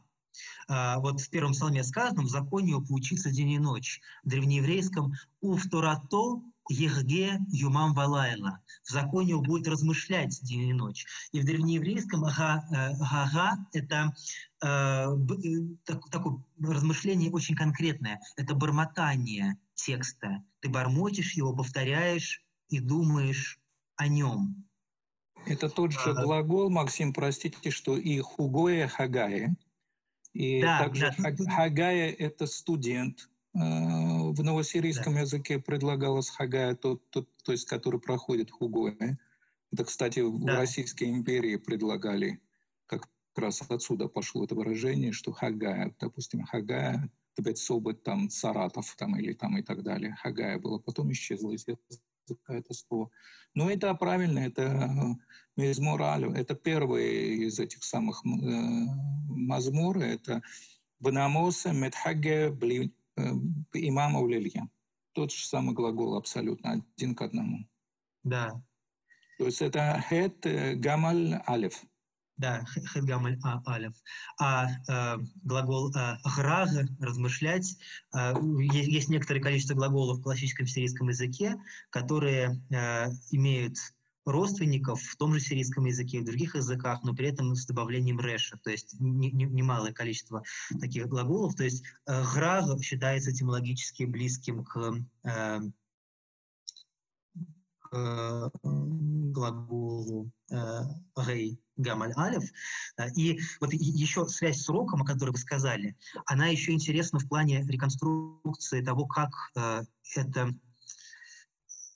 вот в первом псалме сказано, в законе его поучиться день и ночь. В древнееврейском «Уфторато Ехге Юмам Валайла. В законе его будет размышлять день и ночь. И в древнееврейском Гага — это э, э, так, такое размышление очень конкретное. Это бормотание текста. Ты бормочешь его, повторяешь и думаешь о нем. Это тот же а, глагол, Максим, простите, что и хугоя хагая, и да, также да. Хагая – это студент. Э, в новосирийском да. языке предлагалось Хагая, тот, тот, то есть который проходит Хугоя. Это, кстати, да. в Российской империи предлагали, как раз отсюда пошло это выражение, что Хагая, допустим, Хагая, опять Собот, там, Саратов, там, или там и так далее. Хагая было, потом исчезло из языка это слово. Но это правильно, это Мизморалю. Это первый из этих самых э, мазмур. Это Банамоса Медхаге э, имама Улилья. Тот же самый глагол абсолютно, один к одному. Да. То есть это хет э, гамаль алев. Да, хет гамаль а, алев. А э, глагол э, граг, размышлять, э, есть некоторое количество глаголов в классическом сирийском языке, которые э, имеют родственников в том же сирийском языке и в других языках, но при этом с добавлением реша, то есть немалое не, количество таких глаголов. То есть э, гра считается этимологически близким к э, э, глаголу гей гамаль алев. И вот еще связь с уроком, о которой вы сказали, она еще интересна в плане реконструкции того, как это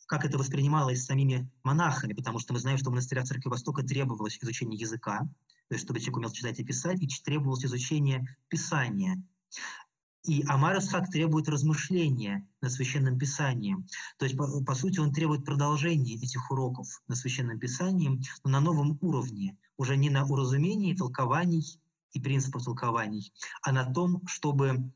как это воспринималось самими монахами, потому что мы знаем, что в монастырях Церкви Востока требовалось изучение языка, то есть чтобы человек умел читать и писать, и требовалось изучение Писания. И Амар Исхак требует размышления над Священным Писанием. То есть, по, по сути, он требует продолжения этих уроков над Священным Писанием, но на новом уровне, уже не на уразумении толкований и принципов толкований, а на том, чтобы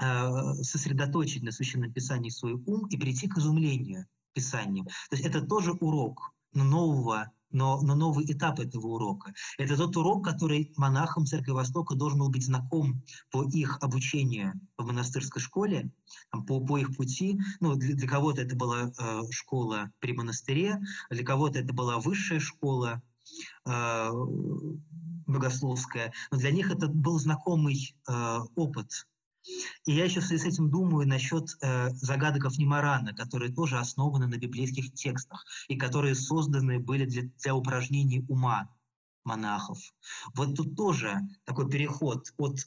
э, сосредоточить на Священном Писании свой ум и прийти к изумлению Писанием. То есть это тоже урок но нового, но, но новый этап этого урока. Это тот урок, который монахам Церкви Востока должен был быть знаком по их обучению в монастырской школе, по, по их пути. Ну, для, для кого-то это была э, школа при монастыре, для кого-то это была высшая школа, э, богословская, но для них это был знакомый э, опыт и я еще с этим думаю насчет э, загадок Немарана, которые тоже основаны на библейских текстах и которые созданы были для, для упражнений ума монахов. Вот тут тоже такой переход от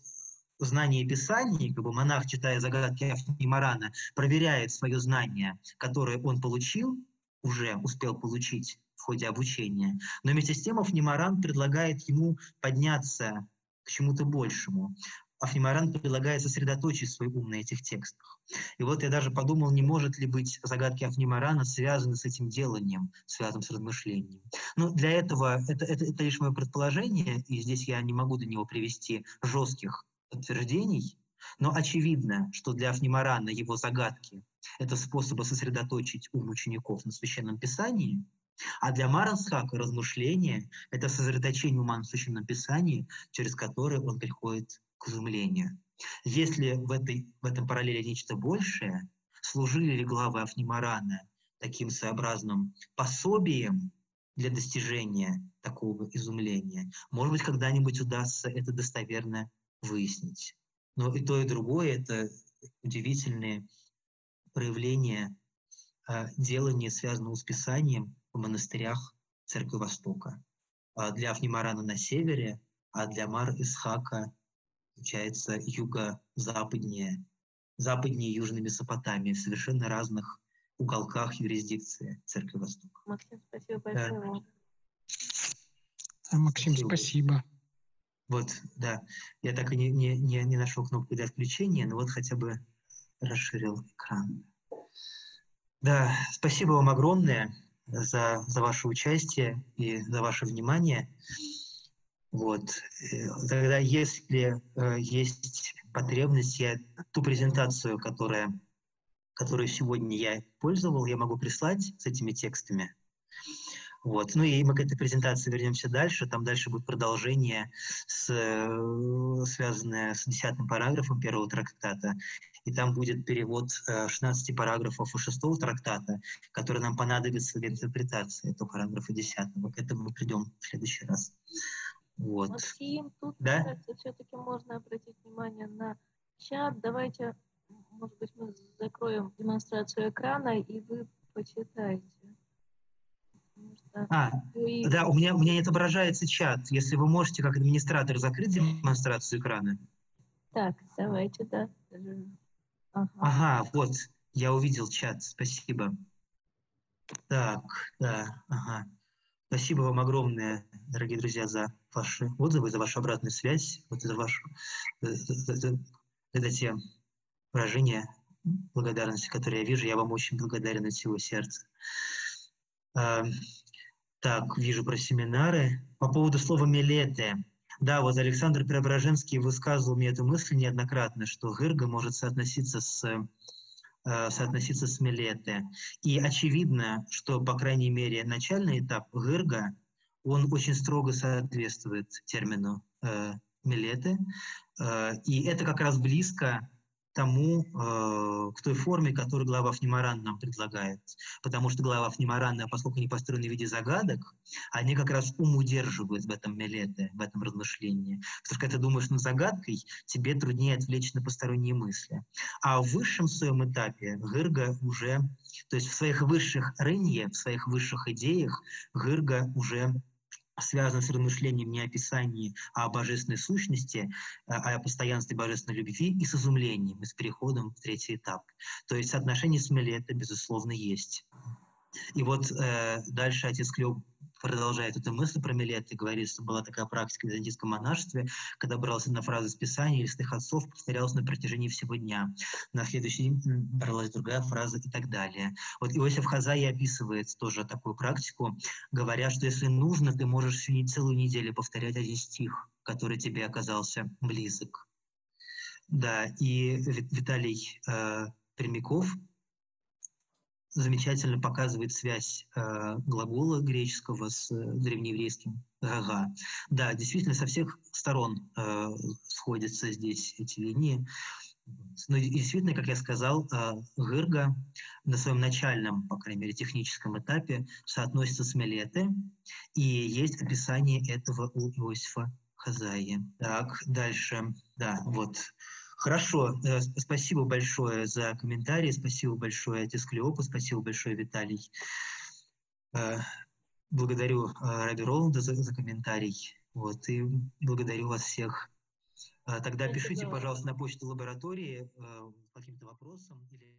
знания Писаний, как бы монах, читая загадки Немарана, проверяет свое знание, которое он получил, уже успел получить в ходе обучения. Но вместе с тем Афнимаран предлагает ему подняться к чему-то большему. Афнимаран предлагает сосредоточить свой ум на этих текстах. И вот я даже подумал, не может ли быть загадки Афнимарана связаны с этим деланием, связанным с размышлением. Но для этого, это, это, это лишь мое предположение, и здесь я не могу до него привести жестких подтверждений, но очевидно, что для Афнимарана его загадки — это способы сосредоточить ум учеников на Священном Писании, а для Марансхака размышление — это сосредоточение ума на Священном Писании, через которое он приходит к изумлению. Если в, этой, в этом параллели нечто большее, служили ли главы Афнимарана таким своеобразным пособием для достижения такого изумления? Может быть, когда-нибудь удастся это достоверно выяснить. Но и то, и другое — это удивительные проявления э, делания, связанного с Писанием в монастырях Церкви Востока. А для Афнимарана на севере, а для Мар Получается, юго-западнее, западнее Южной Месопотамии, в совершенно разных уголках юрисдикции Церкви Востока. Максим, спасибо большое. Да. Максим, спасибо. спасибо. Вот, да. Я так и не, не, не, не нашел кнопку для включения, но вот хотя бы расширил экран. Да, спасибо вам огромное за, за ваше участие и за ваше внимание. Вот. Э, тогда, если э, есть потребность, я ту презентацию, которая, которую сегодня я пользовал, я могу прислать с этими текстами. Вот. Ну и мы к этой презентации вернемся дальше. Там дальше будет продолжение, с, э, связанное с десятым параграфом первого трактата. И там будет перевод 16 параграфов и шестого трактата, который нам понадобится для интерпретации этого параграфа десятого. К этому мы придем в следующий раз. Вот. Максим, тут, да? кажется, все-таки можно обратить внимание на чат. Давайте, может быть, мы закроем демонстрацию экрана, и вы почитаете. А, вы... да, у меня, у меня не отображается чат. Если вы можете, как администратор, закрыть демонстрацию экрана. Так, давайте, да. Ага, ага вот, я увидел чат, спасибо. Так, да, ага. Спасибо вам огромное, дорогие друзья, за ваши отзывы, за вашу обратную связь, вот за ваши за, за, за, за выражения благодарности, которые я вижу. Я вам очень благодарен от всего сердца. А, так, вижу про семинары. По поводу слова «милете». Да, вот Александр Преображенский высказывал мне эту мысль неоднократно, что Гырга может соотноситься с Э, соотноситься с Милете. И очевидно, что, по крайней мере, начальный этап Гырга, он очень строго соответствует термину э, Милете. Э, и это как раз близко тому, э, к той форме, которую глава Фнимаран нам предлагает. Потому что глава Фнимарана, поскольку они построены в виде загадок, они как раз ум удерживают в этом мелете, в этом размышлении. Потому что когда ты думаешь над загадкой, тебе труднее отвлечь на посторонние мысли. А в высшем своем этапе Гырга уже, то есть в своих высших рынье, в своих высших идеях, Гырга уже связано с размышлением не о Писании, а о божественной сущности, а о постоянстве божественной любви и с изумлением, и с переходом в третий этап. То есть соотношение с Мелета, безусловно, есть. И вот э, дальше отец Клёв продолжает эту мысль про Милет и говорит, что была такая практика в византийском монашестве, когда бралась одна фраза из Писания или святых отцов, повторялась на протяжении всего дня. На следующий день бралась другая фраза и так далее. Вот Иосиф Хазай описывает тоже такую практику, говоря, что если нужно, ты можешь всю целую неделю повторять один стих, который тебе оказался близок. Да, и Виталий э, Пермяков замечательно показывает связь э, глагола греческого с э, древнееврейским «гага». Да, действительно, со всех сторон э, сходятся здесь эти линии. Но действительно, как я сказал, э, Гырга на своем начальном, по крайней мере, техническом этапе соотносится с Мелете, и есть описание этого у Иосифа Хазаи. Так, дальше. Да, вот. Хорошо, э, спасибо большое за комментарии, спасибо большое отец Клеопа, спасибо большое Виталий. Э, благодарю э, Раби Роланда за, за комментарий. Вот, и благодарю вас всех. Тогда пишите, пожалуйста, на почту лаборатории по каким-то вопросам или